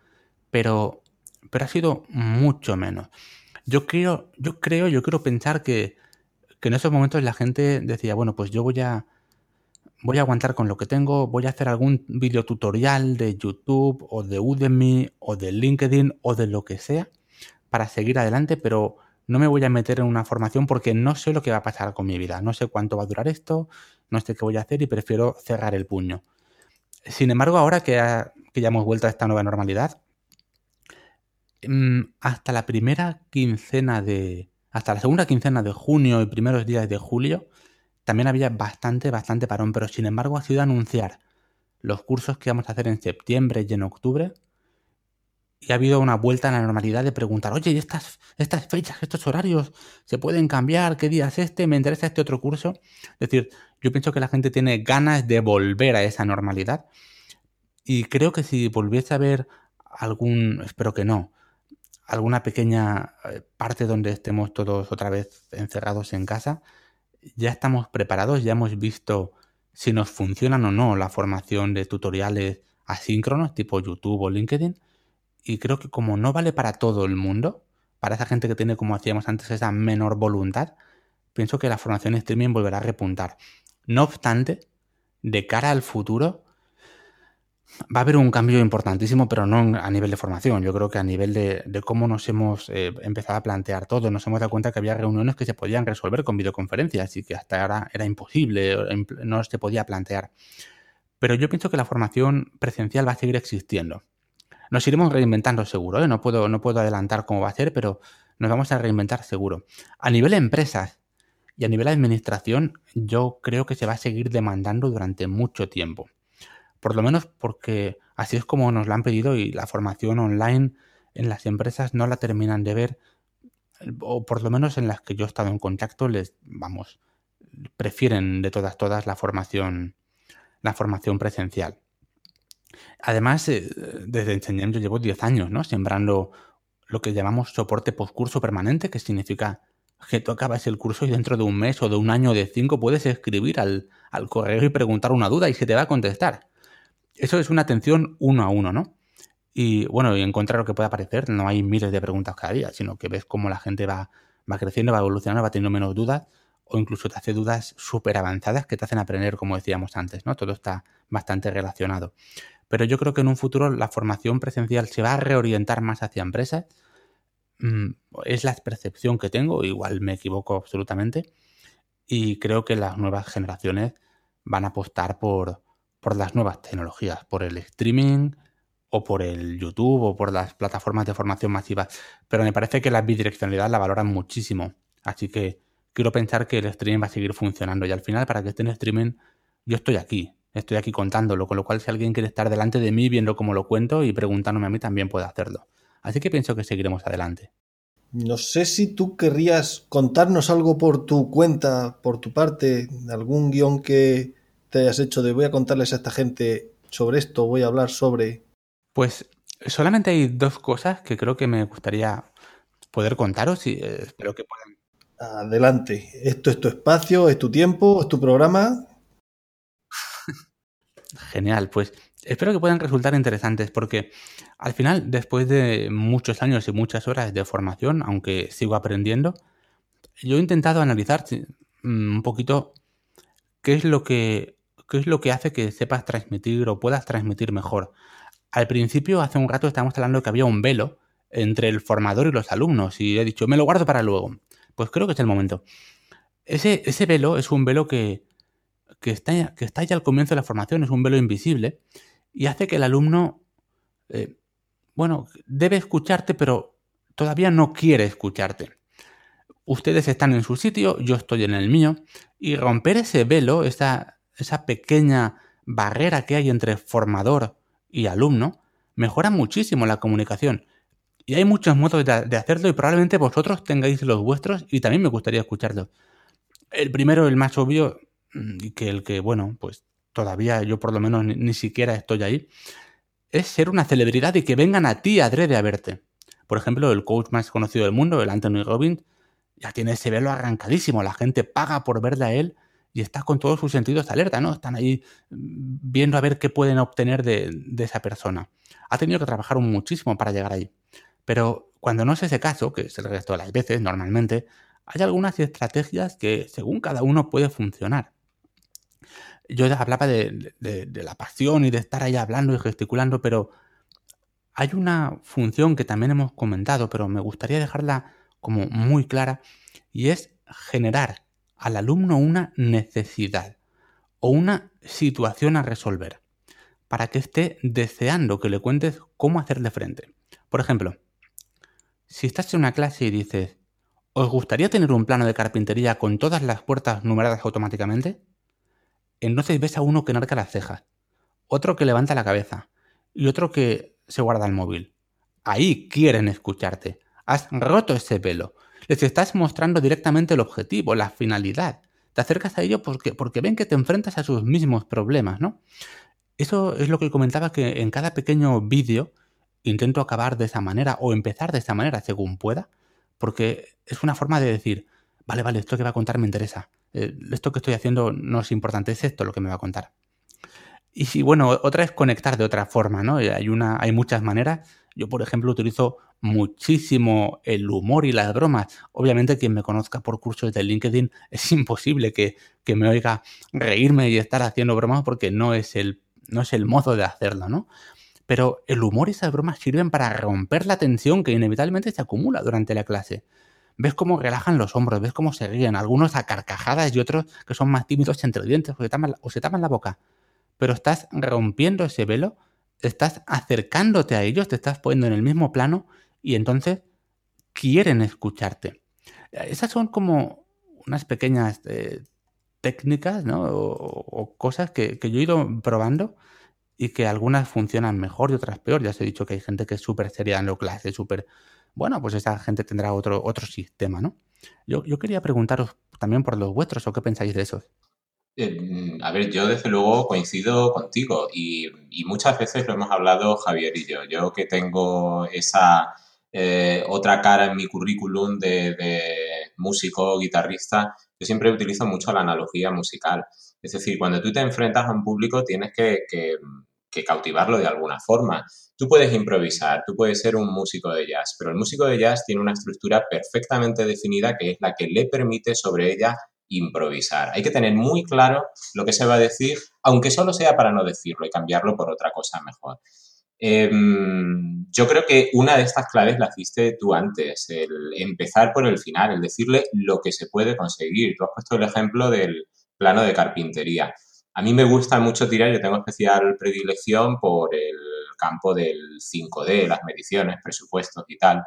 D: pero, pero ha sido mucho menos. Yo creo, yo creo, yo quiero pensar que, en esos momentos la gente decía, bueno, pues yo voy a voy a aguantar con lo que tengo, voy a hacer algún video tutorial de YouTube o de Udemy o de LinkedIn o de lo que sea para seguir adelante, pero no me voy a meter en una formación porque no sé lo que va a pasar con mi vida, no sé cuánto va a durar esto, no sé qué voy a hacer y prefiero cerrar el puño. Sin embargo, ahora que, ya hemos vuelto a esta nueva normalidad, Mm, hasta la primera quincena de. hasta la segunda quincena de junio y primeros días de julio, también había bastante, bastante parón, pero sin embargo ha sido anunciar los cursos que vamos a hacer en septiembre y en octubre. Y ha habido una vuelta a la normalidad de preguntar, oye, estas, estas fechas, estos horarios, se pueden cambiar? ¿Qué día es este? ¿Me interesa este otro curso? Es decir, yo pienso que la gente tiene ganas de volver a esa normalidad. Y creo que si volviese a ver algún, espero que no, alguna pequeña eh, parte donde estemos todos otra vez encerrados en casa, ya estamos preparados, ya hemos visto si nos funcionan o no la formación de tutoriales asíncronos tipo YouTube o LinkedIn. Y creo que como no vale para todo el mundo, para esa gente que tiene, como hacíamos antes, esa menor voluntad, pienso que la formación streaming volverá a repuntar. No obstante, de cara al futuro, va a haber un cambio importantísimo, pero no a nivel de formación. Yo creo que a nivel de, cómo nos hemos eh, empezado a plantear todo, nos hemos dado cuenta que había reuniones que se podían resolver con videoconferencias y que hasta ahora era imposible, no se podía plantear. Pero yo pienso que la formación presencial va a seguir existiendo. Nos iremos reinventando seguro, ¿eh? no, puedo, no puedo adelantar cómo va a ser, pero nos vamos a reinventar seguro. A nivel de empresas y a nivel de administración, yo creo que se va a seguir demandando durante mucho tiempo por lo menos porque así es como nos la han pedido y la formación online en las empresas no la terminan de ver, o por lo menos en las que yo he estado en contacto, les, vamos, prefieren de todas, todas la formación, la formación presencial. Además, eh, desde Enseñem yo llevo 10 años, ¿no? Sembrando lo que llamamos soporte postcurso permanente, que significa que tú acabas el curso y dentro de un mes o de un año o de cinco puedes escribir al, al correo y preguntar una duda y se te va a contestar. Eso es una atención uno a uno, ¿no? Y bueno, y encontrar lo que pueda aparecer, no hay miles de preguntas cada día, sino que ves cómo la gente va, va creciendo, va evolucionando, va teniendo menos dudas, o incluso te hace dudas súper avanzadas que te hacen aprender, como decíamos antes, ¿no? Todo está bastante relacionado. Pero yo creo que en un futuro la formación presencial se va a reorientar más hacia empresas. Mm, es la percepción que tengo, igual me equivoco absolutamente. Y creo que las nuevas generaciones van a apostar por, por las nuevas tecnologías, por el streaming o por el YouTube o por las plataformas de formación masiva. Pero me parece que la bidireccionalidad la valoran muchísimo. Así que quiero pensar que el streaming va a seguir funcionando. Y al final, para que esté en streaming, yo estoy aquí. Estoy aquí contándolo. Con lo cual, si alguien quiere estar delante de mí viendo cómo lo cuento y preguntándome a mí, también puede hacerlo. Así que pienso que seguiremos adelante.
B: No sé si tú querrías contarnos algo por tu cuenta, por tu parte, algún guion que, te hayas hecho de voy a contarles a esta gente sobre esto, voy a hablar sobre...
D: Pues solamente hay dos cosas que creo que me gustaría poder contaros y eh, espero que puedan.
B: Adelante, esto es tu espacio, es tu tiempo, es tu programa.
D: Genial, pues espero que puedan resultar interesantes porque al final, después de muchos años y muchas horas de formación, aunque sigo aprendiendo, yo he intentado analizar mm, un poquito qué es lo que, qué es lo que hace que sepas transmitir o puedas transmitir mejor. Al principio, hace un rato estábamos hablando que había un velo entre el formador y los alumnos y he dicho, me lo guardo para luego. Pues creo que es el momento. Ese, ese velo es un velo que, que, está, que está ya al comienzo de la formación, es un velo invisible y hace que el alumno, eh, bueno, debe escucharte, pero todavía no quiere escucharte. Ustedes están en su sitio, yo estoy en el mío, y romper ese velo, esa, esa pequeña barrera que hay entre formador y alumno, mejora muchísimo la comunicación. Y hay muchos modos de, hacerlo y probablemente vosotros tengáis los vuestros y también me gustaría escucharlos. El primero, el más obvio, y que el que, bueno, pues todavía yo por lo menos ni, siquiera estoy ahí, es ser una celebridad y que vengan a ti adrede a verte. Por ejemplo, el coach más conocido del mundo, el Anthony Robbins, ya tiene ese velo arrancadísimo. La gente paga por verle a él y está con todos sus sentidos alerta, ¿no? Están ahí mm, viendo a ver qué pueden obtener de, de esa persona. Ha tenido que trabajar muchísimo para llegar ahí. Pero cuando no es ese caso, que es el resto de las veces normalmente, hay algunas estrategias que según cada uno puede funcionar. Yo hablaba de, la pasión y de estar ahí hablando y gesticulando, pero hay una función que también hemos comentado, pero me gustaría dejarla como muy clara, y es generar al alumno una necesidad o una situación a resolver, para que esté deseando que le cuentes cómo hacerle frente. Por ejemplo, si estás en una clase y dices, ¿os gustaría tener un plano de carpintería con todas las puertas numeradas automáticamente? Entonces ves a uno que narca las cejas, otro que levanta la cabeza y otro que se guarda el móvil. Ahí quieren escucharte. Has roto ese pelo. Les estás mostrando directamente el objetivo, la finalidad. Te acercas a ellos porque, porque ven que te enfrentas a sus mismos problemas, ¿no? Eso es lo que comentaba que en cada pequeño vídeo intento acabar de esa manera o empezar de esa manera según pueda, porque es una forma de decir, vale, vale, esto que va a contar me interesa, eh, esto que estoy haciendo no es importante, es esto lo que me va a contar. Y si, bueno, otra es conectar de otra forma, ¿no? Hay, una, hay muchas maneras. Yo, por ejemplo, utilizo muchísimo el humor y las bromas. Obviamente, quien me conozca por cursos de LinkedIn, *laughs* es imposible que, que me oiga reírme y estar haciendo bromas porque no es el, no es el modo de hacerlo, ¿no? Pero el humor y esas bromas sirven para romper la tensión que inevitablemente se acumula durante la clase. Ves cómo relajan los hombros, ves cómo se ríen, algunos a carcajadas y otros que son más tímidos entre dientes o se, tapan, o se la boca. Pero estás rompiendo ese velo, estás acercándote a ellos, te estás poniendo en el mismo plano y entonces quieren escucharte. Esas son como unas pequeñas eh, técnicas ¿no? o, cosas que, que, yo he ido probando y que algunas funcionan mejor y otras peor. Ya os he dicho que hay gente que es súper seria en la clase, súper... Bueno, pues esa gente tendrá otro, otro sistema, ¿no? Yo, quería preguntaros también por los vuestros, ¿o qué pensáis de esos?
C: Eh, a ver, yo desde luego coincido contigo y, muchas veces lo hemos hablado Javier y yo. Yo que tengo esa eh, otra cara en mi currículum de, músico, guitarrista, yo siempre utilizo mucho la analogía musical. Es decir, cuando tú te enfrentas a un público tienes que, cautivarlo de alguna forma. Tú puedes improvisar, tú puedes ser un músico de jazz, pero el músico de jazz tiene una estructura perfectamente definida que es la que le permite sobre ella improvisar. Hay que tener muy claro lo que se va a decir, aunque solo sea para no decirlo y cambiarlo por otra cosa mejor. Em, yo creo que una de estas claves la hiciste tú antes, el empezar por el final, el decirle lo que se puede conseguir. Tú has puesto el ejemplo del, plano de carpintería. A mí me gusta mucho tirar, yo tengo especial predilección por el campo del 5D, las mediciones, presupuestos y tal.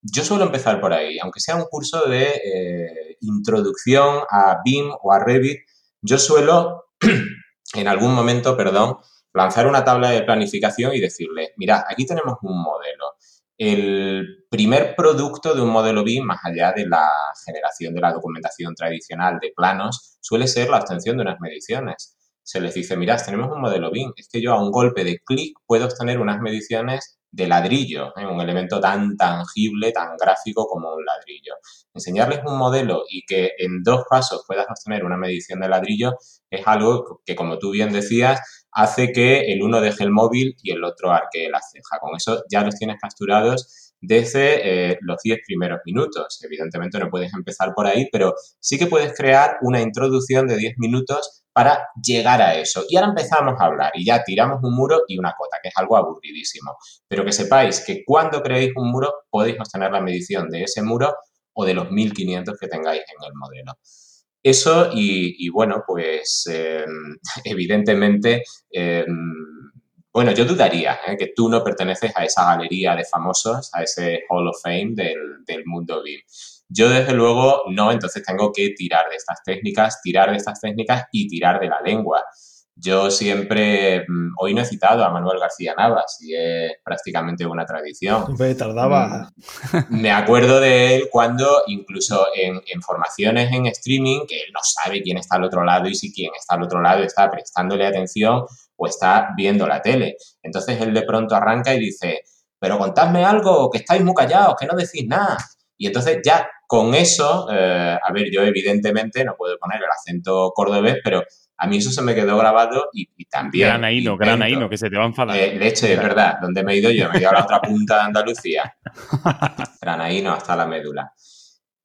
C: Yo suelo empezar por ahí, aunque sea un curso de eh, introducción a BIM o a Revit, yo suelo *clears throat* en algún momento, perdón, lanzar una tabla de planificación y decirle, mira, aquí tenemos un modelo el primer producto de un modelo BIM, más allá de la generación de la documentación tradicional de planos, suele ser la obtención de unas mediciones. Se les dice, mirad, tenemos un modelo BIM, es que yo a un golpe de clic puedo obtener unas mediciones de ladrillo, ¿eh? un elemento tan tangible, tan gráfico como un ladrillo. Enseñarles un modelo y que en dos pasos puedas obtener una medición de ladrillo es algo que, como tú bien decías, hace que el uno deje el móvil y el otro arque la ceja. Con eso ya los tienes capturados desde eh, los 10 primeros minutos. Evidentemente no puedes empezar por ahí, pero sí que puedes crear una introducción de 10 minutos para llegar a eso. Y ahora empezamos a hablar y ya tiramos un muro y una cota, que es algo aburridísimo. Pero que sepáis que cuando creéis un muro podéis obtener la medición de ese muro o de los 1500 que tengáis en el modelo. Eso y, bueno, pues em, *laughs* evidentemente, em, bueno, yo dudaría ¿eh? que tú no perteneces a esa galería de famosos, a ese Hall of Fame del, del mundo BIM. Yo desde luego no, entonces tengo que tirar de estas técnicas, tirar de estas técnicas y tirar de la lengua. Yo siempre, mm, hoy no he citado a Manuel García Navas y es prácticamente una tradición.
B: Me tardaba.
C: Mm, me acuerdo de él cuando incluso en, formaciones en streaming, que él no sabe quién está al otro lado y si quien está al otro lado está prestándole atención o está viendo la tele. Entonces él de pronto arranca y dice, pero contadme algo, que estáis muy callados, que no decís nada. Y entonces ya con eso, eh, a ver, yo evidentemente no puedo poner el acento cordobés, pero a mí eso se me quedó grabado y, también.
A: Gran Aino, gran Aino, que se te va a enfadar.
C: Eh, leche, es verdad. ¿Dónde me he ido yo? Me he ido a la otra *laughs* punta de Andalucía. *laughs* gran Aino hasta la médula.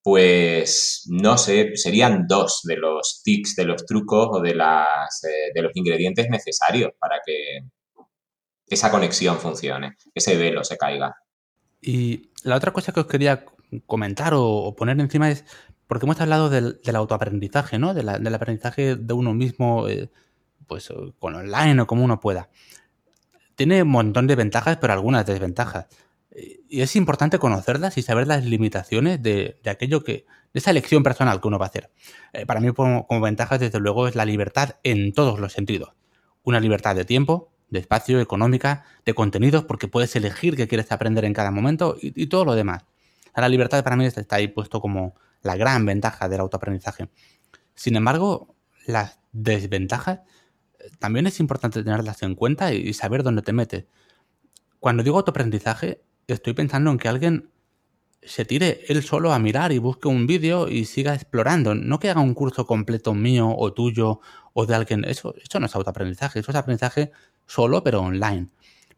C: Pues no sé, serían dos de los tics, de los trucos o de, las, eh, de los ingredientes necesarios para que esa conexión funcione, que ese velo se caiga.
D: Y la otra cosa que os quería comentar o poner encima es porque hemos hablado del, autoaprendizaje, ¿no? del aprendizaje de uno mismo, eh, pues con online o como uno pueda. Tiene un montón de ventajas, pero algunas desventajas. Y es importante conocerlas y saber las limitaciones de, aquello que. de esa elección personal que uno va a hacer. Eh, para mí, como, ventajas, desde luego, es la libertad en todos los sentidos. Una libertad de tiempo, de espacio, económica, de contenidos, porque puedes elegir qué quieres aprender en cada momento y todo lo demás. La libertad para mí está ahí puesto como, la gran ventaja del autoaprendizaje. Sin embargo, las desventajas eh, también es importante tenerlas en cuenta y saber dónde te metes. Cuando digo autoaprendizaje, estoy pensando en que alguien se tire él solo a mirar y busque un vídeo y siga explorando. No que haga un curso completo mío o tuyo o de alguien. Eso, eso no es autoaprendizaje, eso es aprendizaje solo pero online.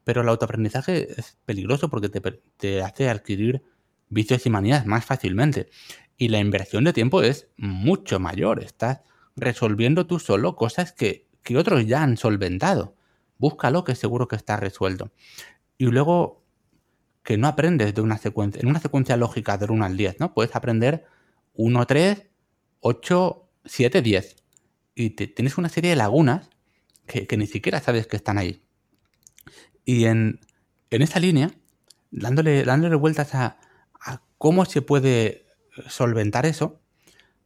D: Pero el autoaprendizaje es peligroso porque te, te hace adquirir vicios y manías más fácilmente y la inversión de tiempo es mucho mayor. Estás resolviendo tú solo cosas que, otros ya han solventado. Búscalo que seguro que está resuelto. Y luego que no aprendes de una secuencia, en una secuencia lógica del 1 al 10, ¿no? Puedes aprender 1, 3, 8, 7, 10. Y tienes una serie de lagunas que, ni siquiera sabes que están ahí. Y en, en esa línea, dándole, dándole vueltas a, a cómo se puede solventar eso,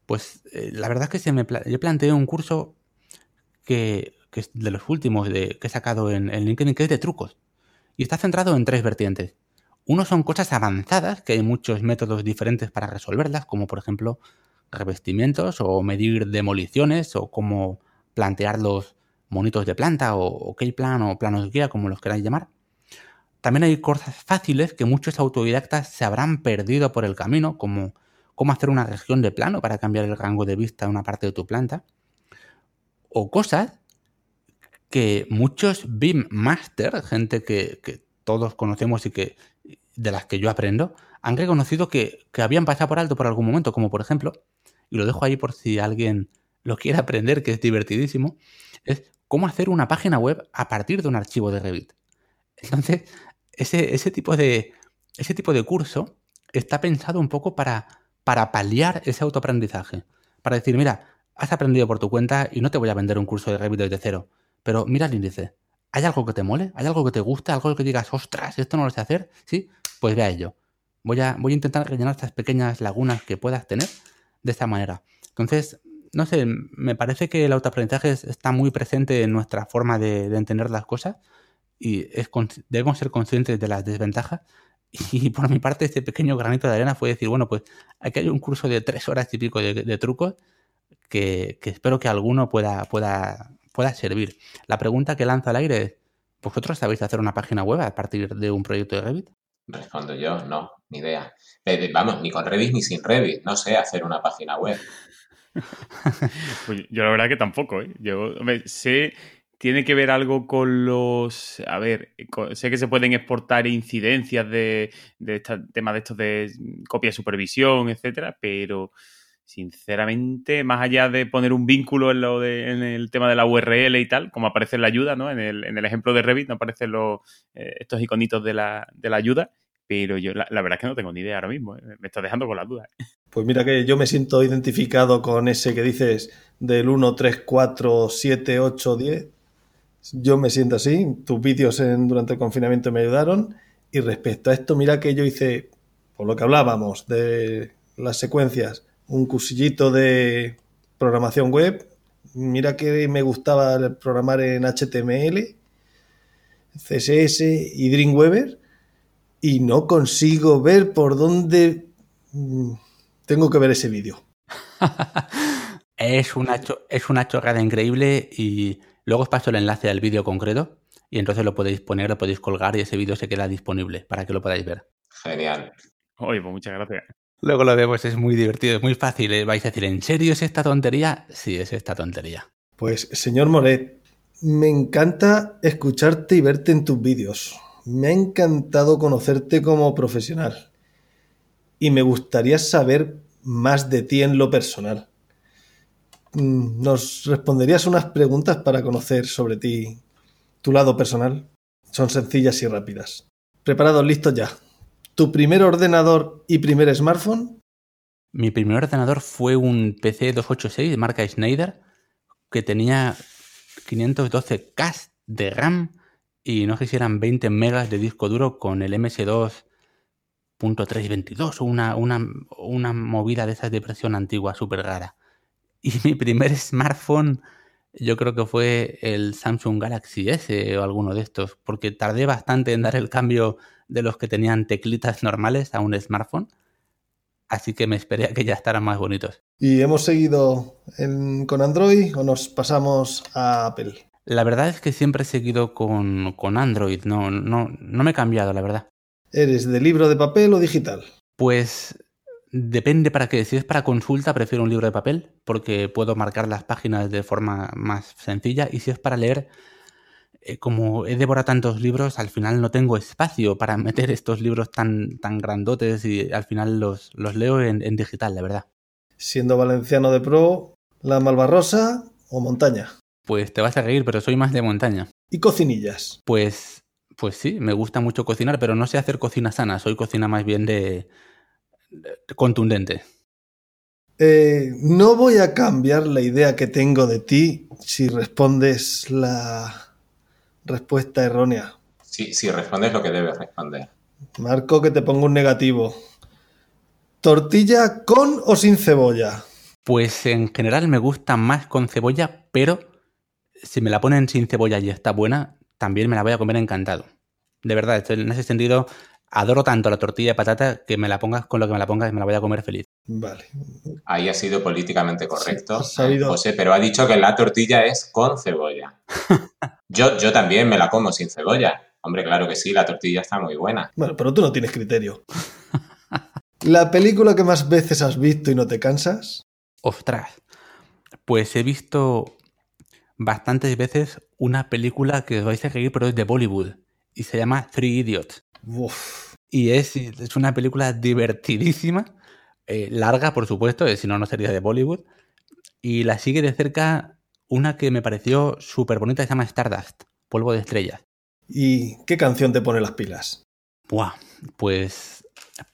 D: pues eh, la verdad es que se me yo planteé un curso que, es de los últimos que he sacado en, LinkedIn, que es de trucos. Y está centrado en tres vertientes. Uno son cosas avanzadas, que hay muchos métodos diferentes para resolverlas, como por ejemplo revestimientos o medir demoliciones o cómo plantear los monitos de planta o, o plan o planos guía, como los queráis llamar. También hay cosas fáciles que muchos autodidactas se habrán perdido por el camino, como cómo hacer una región de plano para cambiar el rango de vista de una parte de tu planta, o cosas que muchos BIM Master, gente que, todos conocemos y que de las que yo aprendo, han reconocido que, habían pasado por alto por algún momento, como por ejemplo, y lo dejo ahí por si alguien lo quiere aprender, que es divertidísimo, es cómo hacer una página web a partir de un archivo de Revit. Entonces, ese, ese, tipo, de, ese tipo de curso está pensado un poco para para paliar ese autoaprendizaje. Para decir, mira, has aprendido por tu cuenta y no te voy a vender un curso de Revit desde cero. Pero mira el índice. ¿Hay algo que te mole? ¿Hay algo que te guste? ¿Algo que digas, ostras, esto no lo sé hacer? ¿Sí? Pues ve a ello. Voy a, voy a intentar rellenar estas pequeñas lagunas que puedas tener de esta manera. Entonces, no sé, me parece que el autoaprendizaje está muy presente en nuestra forma de, entender las cosas y debemos ser conscientes de las desventajas, *laughs* y por mi parte, este pequeño granito de arena fue decir, bueno, pues aquí hay un curso de tres horas y pico de, trucos que, espero que alguno pueda, pueda, pueda servir. La pregunta que lanza al aire es, ¿Vosotros sabéis hacer una página web a partir de un proyecto de Revit?
C: Respondo yo, no, ni idea. Eh, vamos, ni con Revit ni sin Revit, no sé hacer una página web. *laughs*
A: pues yo la verdad que tampoco, ¿eh? Yo sé, tiene que ver algo con los, a ver, sé que se pueden exportar incidencias de, de temas de estos de copia de supervisión, etcétera, pero sinceramente, más allá de poner un vínculo en, lo de, en el tema de la URL y tal, como aparece en la ayuda, ¿no? En el, en el ejemplo de Revit no aparecen los, eh, estos iconitos de la, de la ayuda, pero yo la, verdad es que no tengo ni idea ahora mismo, ¿eh? me está dejando con las dudas.
B: Pues mira que yo me siento identificado con ese que dices del 1, 3, 4, 7, 8, 10. Yo me siento así, tus vídeos durante el confinamiento me ayudaron. Y respecto a esto, mira que yo hice, por lo que hablábamos, de las secuencias, un cursillito de programación web. Mira que me gustaba programar en HTML, CSS y Dreamweaver y no consigo ver por dónde mm, tengo que ver ese vídeo. *laughs*
D: es, una es una chorrada increíble y luego os paso el enlace al vídeo concreto y entonces lo podéis poner, lo podéis colgar y ese vídeo se queda disponible para que lo podáis ver.
C: Genial.
A: Oye, pues muchas gracias.
D: Luego lo vemos, es muy divertido, es muy fácil. ¿eh? Vais a decir, ¿en serio es esta tontería? Sí, es esta tontería.
B: Pues, señor Moret, me encanta escucharte y verte en tus vídeos. Me ha encantado conocerte como profesional. Y me gustaría saber más de ti en lo personal. Mm, ¿Nos responderías unas preguntas para conocer sobre ti, tu lado personal? Son sencillas y rápidas. Preparados, listos ya. ¿Tu primer ordenador y primer smartphone?
D: Mi primer ordenador fue un PC 286 de marca Schneider que tenía 512K de RAM y no sé si eran 20 megas de disco duro con el MS2.322 o una, una, una movida de esas de presión antigua súper rara. Y mi primer smartphone yo creo que fue el Samsung Galaxy S o alguno de estos, porque tardé bastante en dar el cambio de los que tenían teclitas normales a un smartphone. Así que me esperé a que ya estaran más bonitos.
B: ¿Y hemos seguido con Android o nos pasamos a Apple?
D: La verdad es que siempre he seguido con, con Android, no, no, no me he cambiado, la verdad.
B: ¿Eres de libro de papel o digital?
D: Pues Depende para qué. Si es para consulta, prefiero un libro de papel porque puedo marcar las páginas de forma más sencilla. Y si es para leer, eh, como he devorado tantos libros, al final no tengo espacio para *laughs* meter estos libros tan, tan grandotes y al final los, los leo en, digital, la verdad.
B: Siendo valenciano de pro, ¿la Malvarrosa o montaña?
D: Pues te vas a reír, pero soy más de montaña.
B: ¿Y cocinillas?
D: Pues, pues sí, me gusta mucho cocinar, pero no sé hacer cocina sana. Soy cocina más bien de contundente.
B: Eh, no voy a cambiar la idea que tengo de ti si respondes la respuesta errónea.
C: Sí, si respondes lo que debes responder.
B: Marco, que te pongo un negativo. ¿Tortilla con o sin cebolla?
D: Pues en general me gusta más con cebolla, pero si me la ponen sin cebolla y está buena, también me la voy a comer encantado. De verdad, en ese sentido, adoro tanto la tortilla de patata que me la pongas con lo que me la pongas y me la voy a comer feliz.
B: Vale.
C: Ahí ha sido políticamente correcto, José, pero ha dicho que la tortilla es con cebolla. *laughs* yo, yo también me la como sin cebolla. Hombre, claro que sí, la tortilla está muy buena.
B: Bueno, pero tú no tienes criterio. ¿La película que más veces has visto y no te cansas?
D: Ostras. Pues he visto bastantes veces una película que os vais a reír, pero es de Bollywood. Y se llama Three Idiots. Y es, es, una película divertidísima, eh, larga, por supuesto, eh, si no, no sería de Bollywood. Y la sigue de cerca una que me pareció súper bonita, se llama Stardust, Polvo de Estrellas.
B: ¿Y qué canción te pone las pilas?
D: Buah, pues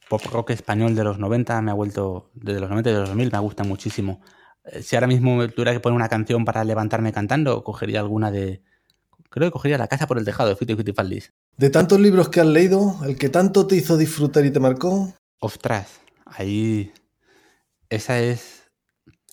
D: pop rock español de los 90 me ha vuelto, desde los 90 y de los 2000 me gusta muchísimo. Eh, si ahora mismo tuviera que poner una canción para levantarme cantando, cogería alguna de... Creo que cogería La casa por el tejado de Fito y Fitipaldis.
B: De tantos libros que has leído, el que tanto te hizo disfrutar y te marcó.
D: Ostras, ahí. Esa es.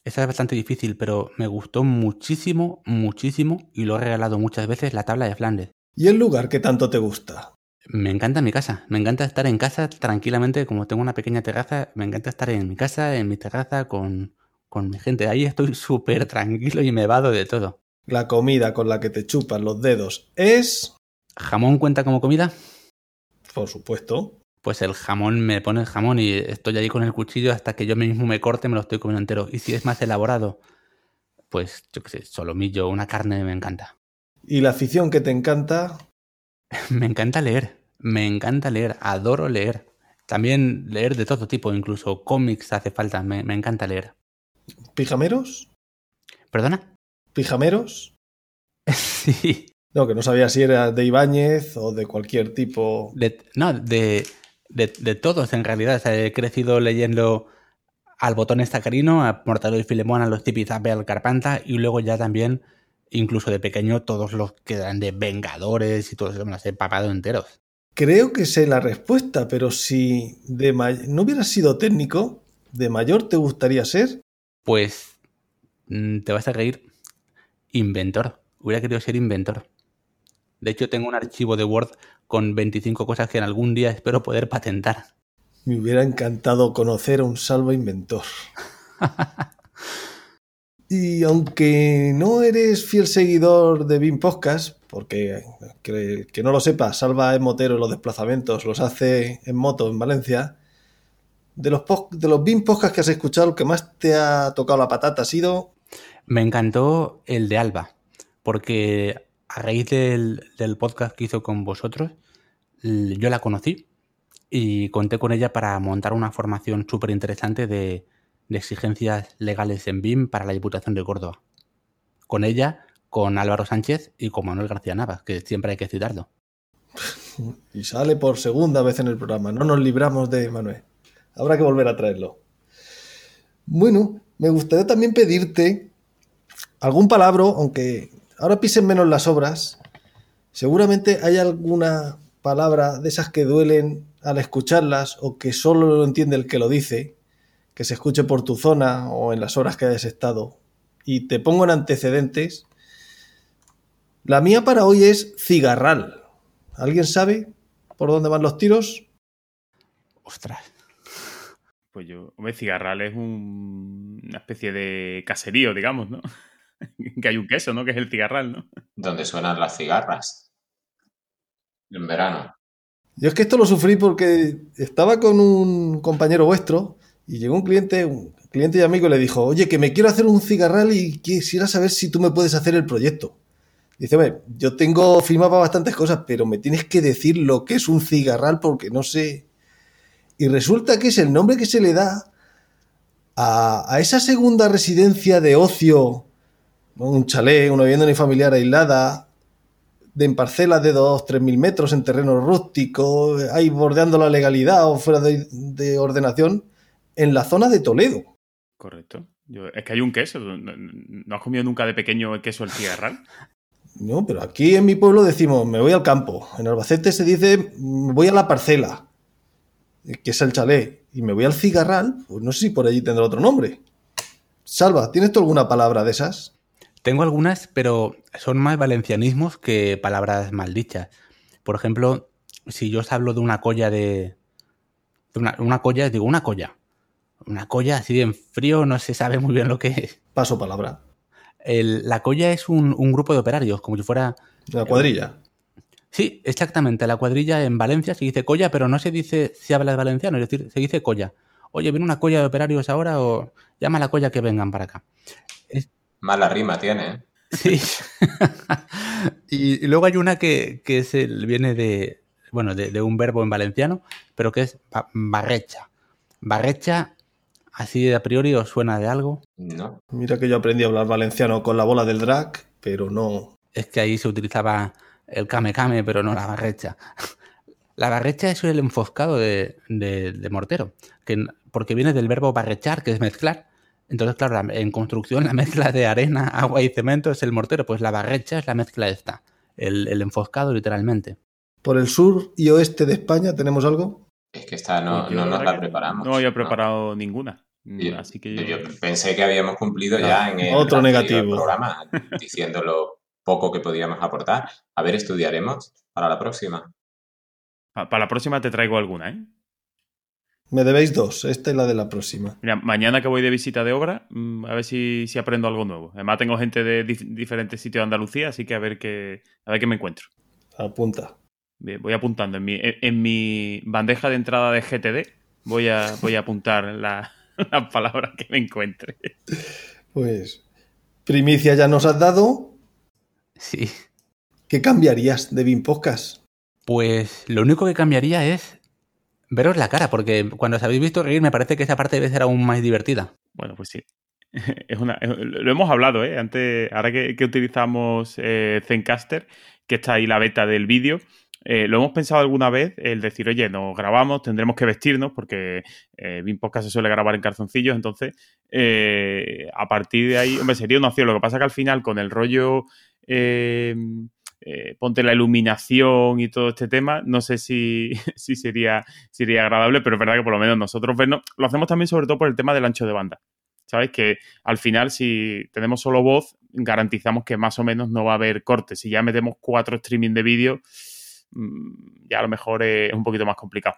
D: Esa es bastante difícil, pero me gustó muchísimo, muchísimo, y lo he regalado muchas veces, la tabla de Flandes.
B: ¿Y el lugar que tanto te gusta?
D: Me encanta mi casa. Me encanta estar en casa tranquilamente, como tengo una pequeña terraza. Me encanta estar en mi casa, en mi terraza, con, con mi gente. Ahí estoy súper tranquilo y me vado de todo.
B: La comida con la que te chupan los dedos es
D: ¿Jamón cuenta como comida?
B: Por supuesto.
D: Pues el jamón me pone el jamón y estoy ahí con el cuchillo hasta que yo mismo me corte, me lo estoy comiendo entero. Y si es más elaborado, pues yo qué sé, solomillo, una carne me encanta.
B: ¿Y la afición que te encanta? *laughs*
D: me encanta leer, me encanta leer, adoro leer. También leer de todo tipo, incluso cómics hace falta, me, me encanta leer.
B: ¿Pijameros?
D: ¿Perdona?
B: ¿Pijameros? *laughs*
D: sí.
B: No, que no sabía si era de Ibáñez o de cualquier tipo.
D: De, no, de, de, de, todos en realidad. O sea, he crecido leyendo al botón estacarino, a Mortadelo y Filemón, a los Tipizape, al Carpanta y luego ya también, incluso de pequeño, todos los que eran de Vengadores y todos eso me los he papado enteros.
B: Creo que sé la respuesta, pero si de no hubieras sido técnico, ¿de mayor te gustaría ser?
D: Pues mm, te vas a reír. Inventor. Hubiera querido ser inventor. De hecho, tengo un archivo de Word con 25 cosas que en algún día espero poder patentar.
B: Me hubiera encantado conocer a un salvo inventor. *laughs* y aunque no eres fiel seguidor de BIM Podcast, porque que, que no lo sepas, Salva en motero los desplazamientos, los hace en moto en Valencia. De los, de los BIM Podcasts que has escuchado, el que más te ha tocado la patata ha sido.
D: Me encantó el de Alba, porque a raíz del, podcast que hizo con vosotros, yo la conocí y conté con ella para montar una formación súper interesante de, de, exigencias legales en BIM para la Diputación de Córdoba. Con ella, con Álvaro Sánchez y con Manuel García Navas, que siempre hay que citarlo.
B: Y sale por segunda vez en el programa. No nos libramos de Manuel. Habrá que volver a traerlo. Bueno, me gustaría también pedirte algún palabra, aunque ahora pisen menos las obras, seguramente hay alguna palabra de esas que duelen al escucharlas o que solo lo entiende el que lo dice, que se escuche por tu zona o en las horas que hayas estado. Y te pongo en antecedentes. La mía para hoy es cigarral. ¿Alguien sabe por dónde van los tiros?
D: Ostras.
A: Pues yo, hombre, cigarral es un, una especie de caserío, digamos, ¿no? *laughs* que hay un queso, ¿no? Que es el cigarral, ¿no?
C: Donde suenan las cigarras. En verano.
B: Yo es que esto lo sufrí porque estaba con un compañero vuestro y llegó un cliente, un cliente y amigo y le dijo, oye, que me quiero hacer un cigarral y quisiera saber si tú me puedes hacer el proyecto. Dice, bueno, yo tengo firma para bastantes cosas, pero me tienes que decir lo que es un cigarral porque no sé. Y resulta que es el nombre que se le da a, a esa segunda residencia de ocio un chalet, una vivienda unifamiliar aislada, de en parcelas de 2, 3 mil metros en terreno rústico, ahí bordeando la legalidad o fuera de, de ordenación, en la zona de Toledo.
A: Correcto. Yo, es que hay un queso. ¿No has comido nunca de pequeño el queso el cigarral? *laughs*
B: No, pero aquí en mi pueblo decimos, me voy al campo. En Albacete se dice, me voy a la parcela, que es el chalet. Y me voy al cigarral, pues no sé si por allí tendrá otro nombre. Salva, ¿tienes tú alguna palabra de esas?
D: Tengo algunas, pero son más valencianismos que palabras maldichas. Por ejemplo, si yo os hablo de una colla de. de una, una, colla, digo una colla. Una colla así en frío, no se sabe muy bien lo que es.
B: Paso palabra.
D: El, la colla es un, un, grupo de operarios, como si fuera.
B: ¿La cuadrilla?
D: Eh, sí, exactamente. La cuadrilla en Valencia se dice colla, pero no se dice si hablas valenciano, es decir, se dice colla. Oye, viene una colla de operarios ahora o llama a la colla que vengan para acá.
C: Es, Mala rima tiene. ¿eh?
D: Sí. *laughs* y, y, luego hay una que, que es el, viene de, bueno, de, de, un verbo en valenciano, pero que es barrecha. Barrecha, así a priori, ¿os suena de algo?
C: No.
B: Mira que yo aprendí a hablar valenciano con la bola del drag, pero no.
D: Es que ahí se utilizaba el kame kame, pero no la barrecha. *laughs* La barrecha es el enfoscado de, de, de mortero, que, porque viene del verbo barrechar, que es mezclar. Entonces, claro, en construcción *laughs* la mezcla de arena, agua y cemento es el mortero, pues la barrecha es la mezcla esta, el, el enfoscado literalmente.
B: ¿Por el sur y oeste de España tenemos algo?
C: Es que esta no, no nos la preparamos.
A: No había preparado ¿no? ninguna.
C: Yo,
A: Así que
C: yo... yo, pensé que habíamos cumplido
B: No,
C: ya en el
B: otro negativo.
C: programa diciendo lo poco que podíamos aportar. A ver, estudiaremos para la próxima.
A: Pa- Para la próxima te traigo alguna, ¿eh?
B: Me debéis dos, esta es la de la próxima.
A: Mira, mañana que voy de visita de obra, mm, a ver si, si aprendo algo nuevo. Además, tengo gente de dif- diferentes sitios de Andalucía, así que a ver qué, a ver qué me encuentro.
B: Apunta.
A: Bien, voy apuntando. En mi, en mi bandeja de entrada de GTD voy a, voy a apuntar las la *laughs* palabras que me encuentre.
B: Pues, primicia ya nos has dado.
D: Sí.
B: ¿Qué cambiarías de BIM Podcast?
D: Pues lo único que cambiaría es veros la cara, porque cuando os habéis visto reír me parece que esa parte debe ser aún más divertida.
A: Bueno, pues sí. *laughs* Es una, es- lo hemos hablado, ¿eh? Antes, ahora que, utilizamos eh, Zencaster, que está ahí la beta del vídeo, eh, lo hemos pensado alguna vez, el decir, oye, nos grabamos, tendremos que vestirnos, porque eh, Podcast se suele grabar en calzoncillos, entonces, eh, a partir de ahí, hombre, sería una opción. Lo que pasa que al final, con el rollo, eh, eh, ponte la iluminación y todo este tema, no sé si, *laughs* si sería, sería agradable, pero es verdad que por lo menos nosotros vernos, lo hacemos también sobre todo por el tema del ancho de banda. ¿Sabes? Que al final, si tenemos solo voz, garantizamos que más o menos no va a haber cortes. Si ya metemos cuatro streaming de vídeo, mm, ya a lo mejor es un poquito más complicado.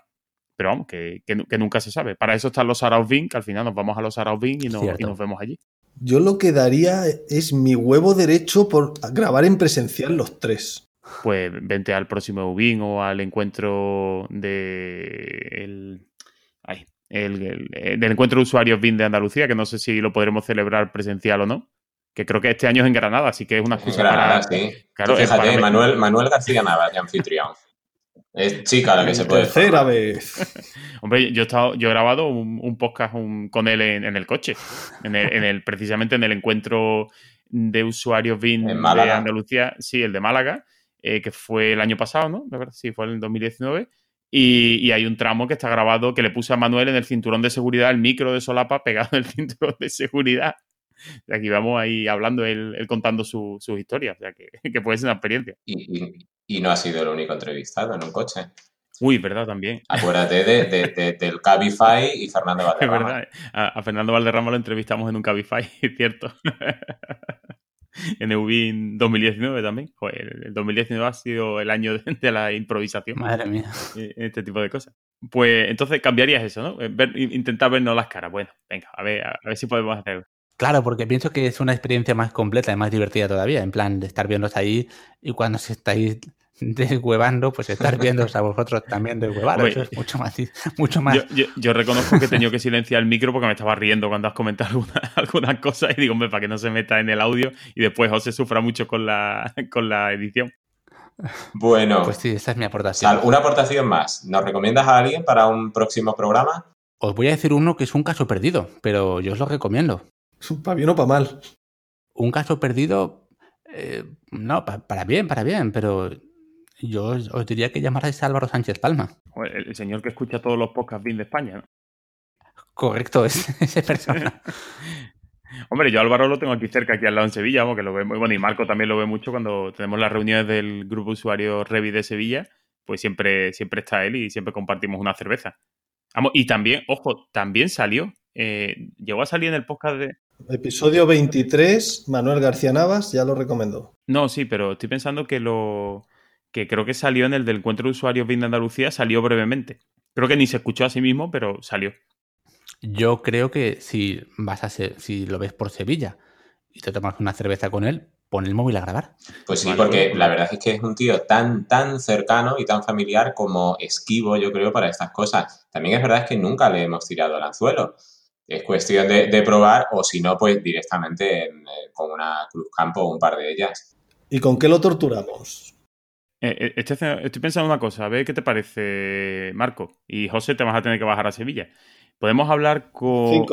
A: Pero vamos, que, que nu- que nunca se sabe. Para eso están los Arauz que al final nos vamos a los Arauz y, nos- y nos vemos allí.
B: Yo lo que daría es mi huevo derecho por grabar en presencial los tres.
A: Pues vente al próximo Ubin o al encuentro de el, ay, el- el- el- del encuentro de usuarios BIN de Andalucía, que no sé si lo podremos celebrar presencial o no. Que creo que este año es en Granada, así que es una
C: En
A: excusa
C: Granada,
A: para.
C: sí.
A: Claro,
C: Tú fíjate,
A: para-
C: Manuel, Manuel García Navas de anfitrión. Es chica la que se puede.
B: Tercera
C: formar.
B: vez. *laughs*
A: Hombre, yo he, estado, yo he grabado un, un podcast un- con él en, en el coche, en el, en el- precisamente en el encuentro de usuarios BIN
C: En
A: de. Andalucía, sí, el de Málaga, eh, que fue el año pasado, ¿no? Verdad, sí, fue en el 2019. Y, y hay un tramo que está grabado que le puse a Manuel en el cinturón de seguridad, el micro de solapa pegado en el *laughs* cinturón de seguridad. Y aquí vamos ahí hablando, él, él contando su- sus historias, o sea que, *laughs* que puede ser una experiencia.
C: Y, y- y no ha sido el único entrevistado en un coche.
A: Uy, verdad también.
C: Acuérdate de, de- de- del Cabify y Fernando *laughs*
A: Es
C: Valderrama.
A: verdad. A, a Fernando Valderrama lo entrevistamos en un Cabify, *laughs* es cierto. en EUBIN 2019 también. Joder, el 2019 ha sido el año de, de la improvisación
D: Madre mía.
A: en este tipo de cosas. Pues entonces cambiarías eso, ¿no? Eh, ver- intentar vernos las caras. Bueno, venga, a ver, a ver si podemos hacerlo.
D: Claro, porque pienso que es una experiencia más completa y más divertida todavía, en plan de estar viéndoos ahí y cuando os estáis *laughs* deshuevando, pues estar viéndoos a vosotros también deshuevaros. Eso es mucho más, *laughs* mucho más.
A: Yo, yo- yo reconozco que he tenido que silenciar el micro porque me estaba riendo cuando has comentado alguna- *laughs* algunas cosas y digo, hombre, para que no se meta en el audio y después José sufra mucho con la, con la edición.
C: Bueno,
D: Pues sí, esa es mi aportación.
C: Sal, una aportación más. ¿Nos recomiendas a alguien para un próximo programa?
D: Os voy a decir uno que es un caso perdido, pero yo os lo recomiendo.
B: Para bien o para mal.
D: Un caso perdido, eh, no, pa- para bien, para bien, pero yo os, os diría que llamarais a Álvaro Sánchez Palma.
A: El, el señor que escucha todos los podcasts BIN de España, ¿no?
D: Correcto, es *laughs* esa persona. *laughs*
A: Hombre, yo a Álvaro lo tengo aquí cerca, aquí al lado en Sevilla, vamos, que lo ve muy bueno, y Marco también lo ve mucho cuando tenemos las reuniones del grupo usuario Revi de Sevilla, pues siempre, siempre está él y siempre compartimos una cerveza. Vamos, y también, ojo, también salió, eh, llegó a salir en el podcast de...
B: Episodio 23, Manuel García Navas ya lo recomendó.
A: No, sí, pero estoy pensando que lo... que creo que salió en el del encuentro de usuarios BIN de Andalucía, salió brevemente. Creo que ni se escuchó a sí mismo, pero salió.
D: Yo creo que si vas a ser, si lo ves por Sevilla y te tomas una cerveza con él, pon el móvil a grabar.
C: Pues sí,
A: Vale,
C: porque la verdad es que es un tío tan, tan cercano y tan familiar como esquivo, yo creo, para estas cosas. También es verdad que nunca le hemos tirado al anzuelo. Es cuestión de, de probar o si no, pues directamente en, eh, con una Cruz Campo o un par de ellas.
B: ¿Y con qué lo torturamos?
A: Eh, eh, estoy, estoy pensando una cosa, a ver qué te parece, Marco. Y José, te vas a tener que bajar a Sevilla. Podemos hablar con,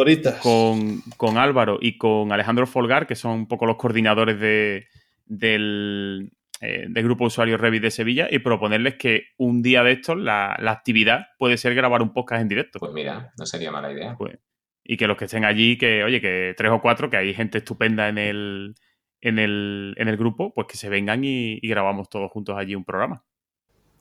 A: con, con Álvaro y con Alejandro Folgar, que son un poco los coordinadores de, del, eh, del grupo de usuarios Revit de Sevilla, y proponerles que un día de estos la, la actividad puede ser grabar un podcast en directo.
C: Pues mira, no sería mala idea.
A: Pues, y que los que estén allí, que oye, que tres o cuatro, que hay gente estupenda en el, en el, en el grupo, pues que se vengan y, y grabamos todos juntos allí un programa.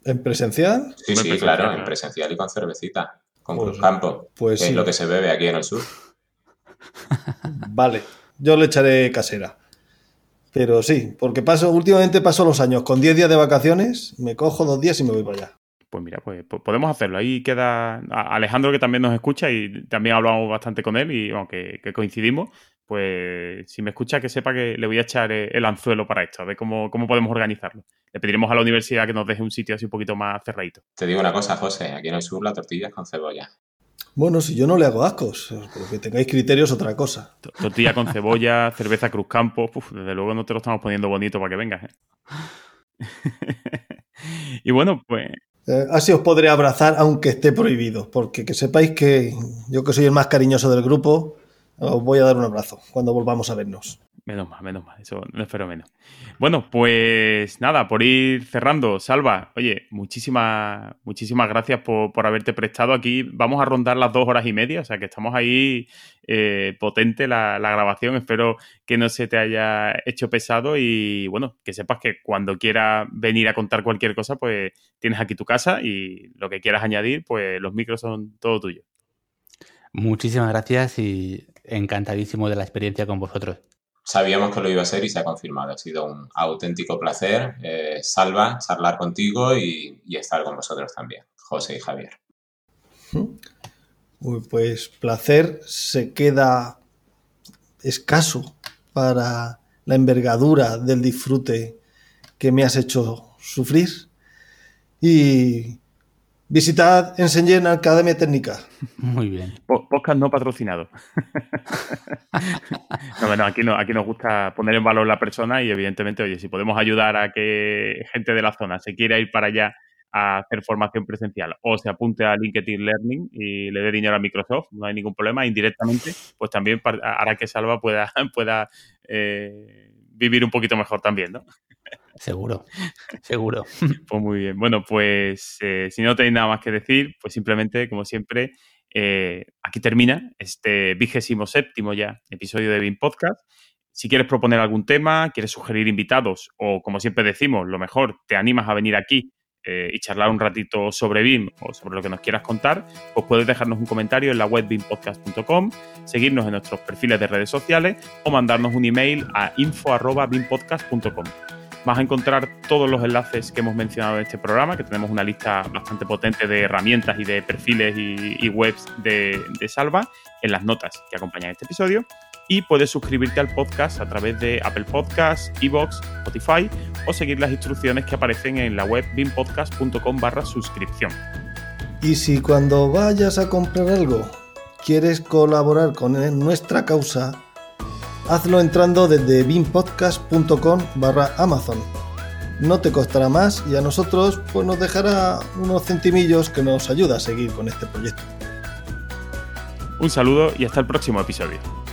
B: ¿En presencial?
C: Sí, sí,
A: presencial,
C: claro,
A: claro.
C: en presencial y con cervecita, con
B: Pues-
C: Cruz Campo,
B: Pues
C: que
B: sí.
C: es lo que se bebe aquí en el sur. *laughs*
B: Vale, yo le echaré casera. Pero sí, porque paso, últimamente paso los años con 10 días de vacaciones, me cojo dos días y me voy para allá.
A: Pues mira, pues, pues podemos hacerlo. Ahí queda Alejandro que también nos escucha y también hablamos bastante con él y bueno, que, coincidimos. pues si me escucha que sepa que le voy a echar eh, el anzuelo para esto, a ver cómo, cómo podemos organizarlo. Le pediremos a la universidad que nos deje un sitio así un poquito más cerradito.
C: Te digo una cosa, José, aquí en el sur la tortilla es con cebolla.
B: Bueno, si yo no le hago ascos, pero que tengáis criterios otra cosa.
A: Tortilla con cebolla, *laughs* cerveza Cruz Campo, desde luego no te lo estamos poniendo bonito para que vengas. ¿eh? *laughs* y bueno, pues
B: eh, así os podré abrazar aunque esté prohibido, porque que sepáis que yo que soy el más cariñoso del grupo, os voy a dar un abrazo cuando volvamos a vernos.
A: Menos mal, menos mal, eso no espero menos. Bueno, pues nada, por ir cerrando, Salva, oye, muchísimas, muchísimas gracias por, por haberte prestado aquí. Vamos a rondar las dos horas y media, o sea que estamos ahí eh, potente la, la, grabación. Espero que no se te haya hecho pesado y bueno, que sepas que cuando quieras venir a contar cualquier cosa, pues tienes aquí tu casa y lo que quieras añadir, pues los micros son todo tuyos.
D: Muchísimas gracias y encantadísimo de la experiencia con vosotros.
C: Sabíamos que lo iba a ser y se ha confirmado. Ha sido un auténtico placer, eh, Salva, charlar contigo y, estar con vosotros también, José y Javier.
B: Pues placer se queda escaso para la envergadura del disfrute que me has hecho sufrir. Y Visitad Enseñen Academia Técnica.
D: Muy bien.
A: Podcast no patrocinado. *laughs* no, bueno, aquí, no, aquí nos gusta poner en valor la persona y evidentemente, oye, si podemos ayudar a que gente de la zona se quiera ir para allá a hacer formación presencial o se apunte a LinkedIn Learning y le dé dinero a Microsoft, no hay ningún problema. Indirectamente, pues también hará que Salva pueda, *laughs* pueda eh, vivir un poquito mejor también, ¿no?
D: Seguro, seguro. *laughs*
A: Pues muy bien. Bueno, pues eh, si no tenéis nada más que decir, pues simplemente, como siempre, eh, aquí termina este vigésimo séptimo ya episodio de BIM Podcast. Si quieres proponer algún tema, quieres sugerir invitados o, como siempre decimos, lo mejor, te animas a venir aquí eh, y charlar un ratito sobre BIM o sobre lo que nos quieras contar, pues puedes dejarnos un comentario en la web bimpodcast.com, seguirnos en nuestros perfiles de redes sociales o mandarnos un email a info.bimpodcast.com. Vas a encontrar todos los enlaces que hemos mencionado en este programa, que tenemos una lista bastante potente de herramientas y de perfiles y, webs de, Salva en las notas que acompañan este episodio y puedes suscribirte al podcast a través de Apple Podcasts, Evox, Spotify o seguir las instrucciones que aparecen en la web bimpodcast.com barra suscripción.
B: Y si cuando vayas a comprar algo quieres colaborar con nuestra causa, hazlo entrando desde bimpodcast.com barra Amazon. No te costará más y a nosotros pues nos dejará unos centimillos que nos ayuda a seguir con este proyecto.
A: Un saludo y hasta el próximo episodio.